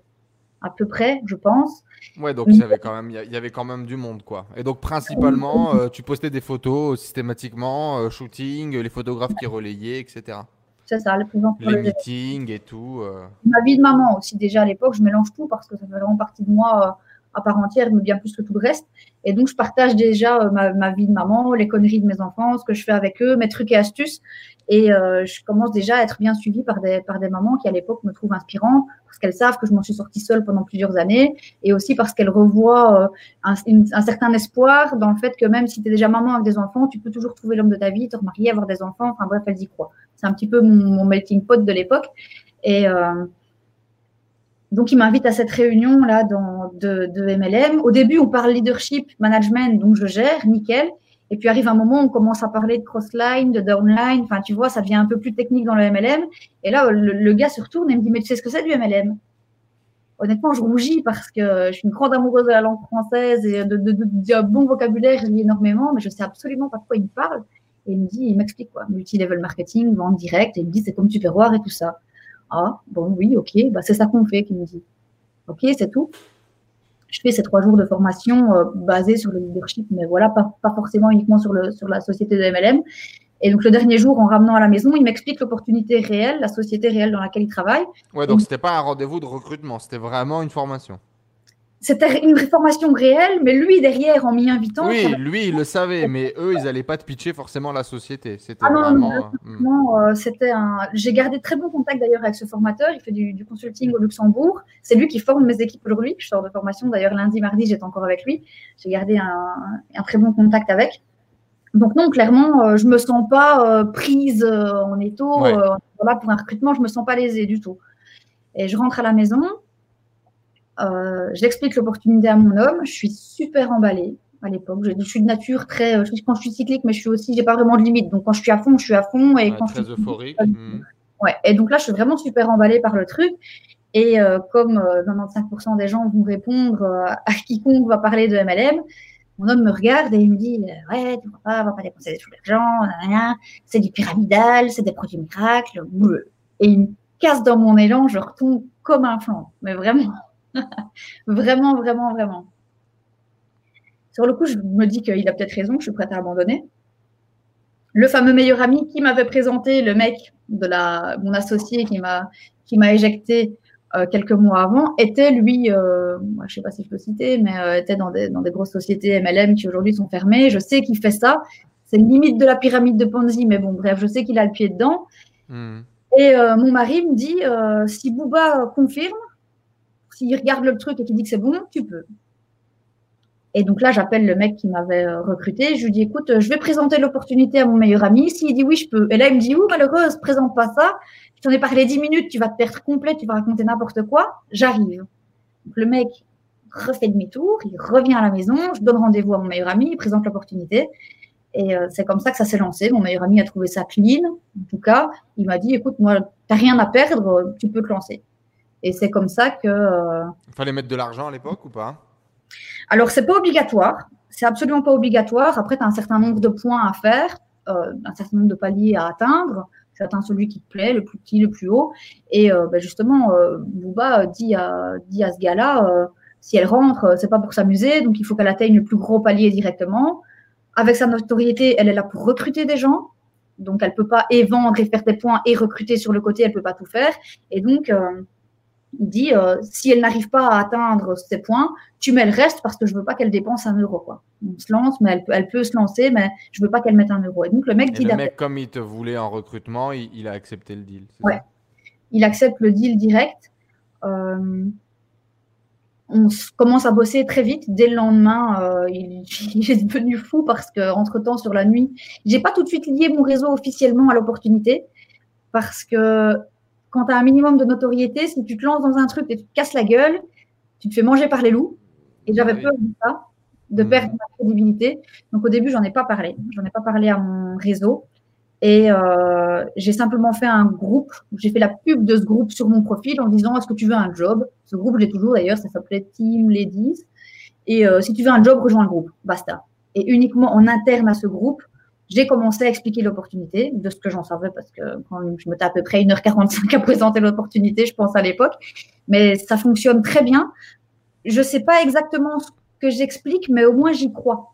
à peu près, je pense. Ouais, donc il y avait quand même, il y avait quand même du monde, quoi. Et donc principalement, euh, tu postais des photos systématiquement, euh, shooting, les photographes qui relayaient, etc. C'est ça, les, les meetings et tout. Euh. Ma vie de maman aussi déjà à l'époque, je mélange tout parce que ça fait vraiment partie de moi à part entière, mais bien plus que tout le reste. Et donc, je partage déjà ma, ma, vie de maman, les conneries de mes enfants, ce que je fais avec eux, mes trucs et astuces. Et euh, je commence déjà à être bien suivie par des, par des mamans qui, à l'époque, me trouvent inspirante, parce qu'elles savent que je m'en suis sortie seule pendant plusieurs années, et aussi parce qu'elles revoient euh, un, certain espoir dans le fait que même si tu es déjà maman avec des enfants, tu peux toujours trouver l'homme de ta vie, te remarier, avoir des enfants. Enfin bref, elles y croient. C'est un petit peu mon, melting pot de l'époque. Et, euh, donc, il m'invite à cette réunion-là de, de, MLM. Au début, on parle leadership, management, donc je gère, nickel. Et puis arrive un moment on commence à parler de crossline, de downline. Enfin, tu vois, ça devient un peu plus technique dans le MLM. Et là, le, gars se retourne et me dit, mais tu sais ce que c'est du MLM Honnêtement, je rougis parce que je suis une grande amoureuse de la langue française et de, bon vocabulaire, je lis énormément, mais je sais absolument pas de quoi il me parle. Et il me dit, il m'explique quoi, multi-level marketing, vente directe, et il me dit, c'est comme tu peux voir et tout ça. Ah, bon, oui, ok, bah, c'est ça qu'on fait, qu'il me dit. Ok, c'est tout. Je fais ces trois jours de formation euh, basés sur le leadership, mais voilà, pas, pas, forcément uniquement sur, le, sur la société de MLM. Et donc, le dernier jour, en ramenant à la maison, il m'explique l'opportunité réelle, la société réelle dans laquelle il travaille. Ouais, donc, donc c'était pas un rendez-vous de recrutement, c'était vraiment une formation c'était une formation réelle, mais lui derrière, en m'y invitant. Oui, lui, il le savait, mais eux, ils n'allaient pas te pitcher forcément la société. C'était ah vraiment. Non, euh, c'était un. J'ai gardé très bon contact d'ailleurs avec ce formateur. Il fait du, consulting au Luxembourg. C'est lui qui forme mes équipes aujourd'hui. Je sors de formation d'ailleurs lundi, mardi, j'étais encore avec lui. J'ai gardé un, très bon contact avec. Donc non, clairement, je euh, je me sens pas euh, prise en étau. voilà, pour un recrutement, je me sens pas lésée du tout. Et je rentre à la maison. Euh, j'explique l'opportunité à mon homme. Je suis super emballée à l'époque. Je, suis de nature très. Je, quand je suis cyclique, mais je suis aussi. J'ai pas vraiment de limite. Donc quand je suis à fond, je suis à fond. Et quand très je euphorique. Hmm. Ouais. Et donc là, je suis vraiment super emballée par le truc. Et euh, comme 95% euh, des gens vont répondre euh, à quiconque va parler de MLM, mon homme me regarde et il me dit Ouais, tu vois pas, on va pas dépenser des sous d'argent, c'est du pyramidal, c'est des produits miracles. Et il me casse dans mon élan, je retombe comme un flanc. Mais vraiment, [laughs] vraiment, vraiment, vraiment. Sur le coup, je me dis qu'il a peut-être raison, je suis prête à abandonner. Le fameux meilleur ami qui m'avait présenté, le mec de la, mon associé qui m'a qui m'a éjecté euh, quelques mois avant, était lui, euh, je ne sais pas si je peux citer, mais euh, était dans des, dans des grosses sociétés MLM qui aujourd'hui sont fermées. Je sais qu'il fait ça. C'est limite de la pyramide de Ponzi, mais bon, bref, je sais qu'il a le pied dedans. Hmm. Et mon mari me dit, si Bouba confirme, s'il regarde le truc et qu'il dit que c'est bon, tu peux. Et donc là, j'appelle le mec qui m'avait recruté. Je lui dis, écoute, je vais présenter l'opportunité à mon meilleur ami. S'il dit oui, je peux. Et là, il me dit, ouh, malheureuse, présente pas ça t'en ai parlé 10 minutes, tu vas te perdre complet, tu vas raconter n'importe quoi, j'arrive. Le mec refait demi-tour, il revient à la maison, je donne rendez-vous à mon meilleur ami, il présente l'opportunité. Et euh, c'est comme ça que ça s'est lancé. Mon meilleur ami a trouvé ça clean. En tout cas, il m'a dit, écoute, moi, t'as rien à perdre, tu peux te lancer. Et c'est comme ça que. Euh, il fallait mettre de l'argent à l'époque ou pas? Alors, c'est pas obligatoire. C'est absolument pas obligatoire. Après, tu as un certain nombre de points à faire, euh, un certain nombre de paliers à atteindre tu atteins celui qui te plaît, le plus petit, le plus haut. Et euh, bah, justement, euh, Bouba dit à, dit à ce gars-là, euh, si elle rentre, c'est pas pour s'amuser, donc il faut qu'elle atteigne le plus gros palier directement. Avec sa notoriété, elle est là pour recruter des gens. Donc, elle peut pas et vendre et faire des points et recruter sur le côté, elle peut pas tout faire. Et donc, il dit euh, si elle n'arrive pas à atteindre ces points, tu mets le reste parce que je veux pas qu'elle dépense un euro. Quoi. On se lance, mais elle peut, elle peut se lancer, mais je veux pas qu'elle mette un euro. Et donc le mec dit. Le mec, comme il te voulait en recrutement, il, a accepté le deal. Ouais. Il accepte le deal direct. Euh, on commence à bosser très vite. Dès le lendemain, euh, il, [laughs] il, est devenu fou parce que entre temps sur la nuit, j'ai pas tout de suite lié mon réseau officiellement à l'opportunité parce que quand tu as un minimum de notoriété, si tu te lances dans un truc et tu te casses la gueule, tu te fais manger par les loups. Et j'avais peur de ça, de mmh. perdre ma crédibilité. Donc au début, j'en ai pas parlé. J'en ai pas parlé à mon réseau. Et euh, j'ai simplement fait un groupe. J'ai fait la pub de ce groupe sur mon profil en disant Est-ce que tu veux un job? Ce groupe, j'ai toujours d'ailleurs, ça s'appelait Team Ladies. Et euh, si tu veux un job, rejoins le groupe. Basta. Et uniquement en interne à ce groupe, j'ai commencé à expliquer l'opportunité de ce que j'en savais parce que quand je me à peu près 1h45 à présenter l'opportunité, je pense à l'époque. Mais ça fonctionne très bien. Je sais pas exactement ce que j'explique, mais au moins j'y crois.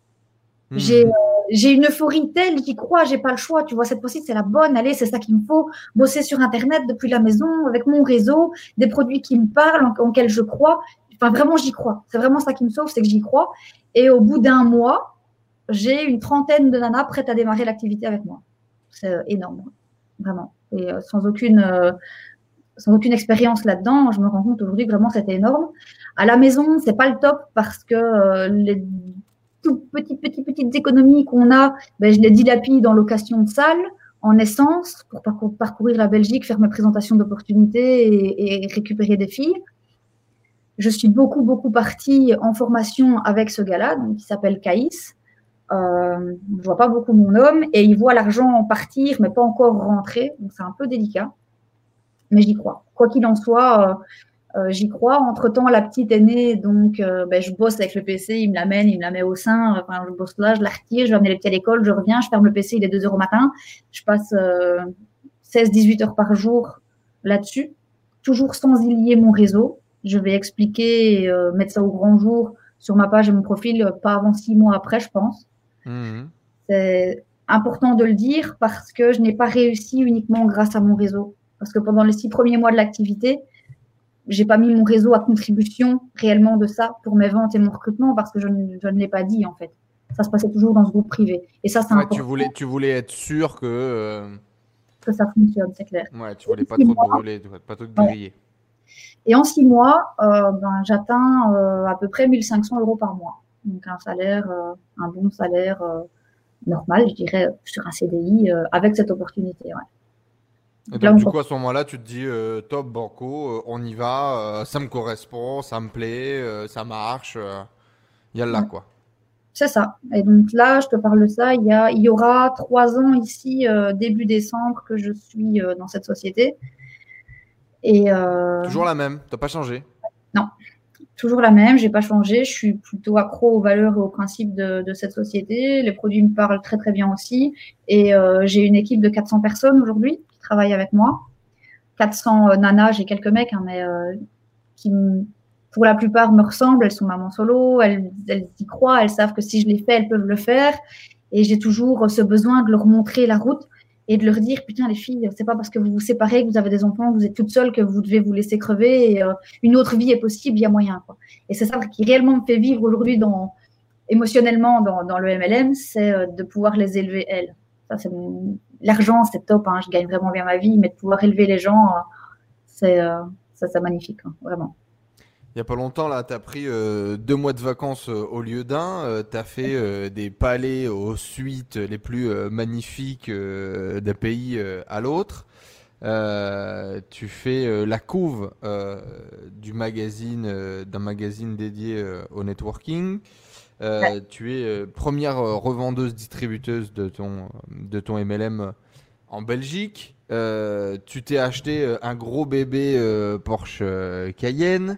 Hmm. J'ai, euh, j'ai une euphorie telle, j'y crois, j'ai pas le choix. Tu vois, cette fois-ci, c'est la bonne. Allez, c'est ça qu'il me faut. Bosser sur Internet depuis la maison, avec mon réseau, des produits qui me parlent, en, en je crois. Enfin, vraiment, j'y crois. C'est vraiment ça qui me sauve, c'est que j'y crois. Et au bout d'un mois, j'ai une trentaine de nanas prêtes à démarrer l'activité avec moi. C'est euh, énorme, vraiment. Et euh, sans aucune, euh, sans aucune expérience là-dedans, je me rends compte aujourd'hui que vraiment c'était énorme. À la maison, c'est pas le top parce que les toutes petites, petites, petites économies qu'on a, ben, je les dilapide en location de salle, en essence, pour parcourir la Belgique, faire mes présentations d'opportunités et, récupérer des filles. Je suis beaucoup, beaucoup partie en formation avec ce gars-là, qui s'appelle Caïs, euh, je vois pas beaucoup mon homme et il voit l'argent partir, mais pas encore rentrer. Donc c'est un peu délicat. Mais j'y crois. Quoi qu'il en soit, euh, euh, j'y crois. Entre temps, la petite est née, donc euh, ben, je bosse avec le PC, il me l'amène, il me la met au sein. Enfin, je bosse là, je la retire, je vais amener les petits à l'école, je reviens, je ferme le PC, il est 2 heures au matin. Je passe 16-18 heures par jour là-dessus, toujours sans y lier mon réseau. Je vais expliquer, mettre ça au grand jour sur ma page et mon profil, pas avant six mois après, je pense. Mhm. C'est important de le dire parce que je n'ai pas réussi uniquement grâce à mon réseau. Parce que pendant les six premiers mois de l'activité, j'ai pas mis mon réseau à contribution réellement de ça pour mes ventes et mon recrutement parce que je ne, je ne l'ai pas dit en fait. Ça se passait toujours dans ce groupe privé. Et ça, c'est Tu voulais, tu voulais être sûr que. Euh, que ça fonctionne, c'est clair. Ouais, tu voulais pas trop, te brûler, pas trop te griller. Et en six mois, euh, ben, j'atteins euh, à peu près 1500 euros par mois donc un salaire, euh, un bon salaire euh, normal, je dirais, sur un CDI euh, avec cette opportunité. Et donc, du coup, à ce moment-là, tu te dis top, Banco, on y va, ça me correspond, ça me plaît, ça marche, il y a là, quoi. c'est ça. Et donc là, je te parle de ça, il y, a, il y aura trois ans ici, début décembre, que je suis dans cette société. Et, toujours la même, tu n'as pas changé? Non, toujours la même, j'ai pas changé. Je suis plutôt accro aux valeurs et aux principes de, de cette société. Les produits me parlent très très bien aussi. Et j'ai une équipe de 400 personnes aujourd'hui qui travaillent avec moi. 400 nanas, j'ai quelques mecs, hein, mais qui me pour la plupart me ressemblent, elles sont maman solo, elles, elles y croient, elles savent que si je les fais, elles peuvent le faire. Et j'ai toujours ce besoin de leur montrer la route et de leur dire putain les filles, c'est pas parce que vous vous séparez, que vous avez des enfants, que vous êtes toutes seules que vous devez vous laisser crever. Euh, une autre vie est possible, il y a moyen. Quoi. Et c'est ça qui réellement me fait vivre aujourd'hui dans émotionnellement dans, le MLM, c'est euh, de pouvoir les élever elles. Ça c'est l'argent, c'est top, hein, je gagne vraiment bien ma vie, mais de pouvoir élever les gens, euh, c'est ça, c'est magnifique, hein, vraiment. Il n'y a pas longtemps, là, tu as pris euh, deux mois de vacances euh, au lieu d'un. Euh, tu as fait des palais aux suites les plus magnifiques d'un pays à l'autre. tu fais la couve du magazine, d'un magazine dédié au networking. Tu es première revendeuse distributeuse de ton, de ton MLM en Belgique. tu t'es acheté un gros bébé Porsche Cayenne.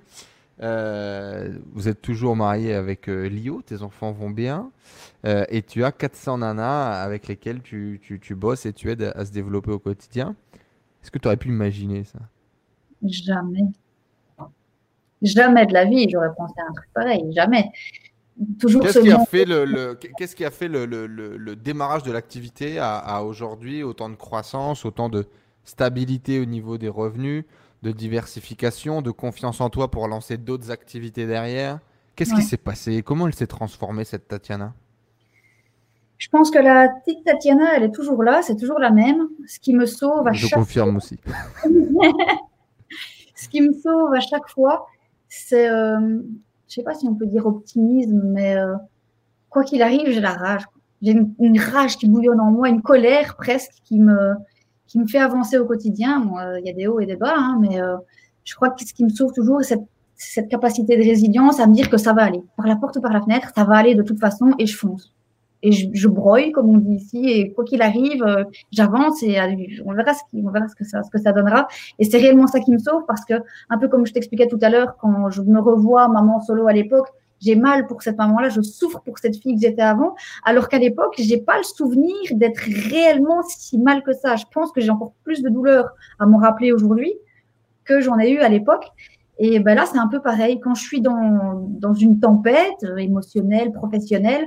Euh, vous êtes toujours marié avec euh, Lio, tes enfants vont bien, euh, et tu as 400 nanas avec lesquelles tu, tu, bosses et tu aides à, se développer au quotidien. Est-ce que tu aurais pu imaginer ça? Jamais. Jamais de la vie, j'aurais pensé à un truc pareil, jamais. Toujours Qu'est-ce qui, a fait le, qu'est-ce qui a fait le, le, le démarrage de l'activité à, à aujourd'hui Autant de croissance, autant de stabilité au niveau des revenus? De diversification, de confiance en toi pour lancer d'autres activités derrière. Qu'est-ce qui s'est passé Comment elle s'est transformée, cette Tatiana? Je pense que la petite Tatiana, elle est toujours là, c'est toujours la même. Ce qui me sauve à Je confirme aussi. [laughs] Ce qui me sauve à chaque fois, c'est, euh, je ne sais pas si on peut dire optimisme, mais euh, quoi qu'il arrive, j'ai la rage. J'ai une, une, rage qui bouillonne en moi, une colère presque qui me, qui me fait avancer au quotidien. Moi, il y a des hauts et des bas, hein, mais euh, je crois que ce qui me sauve toujours, c'est cette, capacité de résilience à me dire que ça va aller. Par la porte ou par la fenêtre, ça va aller de toute façon et je fonce. Et je, je comme on dit ici, et quoi qu'il arrive, euh, j'avance et on verra, ce, qui, verra ce, que ça, ce que ça donnera. Et c'est réellement ça qui me sauve parce que, un peu comme je t'expliquais tout à l'heure, quand je me revois maman solo à l'époque, j'ai mal pour cette maman-là, je souffre pour cette fille que j'étais avant, alors qu'à l'époque, j'ai pas le souvenir d'être réellement si mal que ça. Je pense que j'ai encore plus de douleur à m'en rappeler aujourd'hui que j'en ai eu à l'époque. Et ben là, c'est un peu pareil. Quand je suis dans, dans une tempête euh, émotionnelle, professionnelle,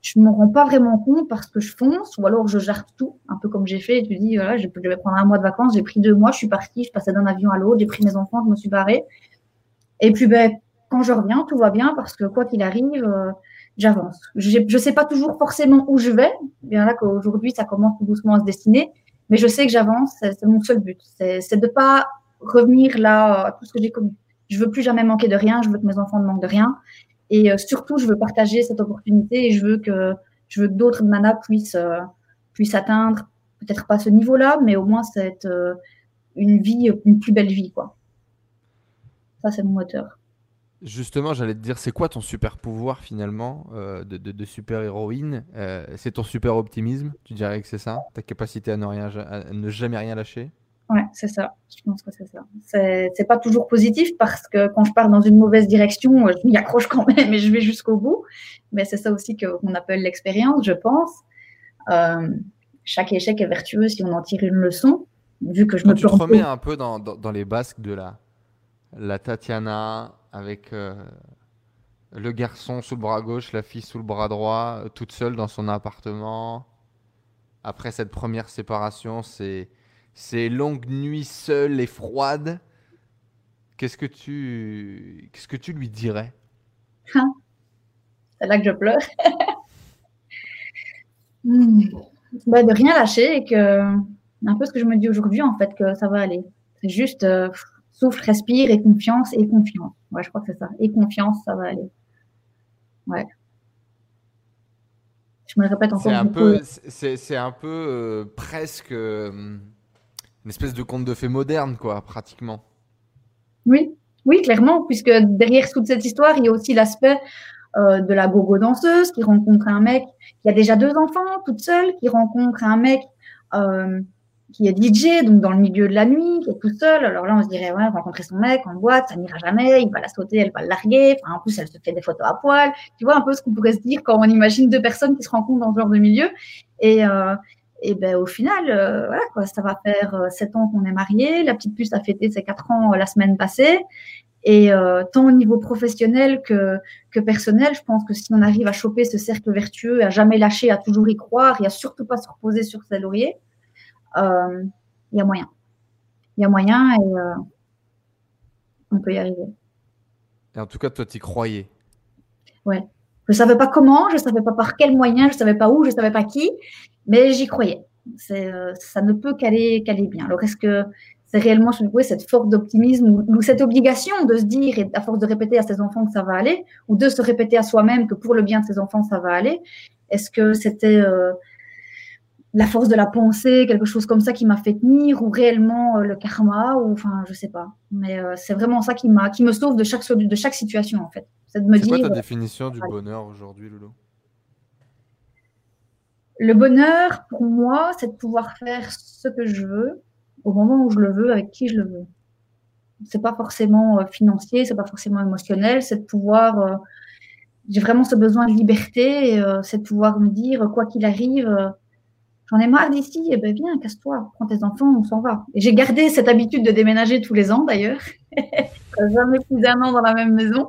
je me rends pas vraiment compte parce que je fonce ou alors je gère tout, un peu comme j'ai fait. Tu dis, voilà, je vais prendre un mois de vacances, j'ai pris deux mois, je suis partie, je passais d'un avion à l'autre, j'ai pris mes enfants, je me suis barrée. Et puis, ben, quand je reviens, tout va bien parce que quoi qu'il arrive, euh, j'avance. Je ne sais pas toujours forcément où je vais. Bien là qu'aujourd'hui, ça commence tout doucement à se dessiner, mais je sais que j'avance. C'est mon seul but. C'est de pas revenir là à tout ce que j'ai connu. Je veux plus jamais manquer de rien. Je veux que mes enfants ne manquent de rien. Et euh, surtout, je veux partager cette opportunité et je veux que que d'autres nanas puissent euh, puissent atteindre peut-être pas ce niveau-là, mais au moins cette une vie, une plus belle vie, quoi. Ça, c'est mon moteur. Justement, j'allais te dire, c'est quoi ton super pouvoir finalement euh, de, super héroïne euh, C'est ton super optimisme? Tu dirais que c'est ça? Ta capacité à ne, rien, à ne jamais rien lâcher? Ouais, c'est ça. Je pense que c'est ça. C'est pas toujours positif parce que quand je pars dans une mauvaise direction, je m'y accroche quand même [laughs] et je vais jusqu'au bout. Mais c'est ça aussi qu'on appelle l'expérience, je pense. Euh, chaque échec est vertueux si on en tire une leçon. Vu que je me tu te remets un peu dans, dans les basques de la, la Tatiana avec euh, le garçon sous le bras gauche, la fille sous le bras droit, euh, toute seule dans son appartement. Après cette première séparation, c'est ces longues nuits seules et froides. Qu'est-ce que tu qu'est-ce que tu lui dirais? C'est là que je pleure. [laughs] Hmm. Bah, de rien lâcher et que un peu ce que je me dis aujourd'hui en fait que ça va aller. C'est juste euh, souffle, respire et confiance et confiance. Ouais, je crois que c'est ça. Et confiance, ça va aller. Ouais. Je me le répète encore. C'est un peu, c'est, un peu euh, presque euh, une espèce de conte de fées moderne, quoi, pratiquement. Oui, oui, clairement, puisque derrière toute cette histoire, il y a aussi l'aspect de la gogo danseuse qui rencontre un mec qui a déjà deux enfants toute seule, qui rencontre un mec qui est DJ, donc dans le milieu de la nuit, qui est tout seul. Alors là, on se dirait, ouais, rencontrer son mec en boîte, ça n'ira jamais, il va la sauter, elle va le larguer. Enfin, en plus, elle se fait des photos à poil. Tu vois un peu ce qu'on pourrait se dire quand on imagine deux personnes qui se rencontrent dans ce genre de milieu. Et, euh, et ben, au final, euh, voilà, quoi, ça va faire euh, sept ans qu'on est mariés. La petite puce a fêté ses quatre ans la semaine passée. Et tant au niveau professionnel que, que personnel, je pense que si on arrive à choper ce cercle vertueux, à jamais lâcher, à toujours y croire et à surtout pas se reposer sur ses lauriers, il euh, y a moyen. Il y a moyen et euh, on peut y arriver. Et en tout cas, toi, tu y croyais. Ouais. Je ne savais pas comment, je ne savais pas par quel moyen, je ne savais pas où, je ne savais pas qui, mais j'y croyais. Euh, ça ne peut qu'aller bien. Alors, est-ce que c'est réellement cette force d'optimisme ou, cette obligation de se dire, et à force de répéter à ses enfants que ça va aller, ou de se répéter à soi-même que pour le bien de ses enfants, ça va aller Est-ce que c'était la force de la pensée, quelque chose comme ça qui m'a fait tenir, ou réellement euh, le karma, ou enfin, je sais pas. Mais euh, c'est vraiment ça qui m'a, qui me sauve de chaque de chaque situation en fait. C'est de me dire. Quoi ta définition du bonheur aujourd'hui, Lolo? Le bonheur, pour moi, c'est de pouvoir faire ce que je veux au moment où je le veux, avec qui je le veux. C'est pas forcément euh, financier, c'est pas forcément émotionnel, c'est de pouvoir. j'ai vraiment ce besoin de liberté, c'est de pouvoir me dire quoi qu'il arrive J'en ai marre d'ici, eh ben viens, casse-toi, prends tes enfants, on s'en va. Et j'ai gardé cette habitude de déménager tous les ans d'ailleurs. [laughs] Jamais plus d'un an dans la même maison.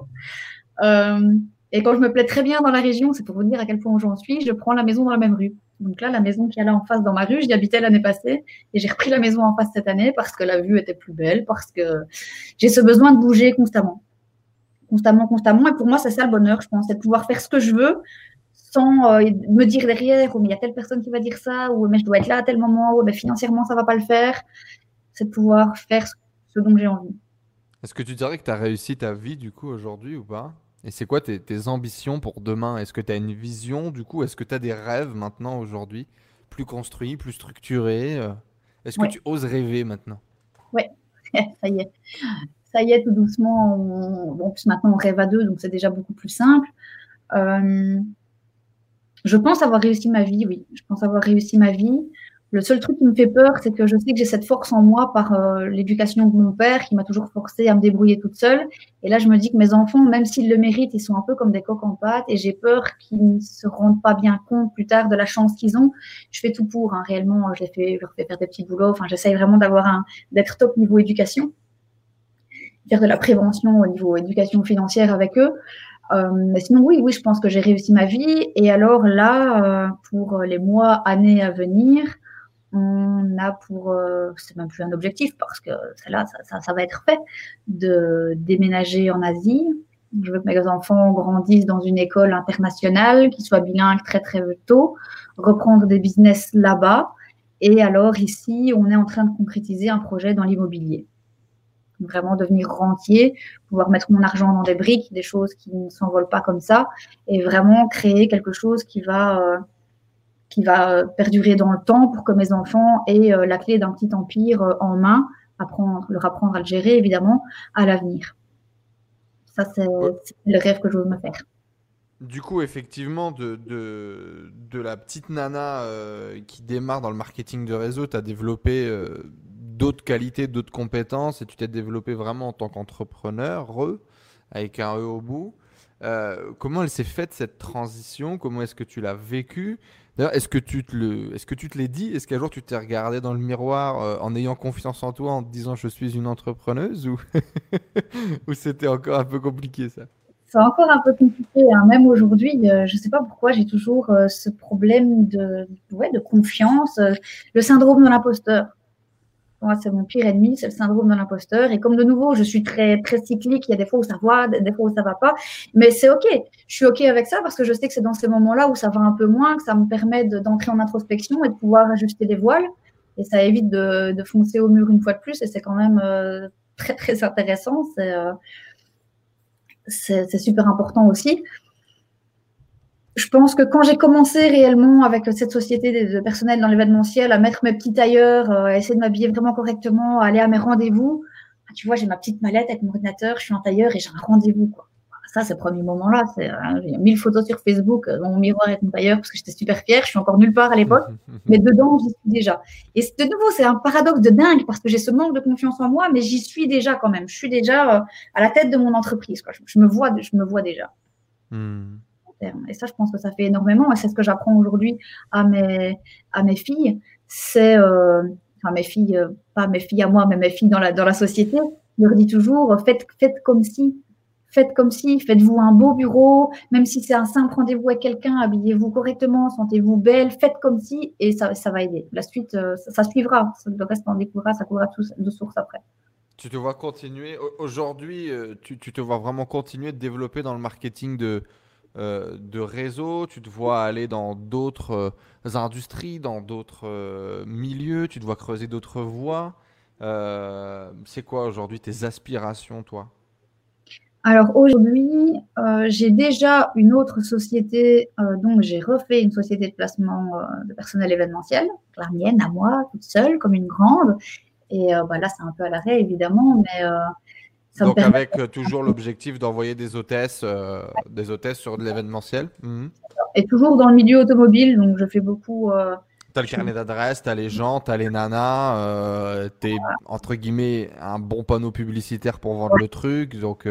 Euh, et quand je me plais très bien dans la région, c'est pour vous dire à quel point j'en suis, je prends la maison dans la même rue. Donc là, la maison qui est là en face dans ma rue, j'y habitais l'année passée et j'ai repris la maison en face cette année parce que la vue était plus belle, parce que j'ai ce besoin de bouger constamment. Constamment, constamment. Et pour moi, c'est ça le bonheur, je pense, c'est de pouvoir faire ce que je veux sans euh, me dire derrière, oh, mais il y a telle personne qui va dire ça, ou mais je dois être là à tel moment, ou mais financièrement ça va pas le faire. C'est de pouvoir faire ce dont j'ai envie. Est-ce que tu dirais que tu as réussi ta vie du coup aujourd'hui ou pas? Et c'est quoi tes, ambitions pour demain? Est-ce que tu as une vision du coup? Est-ce que tu as des rêves maintenant aujourd'hui? Plus construits, plus structurés euh? Est-ce que tu oses rêver maintenant? Oui, [laughs] ça y est. Ça y est, tout doucement. En plus, maintenant, on rêve à deux, donc c'est déjà beaucoup plus simple. Euh, je pense avoir réussi ma vie, oui. Je pense avoir réussi ma vie. Le seul truc qui me fait peur, c'est que je sais que j'ai cette force en moi par euh, l'éducation de mon père qui m'a toujours forcé à me débrouiller toute seule. Et là, je me dis que mes enfants, même s'ils le méritent, ils sont un peu comme des coques en pâte et j'ai peur qu'ils ne se rendent pas bien compte plus tard de la chance qu'ils ont. Je fais tout pour, hein, réellement. Je, les fais, je leur fais faire des petits boulots. Enfin, j'essaye vraiment d'avoir un, d'être top niveau éducation, faire de la prévention au niveau éducation financière avec eux. Euh, sinon, oui, oui, je pense que j'ai réussi ma vie. Et alors là, euh, pour les mois, années à venir, on a pour, euh, c'est même plus un objectif parce que là, ça, ça, va être fait, de déménager en Asie. Je veux que mes enfants grandissent dans une école internationale, qui soit bilingue très très tôt, reprendre des business là-bas. Et alors ici, on est en train de concrétiser un projet dans l'immobilier vraiment devenir rentier, pouvoir mettre mon argent dans des briques, des choses qui ne s'envolent pas comme ça, et vraiment créer quelque chose qui va, euh, qui va perdurer dans le temps pour que mes enfants aient euh, la clé d'un petit empire euh, en main, apprendre, leur apprendre à le gérer évidemment à l'avenir. Ça, c'est le rêve que je veux me faire. Du coup, effectivement, de, de, de la petite nana qui démarre dans le marketing de réseau, tu as développé d'autres qualités, d'autres compétences et tu t'es développé vraiment en tant qu'entrepreneur, avec un E au bout. Euh, comment elle s'est faite cette transition? Comment est-ce que tu l'as vécue D'ailleurs, est-ce que tu te le, est-ce que tu te dit? Est-ce qu'un jour tu t'es regardé dans le miroir euh, en ayant confiance en toi, en te disant je suis une entrepreneuse? Ou [laughs] ou c'était encore un peu compliqué ça? C'est encore un peu compliqué. Hein. Même aujourd'hui, euh, je ne sais pas pourquoi j'ai toujours ce problème de, ouais, de confiance, le syndrome de l'imposteur moi, c'est mon pire ennemi, c'est le syndrome de l'imposteur. Et comme de nouveau, je suis très, très cyclique, il y a des fois où ça va, des fois où ça va pas. Mais c'est OK. Je suis OK avec ça parce que je sais que c'est dans ces moments-là où ça va un peu moins, que ça me permet d'entrer en introspection et de pouvoir ajuster les voiles. Et ça évite de, de foncer au mur une fois de plus. Et c'est quand même euh, très, très intéressant. Euh, c'est super important aussi je pense que quand j'ai commencé réellement avec cette société de personnel dans l'événementiel, à mettre mes petits tailleurs, euh, à essayer de m'habiller vraiment correctement, à aller à mes rendez-vous, bah, tu vois, j'ai ma petite mallette avec mon ordinateur, je suis en tailleur et j'ai un rendez-vous. ça, ces premiers moments-là, c'est hein, j'ai mille photos sur Facebook euh, dans mon miroir et mon tailleur parce que j'étais super fière. Je suis encore nulle part à l'époque, [laughs] mais dedans, j'y suis déjà. Et de nouveau, c'est un paradoxe de dingue parce que j'ai ce manque de confiance en moi, mais j'y suis déjà quand même. Je suis déjà euh, à la tête de mon entreprise. Quoi. Je, me vois, je me vois déjà. Hmm. Et ça, je pense que ça fait énormément. Et c'est ce que j'apprends aujourd'hui à mes, à mes filles. C'est, euh, enfin, mes filles, pas mes filles à moi, mais mes filles dans la, dans la société. Je leur dis toujours, faites, faites comme si Faites comme si, faites-vous un beau bureau, même si c'est un simple rendez-vous avec quelqu'un, habillez-vous correctement, sentez-vous belle, faites comme si, et ça, ça va aider. La suite, euh, ça, suivra. Le reste, on découvrira, ça couvrira tout de source après. Tu te vois continuer, aujourd'hui, euh, tu, tu, te vois vraiment continuer de développer dans le marketing de, euh, de réseau, tu te vois aller dans d'autres industries, dans d'autres milieux, tu te vois creuser d'autres voies. c'est quoi aujourd'hui tes aspirations, toi? Alors aujourd'hui, euh, j'ai déjà une autre société, euh, donc j'ai refait une société de placement euh, de personnel événementiel, la mienne à moi, toute seule, comme une grande. Et bah, là, c'est un peu à l'arrêt, évidemment, mais ça donc avec toujours l'objectif d'envoyer des hôtesses, des hôtesses sur de l'événementiel. Mhm. Et toujours dans le milieu automobile, donc je fais beaucoup. T'as le carnet d'adresse, t'as les gens, t'as les nanas, t'es entre guillemets un bon panneau publicitaire pour vendre le truc, donc.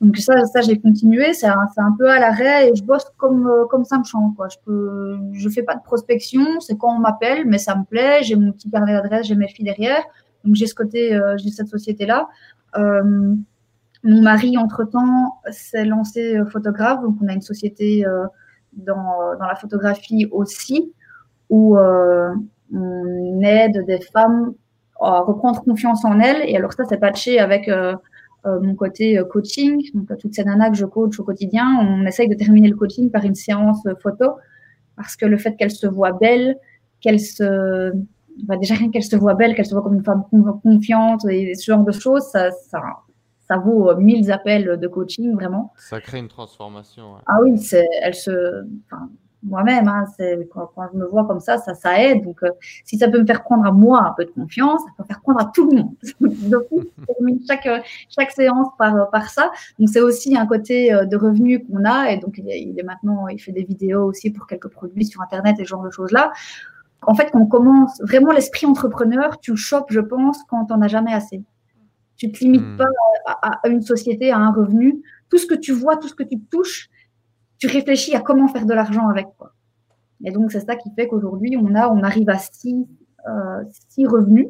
Donc ça, ça j'ai continué, c'est un, un, peu à l'arrêt et je bosse comme, euh, comme ça me chante. Quoi. Je peux, je fais pas de prospection, c'est quand on m'appelle, mais ça me plaît. J'ai mon petit carnet d'adresse, j'ai mes filles derrière. Donc j'ai ce côté, euh, j'ai cette société-là. Euh, mon mari, entre-temps, s'est lancé euh, photographe. Donc on a une société dans, dans la photographie aussi, où on aide des femmes à reprendre confiance en elles. Et alors ça, c'est patché avec mon côté coaching, donc toutes ces nanas que je coach au quotidien, on essaye de terminer le coaching par une séance photo parce que le fait qu'elle se voit belle, qu'elle se bah déjà rien qu'elle se voit belle, qu'elle se voit comme une femme confiante et ce genre de choses, ça, ça, ça vaut mille appels de coaching vraiment. Ça crée une transformation. Ah oui, c'est, elle se, moi-même. Hein, quand, quand, je me vois comme ça, ça, ça aide. Donc, euh, si ça peut me faire prendre à moi un peu de confiance, ça peut faire prendre à tout le monde. [laughs] donc, [laughs] chaque, chaque séance par, par ça. Donc, c'est aussi un côté euh, de revenu qu'on a. Et donc, il, est maintenant, il fait des vidéos aussi pour quelques produits sur Internet et ce genre de choses-là. En fait, quand on commence vraiment l'esprit entrepreneur, tu chopes, je pense, quand on as jamais assez. Tu ne te limites hmm. pas à, à, une société, à un revenu. Tout ce que tu vois, tout ce que tu touches, tu réfléchis à comment faire de l'argent avec. Quoi. Et donc, c'est ça qui fait qu'aujourd'hui, on, a, on arrive à six, euh, six revenus.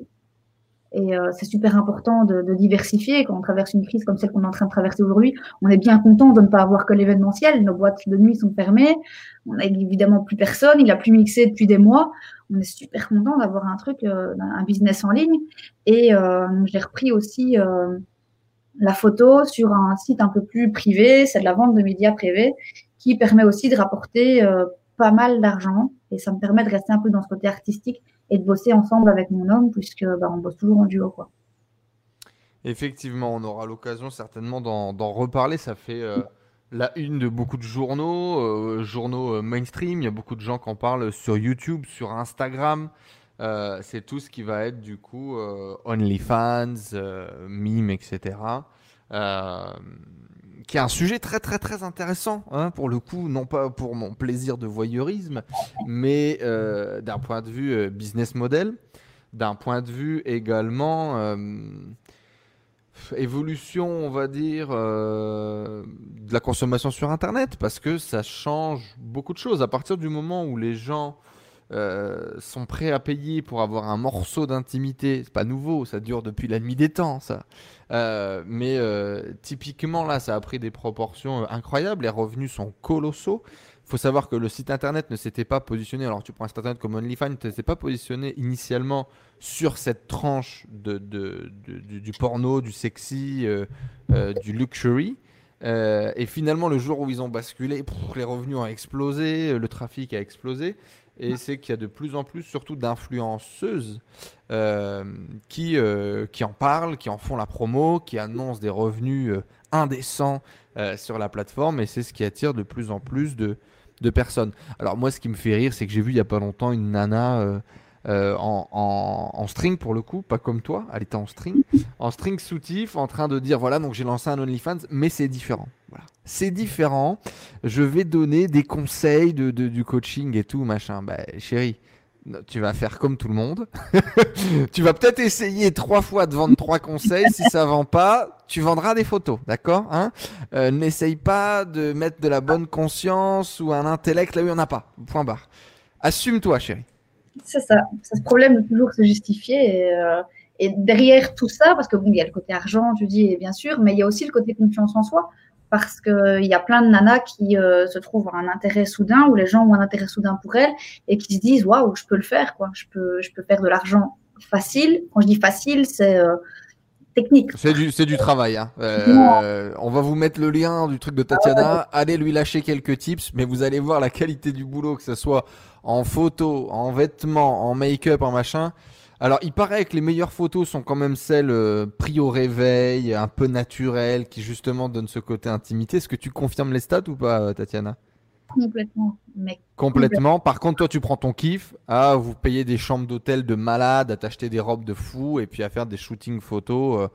Et euh, c'est super important de, de, diversifier. Quand on traverse une crise comme celle qu'on est en train de traverser aujourd'hui, on est bien content de ne pas avoir que l'événementiel. Nos boîtes de nuit sont fermées. On n'a évidemment plus personne. Il a plus mixé depuis des mois. On est super content d'avoir un truc, euh, un business en ligne. Et euh, j'ai repris aussi euh, la photo sur un site un peu plus privé. C'est de la vente de médias privés qui permet aussi de rapporter euh, pas mal d'argent. Et ça me permet de rester un peu dans ce côté artistique et de bosser ensemble avec mon homme, puisque bah, on bosse toujours en duo. Quoi. Effectivement, on aura l'occasion certainement d'en reparler. Ça fait euh, la une de beaucoup de journaux, euh, journaux mainstream. Il y a beaucoup de gens qui en parlent sur YouTube, sur Instagram. c'est tout ce qui va être du coup OnlyFans, mime, etc qui est un sujet très très très intéressant, hein, pour le coup, non pas pour mon plaisir de voyeurisme, mais euh, d'un point de vue euh, business model, d'un point de vue également euh, évolution, on va dire, de la consommation sur Internet, parce que ça change beaucoup de choses. À partir du moment où les gens sont prêts à payer pour avoir un morceau d'intimité, c'est pas nouveau, ça dure depuis la nuit des temps, ça. Euh, mais euh, typiquement, là, ça a pris des proportions euh, incroyables. Les revenus sont colossaux. Il faut savoir que le site internet ne s'était pas positionné. Alors, tu prends un site internet comme OnlyFans, ne s'était pas positionné initialement sur cette tranche de, du, porno, du sexy, du luxury. et finalement, le jour où ils ont basculé, les revenus ont explosé, le trafic a explosé et c'est qu'il y a de plus en plus, surtout d'influenceuses, euh, qui, euh, qui en parlent, qui en font la promo, qui annoncent des revenus euh, indécents sur la plateforme, et c'est ce qui attire de plus en plus de, de, personnes. Alors moi, ce qui me fait rire, c'est que j'ai vu il n'y a pas longtemps une nana euh, en, string pour le coup, pas comme toi, elle était en string, en string soutif, en train de dire voilà, donc j'ai lancé un OnlyFans, mais c'est différent. C'est différent. Je vais donner des conseils de, du coaching et tout, machin. Bah, chérie, tu vas faire comme tout le monde. [laughs] tu vas peut-être essayer trois fois de vendre trois conseils. Si ça vend pas, tu vendras des photos, d'accord hein? Euh, N'essaye pas de mettre de la bonne conscience ou un intellect là où il n'y en a pas. Point barre. Assume-toi, chérie. C'est ça. C'est ce problème de toujours se justifier. Et, euh, derrière tout ça, parce que bon, il y a le côté argent, tu dis, bien sûr, mais il y a aussi le côté confiance en soi parce qu'il y a plein de nanas qui euh, se trouvent un intérêt soudain ou les gens ont un intérêt soudain pour elles et qui se disent waouh je peux le faire quoi. Je peux je peux faire de l'argent facile. Quand je dis facile c'est euh, technique. C'est du c'est du travail hein. euh, on va vous mettre le lien du truc de Tatiana. Ah allez lui lâcher quelques tips mais vous allez voir la qualité du boulot que ce soit en photo en vêtements en make-up en machin alors, il paraît que les meilleures photos sont quand même celles euh, prises au réveil, un peu naturelles, qui justement donnent ce côté intimité. Est-ce que tu confirmes les stats ou pas, euh, Tatiana? Complètement. Complètement. Par contre, toi, tu prends ton kiff à vous payer des chambres d'hôtel de malades, à t'acheter des robes de fou et puis à faire des shootings photos. Euh,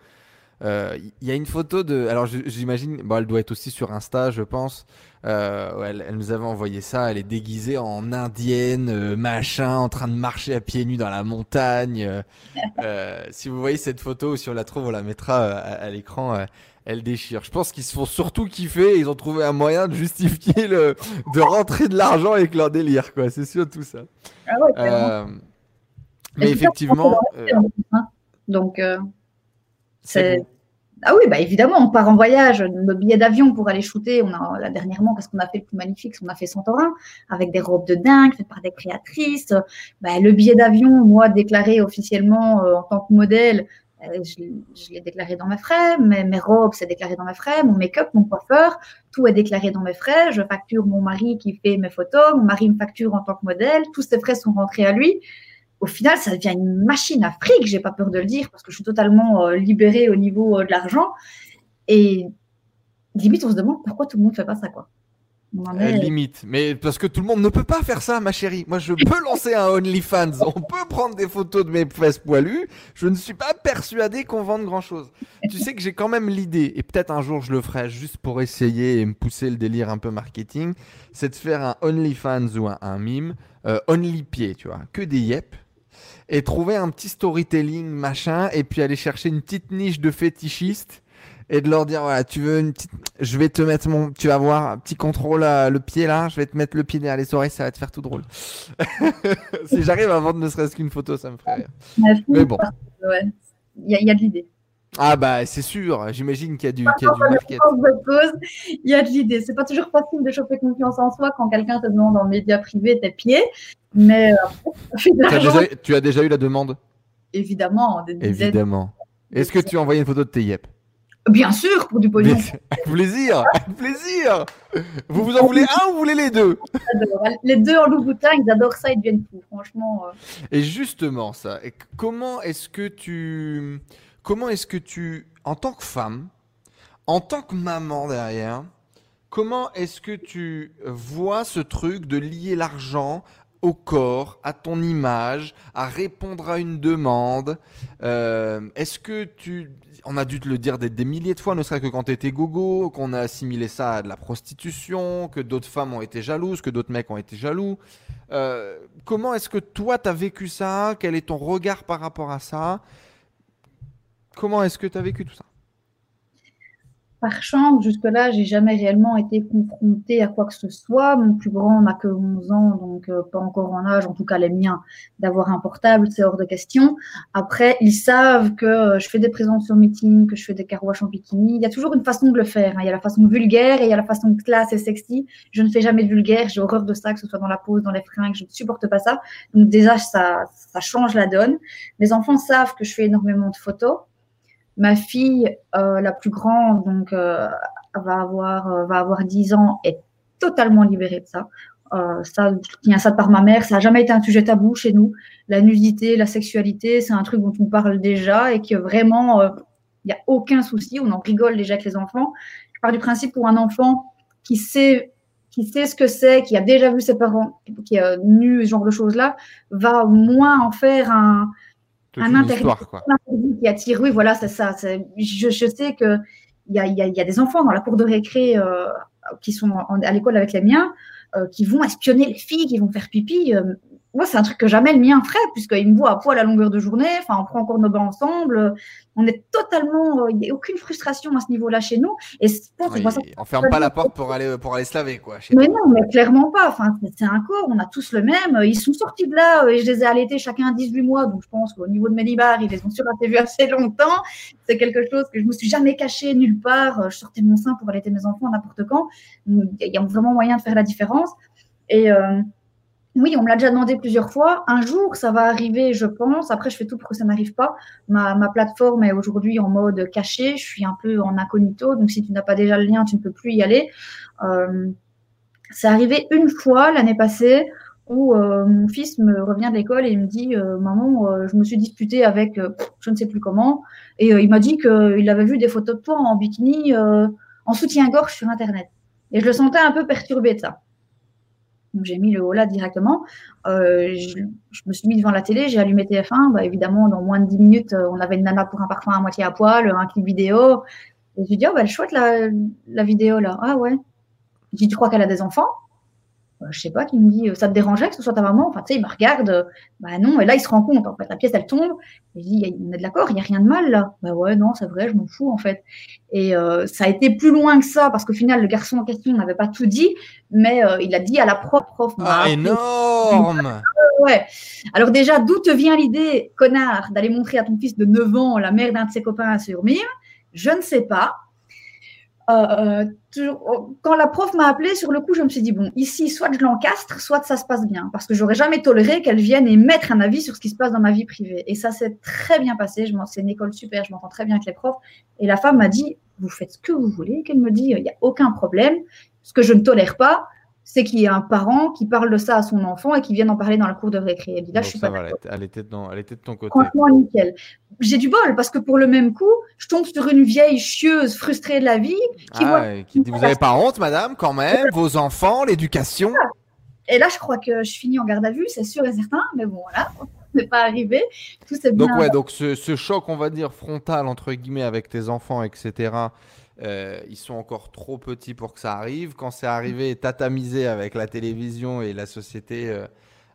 il euh, y a une photo de. Alors j'imagine, bon, elle doit être aussi sur Insta, je pense. Euh, elle, elle, nous avait envoyé ça. Elle est déguisée en indienne, euh, machin, en train de marcher à pieds nus dans la montagne. [laughs] si vous voyez cette photo, si on la trouve, on la mettra à, l'écran. elle déchire. Je pense qu'ils se font surtout kiffer. Ils ont trouvé un moyen de justifier le, de rentrer de l'argent avec leur délire, quoi. C'est sûr tout ça. Ah mais effectivement. Hein. Donc. C'est ah oui, bah évidemment, on part en voyage, nos billets d'avion pour aller shooter, on a là dernièrement, parce qu'on a fait le plus magnifique, on a fait Santorin, avec des robes de dingue faites par des créatrices. Bah, le billet d'avion, moi, déclaré officiellement euh, en tant que modèle, euh, je, l'ai déclaré dans mes frais, mes, mes robes, c'est déclaré dans mes frais, mon make-up, mon coiffeur, tout est déclaré dans mes frais. Je facture mon mari qui fait mes photos, mon mari me facture en tant que modèle, tous ces frais sont rentrés à lui au final, ça devient une machine à fric, j'ai pas peur de le dire, parce que je suis totalement euh, libérée au niveau euh, de l'argent. Et limite, on se demande pourquoi tout le monde fait pas ça, quoi. Euh, limite, mais parce que tout le monde ne peut pas faire ça, ma chérie. Moi, je peux [laughs] lancer un OnlyFans, on peut prendre des photos de mes fesses poilues. Je ne suis pas persuadé qu'on vende grand chose. tu sais que j'ai quand même l'idée, et peut-être un jour je le ferai juste pour essayer et me pousser le délire un peu marketing, c'est de faire un OnlyFans ou un, mime, Only Pied, tu vois, que des yep et trouver un petit storytelling machin et puis aller chercher une petite niche de fétichistes et de leur dire voilà tu veux une petite je vais te mettre mon tu vas voir un petit contrôle à le pied là je vais te mettre le pied derrière les oreilles ça va te faire tout drôle. [laughs] Si j'arrive à vendre ne serait-ce qu'une photo ça me ferait rire. Mais bon. il y, a de l'idée ah bah c'est sûr, j'imagine qu'il y a du, il y Il y a de l'idée. C'est pas toujours facile de choper confiance en soi quand quelqu'un te demande en média privé tes pieds, mais euh, [laughs] tu as déjà eu la demande? Évidemment. Évidemment. Est-ce que tu as envoyé une photo de tes yep? Bien sûr, pour du pognon. Avec plaisir, avec plaisir. Vous vous en voulez un ou vous voulez les deux? Les deux en Louboutin, ils adorent ça, ils deviennent fous, franchement. Euh. Et justement, ça, comment est-ce que tu comment est-ce que tu, en tant que femme, en tant que maman derrière, comment est-ce que tu vois ce truc de lier l'argent au corps, à ton image, à répondre à une demande? Euh, Est-ce que tu... On a dû te le dire des, milliers de fois, ne serait-ce que quand tu étais gogo, qu'on a assimilé ça à de la prostitution, que d'autres femmes ont été jalouses, que d'autres mecs ont été jaloux. Euh, comment est-ce que toi, tu as vécu ça? Quel est ton regard par rapport à ça? Comment est-ce que tu as vécu tout ça? Par chance, jusque-là, j'ai jamais réellement été confrontée à quoi que ce soit. Mon plus grand n'a que 11 ans, donc euh, pas encore en âge, en tout cas les miens, d'avoir un portable, c'est hors de question. Après, ils savent que euh, je fais des présences sur meeting, que je fais des carouaches en bikini. Il y a toujours une façon de le faire. Hein. Il y a la façon vulgaire et il y a la façon classe et sexy. Je ne fais jamais de vulgaire, j'ai horreur de ça, que ce soit dans la pose, dans les fringues, je ne supporte pas ça. Donc déjà, ça, ça change la donne. Les enfants savent que je fais énormément de photos. Ma fille, euh, la plus grande, donc euh, va avoir euh, va avoir 10 ans, est totalement libérée de ça. ça, je tiens ça par ma mère. Ça n'a jamais été un sujet tabou chez nous. La nudité, la sexualité, c'est un truc dont on parle déjà et que vraiment, il n'y a aucun souci. On en rigole déjà avec les enfants. Je pars du principe pour un enfant qui sait qui sait ce que c'est, qui a déjà vu ses parents, qui a nu ce genre de choses-là, va moins en faire un, un interdit qui attire. Oui, voilà, c'est ça. Je, je, sais qu'il y a, y, a, y a des enfants dans la cour de récré euh, qui sont à l'école avec les miens, euh, qui vont espionner les filles, qui vont faire pipi. Euh, moi, c'est un truc que jamais le mien ferait, puisqu'il me voit à poil à longueur de journée. Enfin, on prend encore nos bains ensemble. On est totalement. Euh, il n'y a aucune frustration à ce niveau-là chez nous. Et on ferme pas la porte pour aller, pour aller se laver, quoi. mais non, mais clairement pas. Enfin, c'est un corps, on a tous le même. Ils sont sortis de là et je les ai allaités chacun 18 mois. Donc, je pense qu'au niveau de mes libars, ils les ont vu assez longtemps. C'est quelque chose que je me suis jamais caché nulle part. Je sortais de mon sein pour allaiter mes enfants n'importe quand. Il y a vraiment moyen de faire la différence. Et. Euh, oui, on me l'a déjà demandé plusieurs fois. Un jour, ça va arriver, je pense. Après, je fais tout pour que ça n'arrive pas. Ma, plateforme est aujourd'hui en mode caché. Je suis un peu en incognito. Donc, si tu n'as pas déjà le lien, tu ne peux plus y aller. Euh, c'est arrivé une fois l'année passée où euh, mon fils me revient de l'école et il me dit euh, Maman, je me suis disputée avec je ne sais plus comment. Et il m'a dit qu'il avait vu des photos de toi en bikini, en soutien-gorge sur Internet. Et je le sentais un peu perturbé de ça. Donc j'ai mis le haut là directement. Euh, je, me suis mis devant la télé, j'ai allumé TF1. Bah, évidemment, dans moins de 10 minutes, euh, on avait une nana pour un parfum à moitié à poil, un clip vidéo. Et je dit, oh, bah, elle chouette la, la vidéo là. Ah ouais. Je dis, tu crois qu'elle a des enfants je sais pas, qui me dit ça te dérangeait que ce soit ta maman? Enfin, tu sais, il me regarde, bah non, et là il se rend compte, en fait, la pièce elle tombe, et je dis on est d'accord, il n'y a rien de mal là. Bah ouais, non, c'est vrai, je m'en fous en fait. Et euh, ça a été plus loin que ça, parce qu'au final, le garçon en question n'avait pas tout dit, mais euh, il a dit à la prof, prof. Ah, énorme Ouais. Alors déjà, d'où te vient l'idée, connard, d'aller montrer à ton fils de 9 ans la mère d'un de ses copains sur Mime Je ne sais pas. Euh, oh, quand la prof m'a appelé, sur le coup, je me suis dit, bon, ici, soit je l'encastre, soit ça se passe bien. Parce que j'aurais jamais toléré qu'elle vienne et mettre un avis sur ce qui se passe dans ma vie privée. Et ça s'est très bien passé. C'est une école super, je m'entends très bien avec les profs. Et la femme m'a dit, vous faites ce que vous voulez. Qu'elle me dit, il n'y a aucun problème. Ce que je ne tolère pas, c'est qu'il y a un parent qui parle de ça à son enfant et qui vient en parler dans la cour de récré. Elle dit là, je suis pas elle, était elle était de ton côté. Franchement, nickel. J'ai du bol parce que pour le même coup, je tombe sur une vieille chieuse frustrée de la vie qui, ah, qui dit Vous n'avez pas honte, madame, quand même, vos enfants, l'éducation Et là, je crois que je finis en garde à vue, c'est sûr et certain, mais bon, voilà. [laughs] n'est pas arrivé. Tout bien. Donc, ouais, donc ce, ce, choc, on va dire, frontal, entre guillemets, avec tes enfants, etc., euh, ils sont encore trop petits pour que ça arrive. Quand c'est arrivé, tatamisé avec la télévision et la société euh,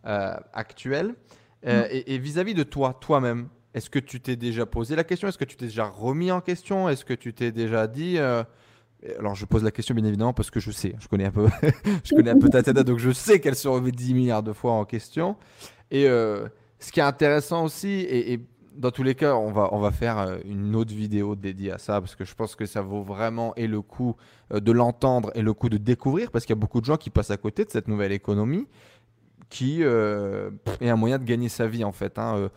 euh, actuelle. Et vis-à-vis de toi, toi-même, est-ce que tu t'es déjà posé la question? Est-ce que tu t'es déjà remis en question? Est-ce que tu t'es déjà dit alors je pose la question bien évidemment parce que je sais, je connais un peu, [laughs] je connais un peu ta tête, donc je sais qu'elle se remet 10 milliards de fois en question. Et ce qui est intéressant aussi, et, et dans tous les cas, on va, on va faire euh, une autre vidéo dédiée à ça parce que je pense que ça vaut vraiment et le coup euh, de l'entendre et le coup de découvrir parce qu'il y a beaucoup de gens qui passent à côté de cette nouvelle économie qui euh, est un moyen de gagner sa vie en fait. Hein.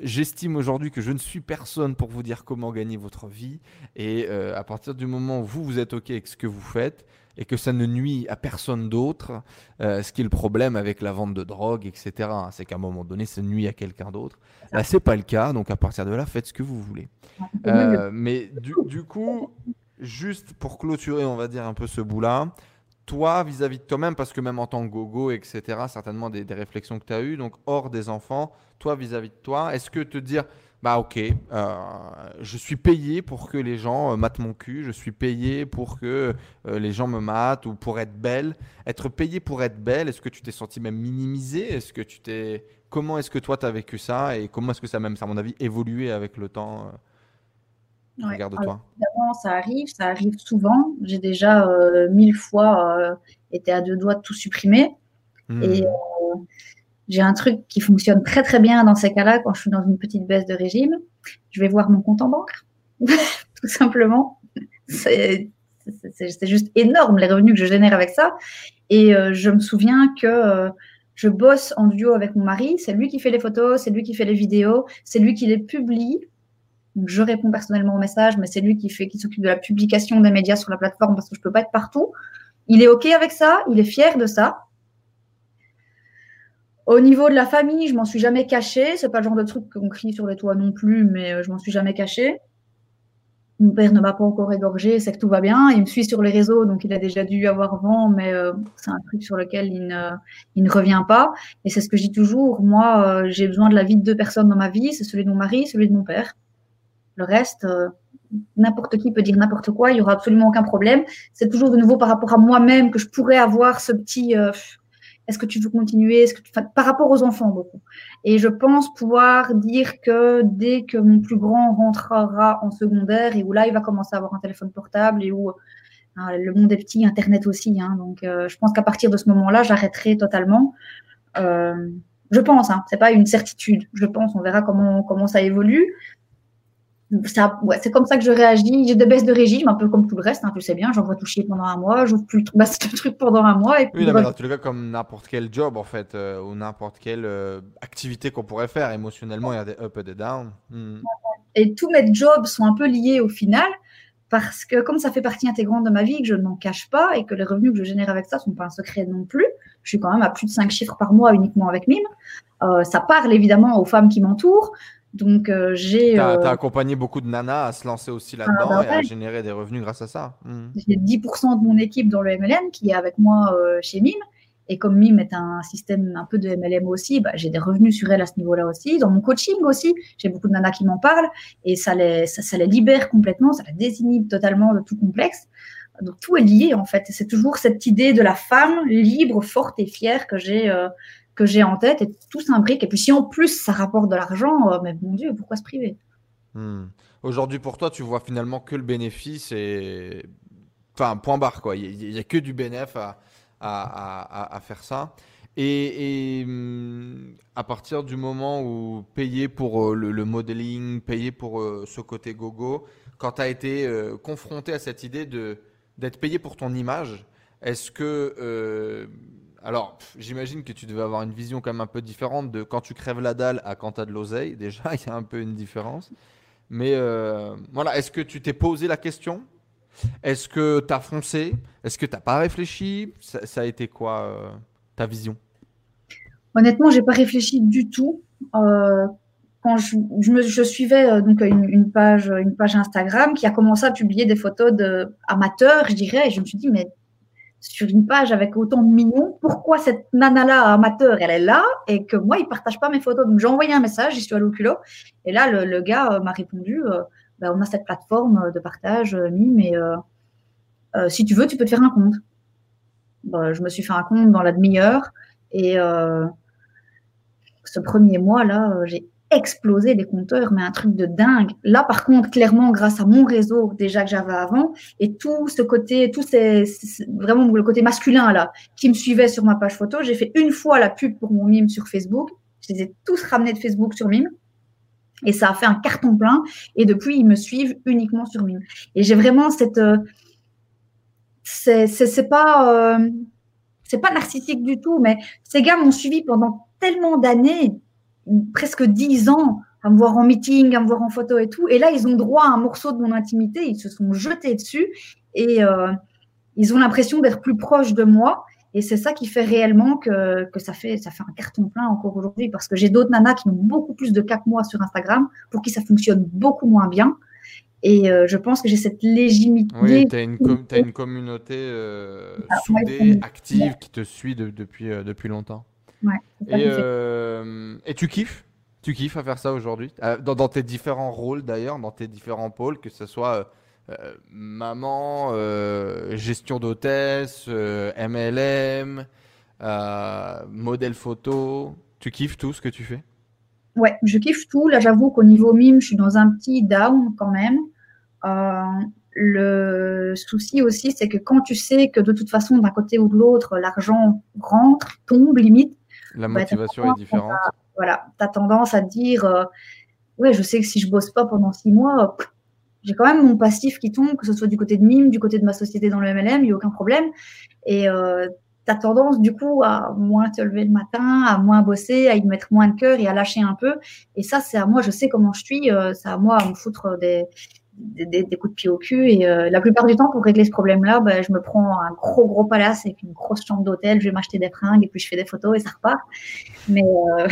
J'estime aujourd'hui que je ne suis personne pour vous dire comment gagner votre vie et à partir du moment où vous, vous êtes OK avec ce que vous faites, et que ça ne nuit à personne d'autre, euh, ce qui est le problème avec la vente de drogue, etc. C'est qu'à un moment donné, ça nuit à quelqu'un d'autre. Là, c'est pas le cas, donc à partir de là, faites ce que vous voulez. Euh, mais du, coup, juste pour clôturer, on va dire un peu ce bout-là, toi, vis-à-vis de toi-même, parce que même en tant que gogo, etc., certainement des, des réflexions que tu as eues, donc hors des enfants, toi, vis-à-vis de toi, est-ce que te dire bah ok, euh, je suis payé pour que les gens euh, matent mon cul, je suis payé pour que euh, les gens me matent ou pour être belle. Être payé pour être belle, est-ce que tu t'es senti même minimisé? Est-ce que tu t'es comment est-ce que toi tu as vécu ça et comment est-ce que ça même à mon avis évolué avec le temps Regarde-toi. Évidemment, ça arrive, ça arrive souvent. J'ai déjà mille fois été à deux doigts de tout supprimer. Hmm. Et j'ai un truc qui fonctionne très très bien dans ces cas-là quand je suis dans une petite baisse de régime. Je vais voir mon compte en banque, [laughs] tout simplement. C'est juste énorme les revenus que je génère avec ça. Et euh, je me souviens que euh, je bosse en duo avec mon mari. C'est lui qui fait les photos, c'est lui qui fait les vidéos, c'est lui qui les publie. Je réponds personnellement aux messages, mais c'est lui qui fait, qui s'occupe de la publication des médias sur la plateforme parce que je peux pas être partout. Il est ok avec ça, il est fier de ça. Au niveau de la famille, je m'en suis jamais cachée. C'est pas le genre de truc qu'on crie sur les toits non plus, mais euh, je m'en suis jamais cachée. mon père ne m'a pas encore égorgé, c'est que tout va bien. Il me suit sur les réseaux, donc il a déjà dû avoir vent, mais euh, c'est un truc sur lequel il ne, revient pas. Et c'est ce que je dis toujours. Moi, euh, j'ai besoin de la vie de deux personnes dans ma vie. C'est celui de mon mari, celui de mon père. Le reste, n'importe qui peut dire n'importe quoi. Il y aura absolument aucun problème. C'est toujours de nouveau par rapport à moi-même que je pourrais avoir ce petit est-ce que tu veux continuer? Par rapport aux enfants, beaucoup. Et je pense pouvoir dire que dès que mon plus grand rentrera en secondaire et où là, il va commencer à avoir un téléphone portable et où hein, le monde est petit, Internet aussi. Hein, donc, euh, je pense qu'à partir de ce moment-là, j'arrêterai totalement. Euh, je pense, hein, c'est pas une certitude. Je pense, on verra comment comment ça évolue c'est comme ça que je réagis. J'ai des baisses de régime, un peu comme tout le reste, hein, tu sais bien. J'en vois toucher pendant un mois, j'ouvre plus le, [laughs] bah, truc pendant un mois. Et oui, mais dans tous les cas, comme n'importe quel job, en fait, euh, ou n'importe quelle euh, activité qu'on pourrait faire, émotionnellement, il y a des up et des down. Hmm. Et tous mes jobs sont un peu liés au final, parce que comme ça fait partie intégrante de ma vie, que je ne m'en cache pas, et que les revenus que je génère avec ça ne sont pas un secret non plus, je suis quand même à plus de 5 chiffres par mois uniquement avec Mime. Euh, ça parle évidemment aux femmes qui m'entourent. Donc, euh, j'ai. Tu as, euh, accompagné beaucoup de nanas à se lancer aussi ah, là-dedans bah et à générer des revenus grâce à ça. Hmm. J'ai 10% de mon équipe dans le MLM qui est avec moi euh, chez MIM. Et comme MIM est un système un peu de MLM aussi, bah, j'ai des revenus sur elle à ce niveau-là aussi. Dans mon coaching aussi, j'ai beaucoup de nanas qui m'en parlent et ça les, ça, les libère complètement, ça les désinhibe totalement de tout complexe. Donc tout est lié en fait. C'est toujours cette idée de la femme libre, forte et fière que j'ai que j'ai en tête et tout s'imbrique. Et puis si en plus ça rapporte de l'argent, euh, mais mon Dieu, pourquoi se priver? Hmm. Aujourd'hui pour toi, tu vois finalement que le bénéfice et... Enfin, point barre quoi. Il n'y a, que du bénéfice à, à, à, faire ça. Et, hmm, à partir du moment où payer pour euh, le, modeling, payer pour euh, ce côté gogo, quand tu as été confronté à cette idée de d'être payé pour ton image, est-ce que alors, j'imagine que tu devais avoir une vision quand même un peu différente de quand tu crèves la dalle à quand tu as de l'oseille. [laughs] Déjà, il y a un peu une différence. Mais euh, voilà, est-ce que tu t'es posé la question? Est-ce que tu as foncé? Est-ce que tu n'as pas réfléchi? Ça, a été quoi euh, ta vision? Honnêtement, j'ai pas réfléchi du tout. Euh, quand je, je, suivais donc une, page, une page Instagram qui a commencé à publier des photos d'amateurs, je dirais, et je me suis dit, mais sur une page avec autant de millions, pourquoi cette nana-là amateur, elle est là et que moi, il partage pas mes photos. Donc, j'ai envoyé un message, j'y suis allée au culot. Et là, le, gars euh, m'a répondu, euh, bah, on a cette plateforme de partage, euh, mais si tu veux, tu peux te faire un compte. Bah, je me suis fait un compte dans la demi-heure. Et ce premier mois-là, j'ai explosé les compteurs, mais un truc de dingue. Là, par contre, clairement, grâce à mon réseau déjà que j'avais avant, et tout ce côté, tout ces, vraiment le côté masculin là, qui me suivait sur ma page photo, j'ai fait une fois la pub pour mon mime sur Facebook. Je les ai tous ramenés de Facebook sur mime. Et ça a fait un carton plein. Et depuis, ils me suivent uniquement sur mime. Et j'ai vraiment cette, euh, c'est pas, euh, c'est pas narcissique du tout, mais ces gars m'ont suivi pendant tellement d'années presque dix ans à me voir en meeting, à me voir en photo et tout. Et là, ils ont droit à un morceau de mon intimité. Ils se sont jetés dessus et euh, ils ont l'impression d'être plus proches de moi. Et c'est ça qui fait réellement que, que, ça, fait, ça fait un carton plein encore aujourd'hui parce que j'ai d'autres nanas qui ont beaucoup plus de 4 mois sur Instagram pour qui ça fonctionne beaucoup moins bien. Et euh, je pense que j'ai cette légitimité. Oui, tu as, une communauté euh, ah, soudée, active qui te suit depuis, depuis longtemps. Euh, et, tu kiffes? Tu kiffes à faire ça aujourd'hui? Euh, dans, tes différents rôles d'ailleurs, dans tes différents pôles, que ce soit euh, maman, gestion d'hôtesse, MLM, modèle photo. Tu kiffes tout ce que tu fais? Ouais, je kiffe tout. Là, j'avoue qu'au niveau mime, je suis dans un petit down quand même. le souci aussi, c'est que quand tu sais que de toute façon, d'un côté ou de l'autre, l'argent rentre, tombe limite, la bah, motivation est différente. voilà, tu as tendance à te dire euh, Ouais, je sais que si je bosse pas pendant six mois, j'ai quand même mon passif qui tombe, que ce soit du côté de Mime, du côté de ma société dans le MLM, il n'y a aucun problème. Et euh, tu as tendance, du coup, à moins te lever le matin, à moins bosser, à y mettre moins de cœur et à lâcher un peu. Et ça, c'est à moi, je sais comment je suis, euh, c'est à moi à me foutre des, des, coups de pied au cul. Et euh, la plupart du temps, pour régler ce problème-là, bah, je me prends un gros, gros palace avec une grosse chambre d'hôtel, je vais m'acheter des fringues et puis je fais des photos et ça repart. Mais euh,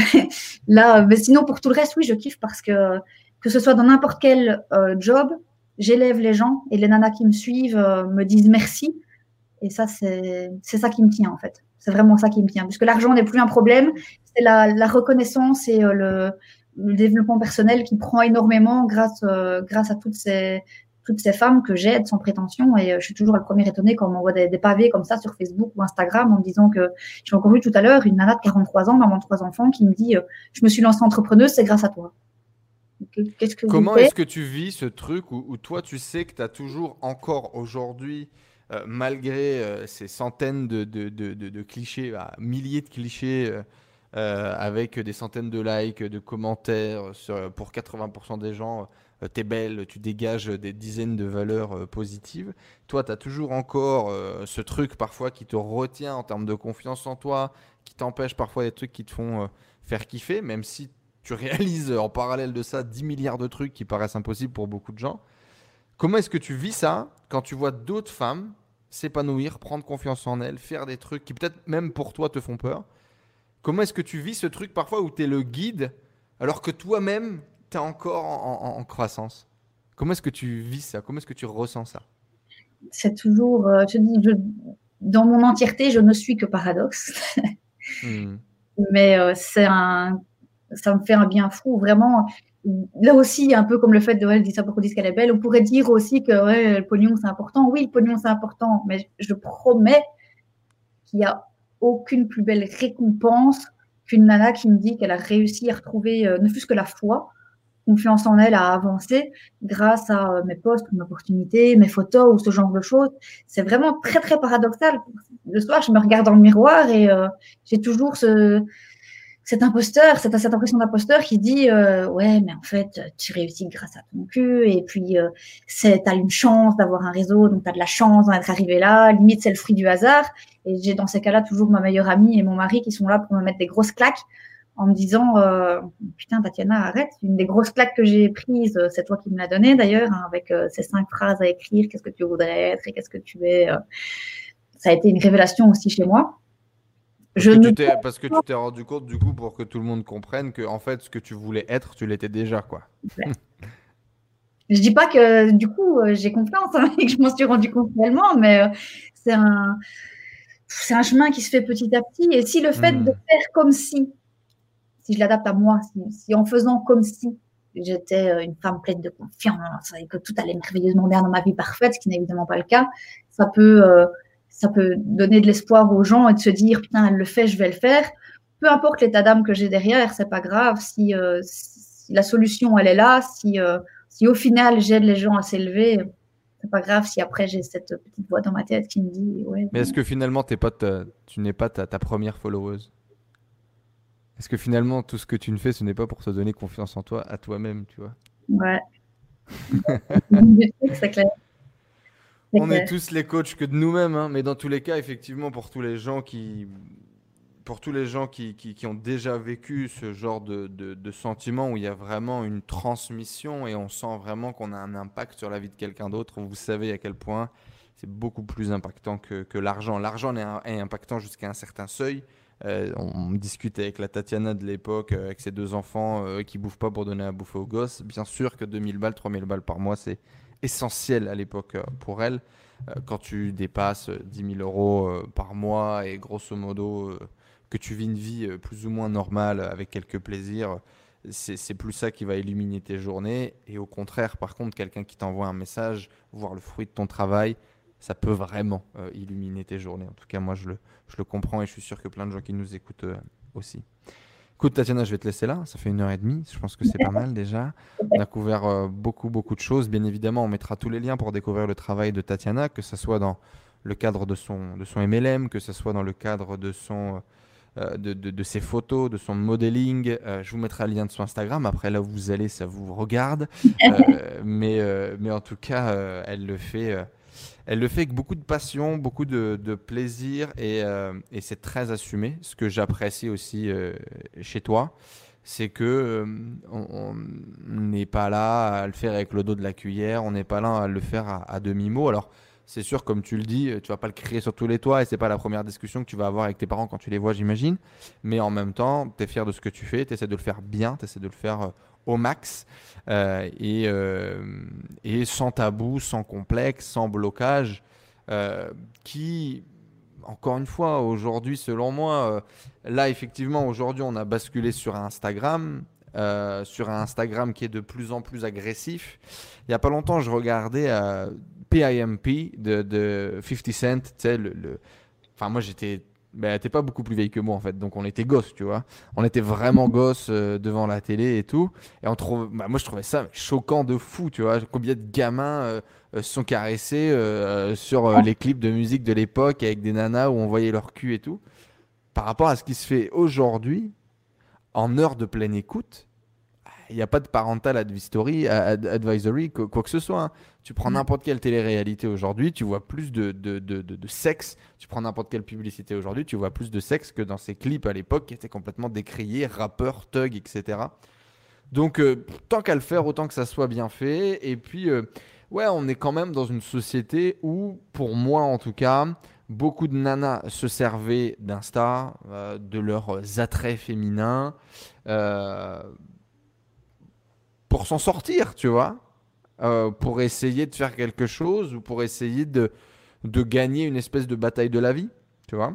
[laughs] là, mais sinon, pour tout le reste, oui, je kiffe parce que que ce soit dans n'importe quel euh, job, j'élève les gens et les nanas qui me suivent me disent merci. Et ça, c'est ça qui me tient en fait. C'est vraiment ça qui me tient. Puisque l'argent n'est plus un problème, c'est la, la, reconnaissance et le, le, développement personnel qui prend énormément grâce, grâce à toutes ces, toutes ces femmes que j'aide sans prétention. Et euh, je suis toujours le premier étonné quand on m'envoie des, pavés comme ça sur Facebook ou Instagram en me disant que j'ai encore vu tout à l'heure une nana de 43 ans, maman de trois enfants, qui me dit euh, Je me suis lancée entrepreneuse, c'est grâce à toi. que Comment est-ce que tu vis ce truc où, toi, tu sais que tu as toujours encore aujourd'hui, euh, malgré ces centaines de, de, de, clichés, bah, milliers de clichés, avec des centaines de likes, de commentaires sur, pour 80% des gens euh, t'es belle, tu dégages des dizaines de valeurs euh, positives. Toi, tu as toujours encore euh, ce truc parfois qui te retient en termes de confiance en toi, qui t'empêche parfois des trucs qui te font faire kiffer, même si tu [laughs] réalises en parallèle de ça 10 milliards de trucs qui paraissent impossibles pour beaucoup de gens. Comment est-ce que tu vis ça quand tu vois d'autres femmes s'épanouir, prendre confiance en elles, faire des trucs qui peut-être même pour toi te font peur Comment est-ce que tu vis ce truc parfois où tu es le guide alors que toi-même, tu es encore en, croissance? Comment est-ce que tu vis ça? Comment est-ce que tu ressens ça? C'est toujours, euh, je dis, dans mon entièreté, je ne suis que paradoxe. Hmm. [laughs] Mais euh, c'est un, ça me fait un bien fou, vraiment. Là aussi, un peu comme le fait de ouais, dire ça pour qu'on dise qu'elle est belle, on pourrait dire aussi que ouais, le pognon c'est important. Oui, le pognon c'est important, mais je promets qu'il n'y a aucune plus belle récompense qu'une nana qui me dit qu'elle a réussi à retrouver euh, ne fût-ce que la foi confiance en elle à avancer grâce à euh, mes posts, mes opportunités, mes photos ou ce genre de choses. C'est vraiment très, très paradoxal. Le soir, je me regarde dans le miroir et euh, j'ai toujours ce, cet imposteur, cette, cette impression d'imposteur qui dit euh, ouais mais en fait tu réussis grâce à ton cul et puis euh, c'est t'as une chance d'avoir un réseau donc t'as de la chance d'être arrivé là. Limite c'est le fruit du hasard. Et j'ai dans ces cas-là toujours ma meilleure amie et mon mari qui sont là pour me mettre des grosses claques en me disant euh, putain Tatiana arrête. Une des grosses claques que j'ai prises euh, c'est toi qui me l'as donné d'ailleurs hein, avec euh, ces cinq phrases à écrire. Qu'est-ce que tu voudrais être et qu'est-ce que tu es ça a été une révélation aussi chez moi je parce, que parce que tu t'es rendu compte du coup pour que tout le monde comprenne que en fait ce que tu voulais être tu l'étais déjà quoi [laughs] je dis pas que du coup j'ai confiance hein, [laughs] et que je m'en suis rendu compte réellement mais c'est un c'est un chemin qui se fait petit à petit et si le fait hmm. de faire comme si si je l'adapte à moi, si, en faisant comme si j'étais euh, une femme pleine de confiance et que tout allait merveilleusement bien dans ma vie parfaite, ce qui n'est évidemment pas le cas, ça peut, euh, ça peut donner de l'espoir aux gens et de se dire putain, elle le fait, je vais le faire. Peu importe l'état d'âme que j'ai derrière, c'est pas grave. Si, euh, si, la solution elle est là, si, si au final j'aide les gens à s'élever, c'est pas grave si après j'ai cette petite voix dans ma tête qui me dit ouais. Mais est-ce que finalement es pas tu n'es pas ta, ta première followeuse? Est-ce que finalement, tout ce que tu ne fais, ce n'est pas pour te donner confiance en toi, à toi-même, tu vois? Ouais. [laughs] c'est clair. On est tous les coachs que de nous-mêmes, hein, mais dans tous les cas, effectivement, pour tous les gens qui, pour tous les gens qui, qui, ont déjà vécu ce genre de, de, sentiment où il y a vraiment une transmission et on sent vraiment qu'on a un impact sur la vie de quelqu'un d'autre, vous savez à quel point c'est beaucoup plus impactant que, que l'argent. L'argent est impactant jusqu'à un certain seuil, euh, on discute avec la Tatiana de l'époque, euh, avec ses deux enfants euh, qui bouffent pas pour donner à bouffer aux gosses. Bien sûr que 2000 balles, 3000 balles par mois, c'est essentiel à l'époque pour elle. quand tu dépasses 10 000 euros par mois et grosso modo que tu vis une vie plus ou moins normale avec quelques plaisirs, c'est plus ça qui va illuminer tes journées. Et au contraire, par contre, quelqu'un qui t'envoie un message, voir le fruit de ton travail, ça peut vraiment euh, illuminer tes journées. En tout cas, moi, je le, je le comprends et je suis sûr que plein de gens qui nous écoutent euh, aussi. Écoute, Tatiana, je vais te laisser là. Ça fait une heure et demie. Je pense que c'est pas mal déjà. On a couvert euh, beaucoup, beaucoup de choses. Bien évidemment, on mettra tous les liens pour découvrir le travail de Tatiana, que ce soit dans le cadre de son, de son MLM, que ce soit dans le cadre de son. de, de, ses photos, de son modeling. je vous mettrai le lien de son Instagram. Après, là où vous allez, ça vous regarde. [laughs] mais, mais en tout cas, elle le fait elle le fait avec beaucoup de passion, beaucoup de, plaisir euh, et, c'est très assumé. Ce que j'apprécie aussi euh, chez toi, c'est que euh, on n'est pas là à le faire avec le dos de la cuillère, on n'est pas là à le faire à, demi-mot. Alors, c'est sûr, comme tu le dis, tu vas pas le crier sur tous les toits et c'est pas la première discussion que tu vas avoir avec tes parents quand tu les vois, j'imagine. Mais en même temps, tu es fier de ce que tu fais, tu essaies de le faire bien, tu essaies de le faire au max euh, et, euh, et, sans tabou, sans complexe, sans blocage, qui, encore une fois, aujourd'hui, selon moi, là, effectivement, aujourd'hui, on a basculé sur Instagram. sur un Instagram qui est de plus en plus agressif. Il n'y a pas longtemps, je regardais PIMP de, de 50 Cent, tu sais, le, Enfin, moi, j'étais... Ben, t'es pas beaucoup plus vieille que moi, en fait. Donc, on était gosses, tu vois. On était vraiment gosses euh, devant la télé et tout. Et on trouve... Bah, moi, je trouvais ça choquant de fou, tu vois. Combien de gamins euh, euh, sont caressés sur les clips de musique de l'époque avec des nanas où on voyait leur cul et tout. Par rapport à ce qui se fait aujourd'hui, en heure de pleine écoute, il n'y a pas de parental advisory, advisory quoi que ce soit. Hein. Tu prends mm. n'importe quelle télé-réalité aujourd'hui, tu vois plus de, de, de, de, sexe. Tu prends n'importe quelle publicité aujourd'hui, tu vois plus de sexe que dans ces clips à l'époque qui étaient complètement décriés, rappeurs, thugs, etc. Donc, euh, tant qu'à le faire, autant que ça soit bien fait. Et puis, euh, ouais, on est quand même dans une société où, pour moi en tout cas, beaucoup de nanas se servaient d'Insta, euh, de leurs attraits féminins pour s'en sortir, tu vois, euh, pour essayer de faire quelque chose ou pour essayer de, de gagner une espèce de bataille de la vie, tu vois.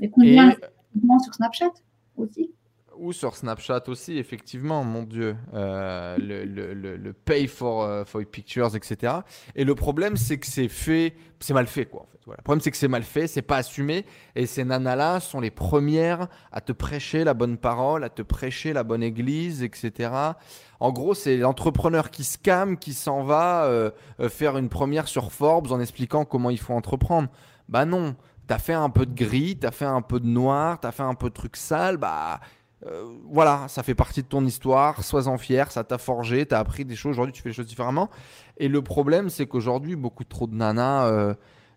Et combien Et... sur Snapchat aussi? Ou sur Snapchat aussi, effectivement, mon Dieu, euh, le, le, le, pay for, uh, for pictures, etc. Et le problème, c'est que c'est fait, c'est mal fait, quoi. En fait. Le problème, c'est que c'est mal fait, c'est pas assumé, et ces nanas-là sont les premières à te prêcher la bonne parole, à te prêcher la bonne église, etc. En gros, c'est l'entrepreneur qui scam, qui s'en va euh, euh, faire une première sur Forbes en expliquant comment il faut entreprendre. Bah non, t'as fait un peu de gris, t'as fait un peu de noir, t'as fait un peu de trucs sales, bah euh, voilà, ça fait partie de ton histoire, sois-en fier, ça t'a forgé, t'as appris des choses, aujourd'hui tu fais les choses différemment. Et le problème, c'est qu'aujourd'hui, beaucoup trop de nanas, euh,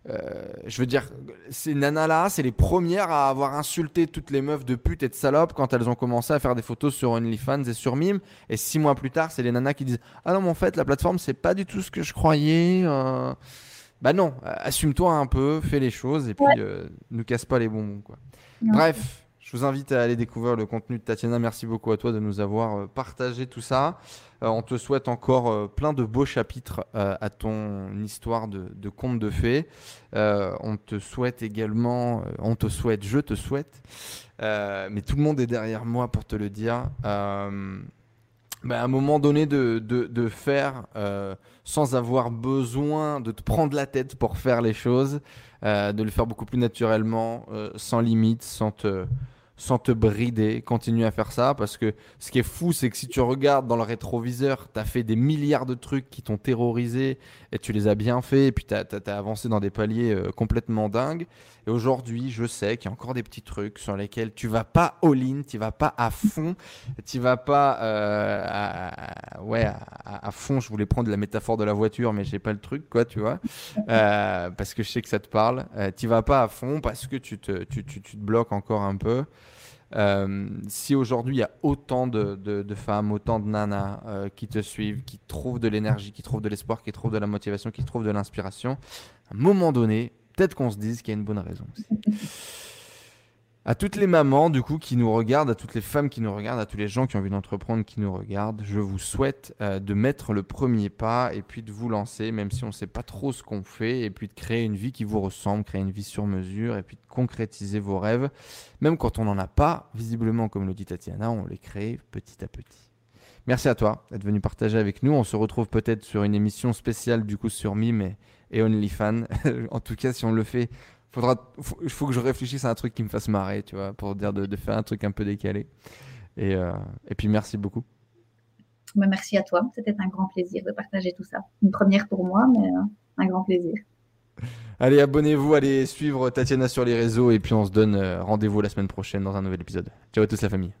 euh, je veux dire, ces nanas-là, c'est les premières à avoir insulté toutes les meufs de pute et de salopes quand elles ont commencé à faire des photos sur OnlyFans et sur Mime. Et six mois plus tard, c'est les nanas qui disent Ah non, mais en fait, la plateforme, c'est pas du tout ce que je croyais. Bah non, assume-toi un peu, fais les choses et puis ne casse pas les bonbons. Quoi. Bref. Je vous invite à aller découvrir le contenu de Tatiana. Merci beaucoup à toi de nous avoir euh, partagé tout ça. Euh, on te souhaite encore euh, plein de beaux chapitres à ton histoire de, conte de fées. on te souhaite également, on te souhaite, je te souhaite, mais tout le monde est derrière moi pour te le dire. Bah, à un moment donné de, de, de faire sans avoir besoin de te prendre la tête pour faire les choses, de le faire beaucoup plus naturellement, sans limite, sans te, sans te brider. Continue à faire ça parce que ce qui est fou, c'est que si tu regardes dans le rétroviseur, tu as fait des milliards de trucs qui t'ont terrorisé et tu les as bien fait et puis tu as, avancé dans des paliers euh, complètement dingues. Et aujourd'hui, je sais qu'il y a encore des petits trucs sur lesquels tu vas pas all-in, tu vas pas à fond, tu vas pas euh, à, ouais, à, fond. Je voulais prendre la métaphore de la voiture, mais j'ai pas le truc, quoi, tu vois, euh, parce que je sais que ça te parle. tu vas pas à fond parce que tu te, tu, tu, tu te bloques encore un peu. Euh, si aujourd'hui il y a autant de, femmes, autant de nanas euh, qui te suivent, qui trouvent de l'énergie, qui trouvent de l'espoir, qui trouvent de la motivation, qui trouvent de l'inspiration, à un moment donné, peut-être qu'on se dise qu'il y a une bonne raison aussi. À toutes les mamans, du coup, qui nous regardent, à toutes les femmes qui nous regardent, à tous les gens qui ont envie d'entreprendre, qui nous regardent, je vous souhaite euh, de mettre le premier pas et puis de vous lancer, même si on ne sait pas trop ce qu'on fait, et puis de créer une vie qui vous ressemble, créer une vie sur mesure, et puis de concrétiser vos rêves. Même quand on n'en a pas, visiblement, comme le dit Tatiana, on les crée petit à petit. Merci à toi d'être venu partager avec nous. On se retrouve peut-être sur une émission spéciale du coup sur Mime et, OnlyFans. [laughs] en tout cas, si on le fait faudra, faut, faut que je réfléchisse à un truc qui me fasse marrer, tu vois, pour dire de, faire un truc un peu décalé. Et, euh, et puis merci beaucoup. Bah, merci à toi. C'était un grand plaisir de partager tout ça. Une première pour moi, mais euh, un grand plaisir. Allez, abonnez-vous, allez suivre Tatiana sur les réseaux et puis on se donne euh, rendez-vous la semaine prochaine dans un nouvel épisode. Ciao à tous la famille.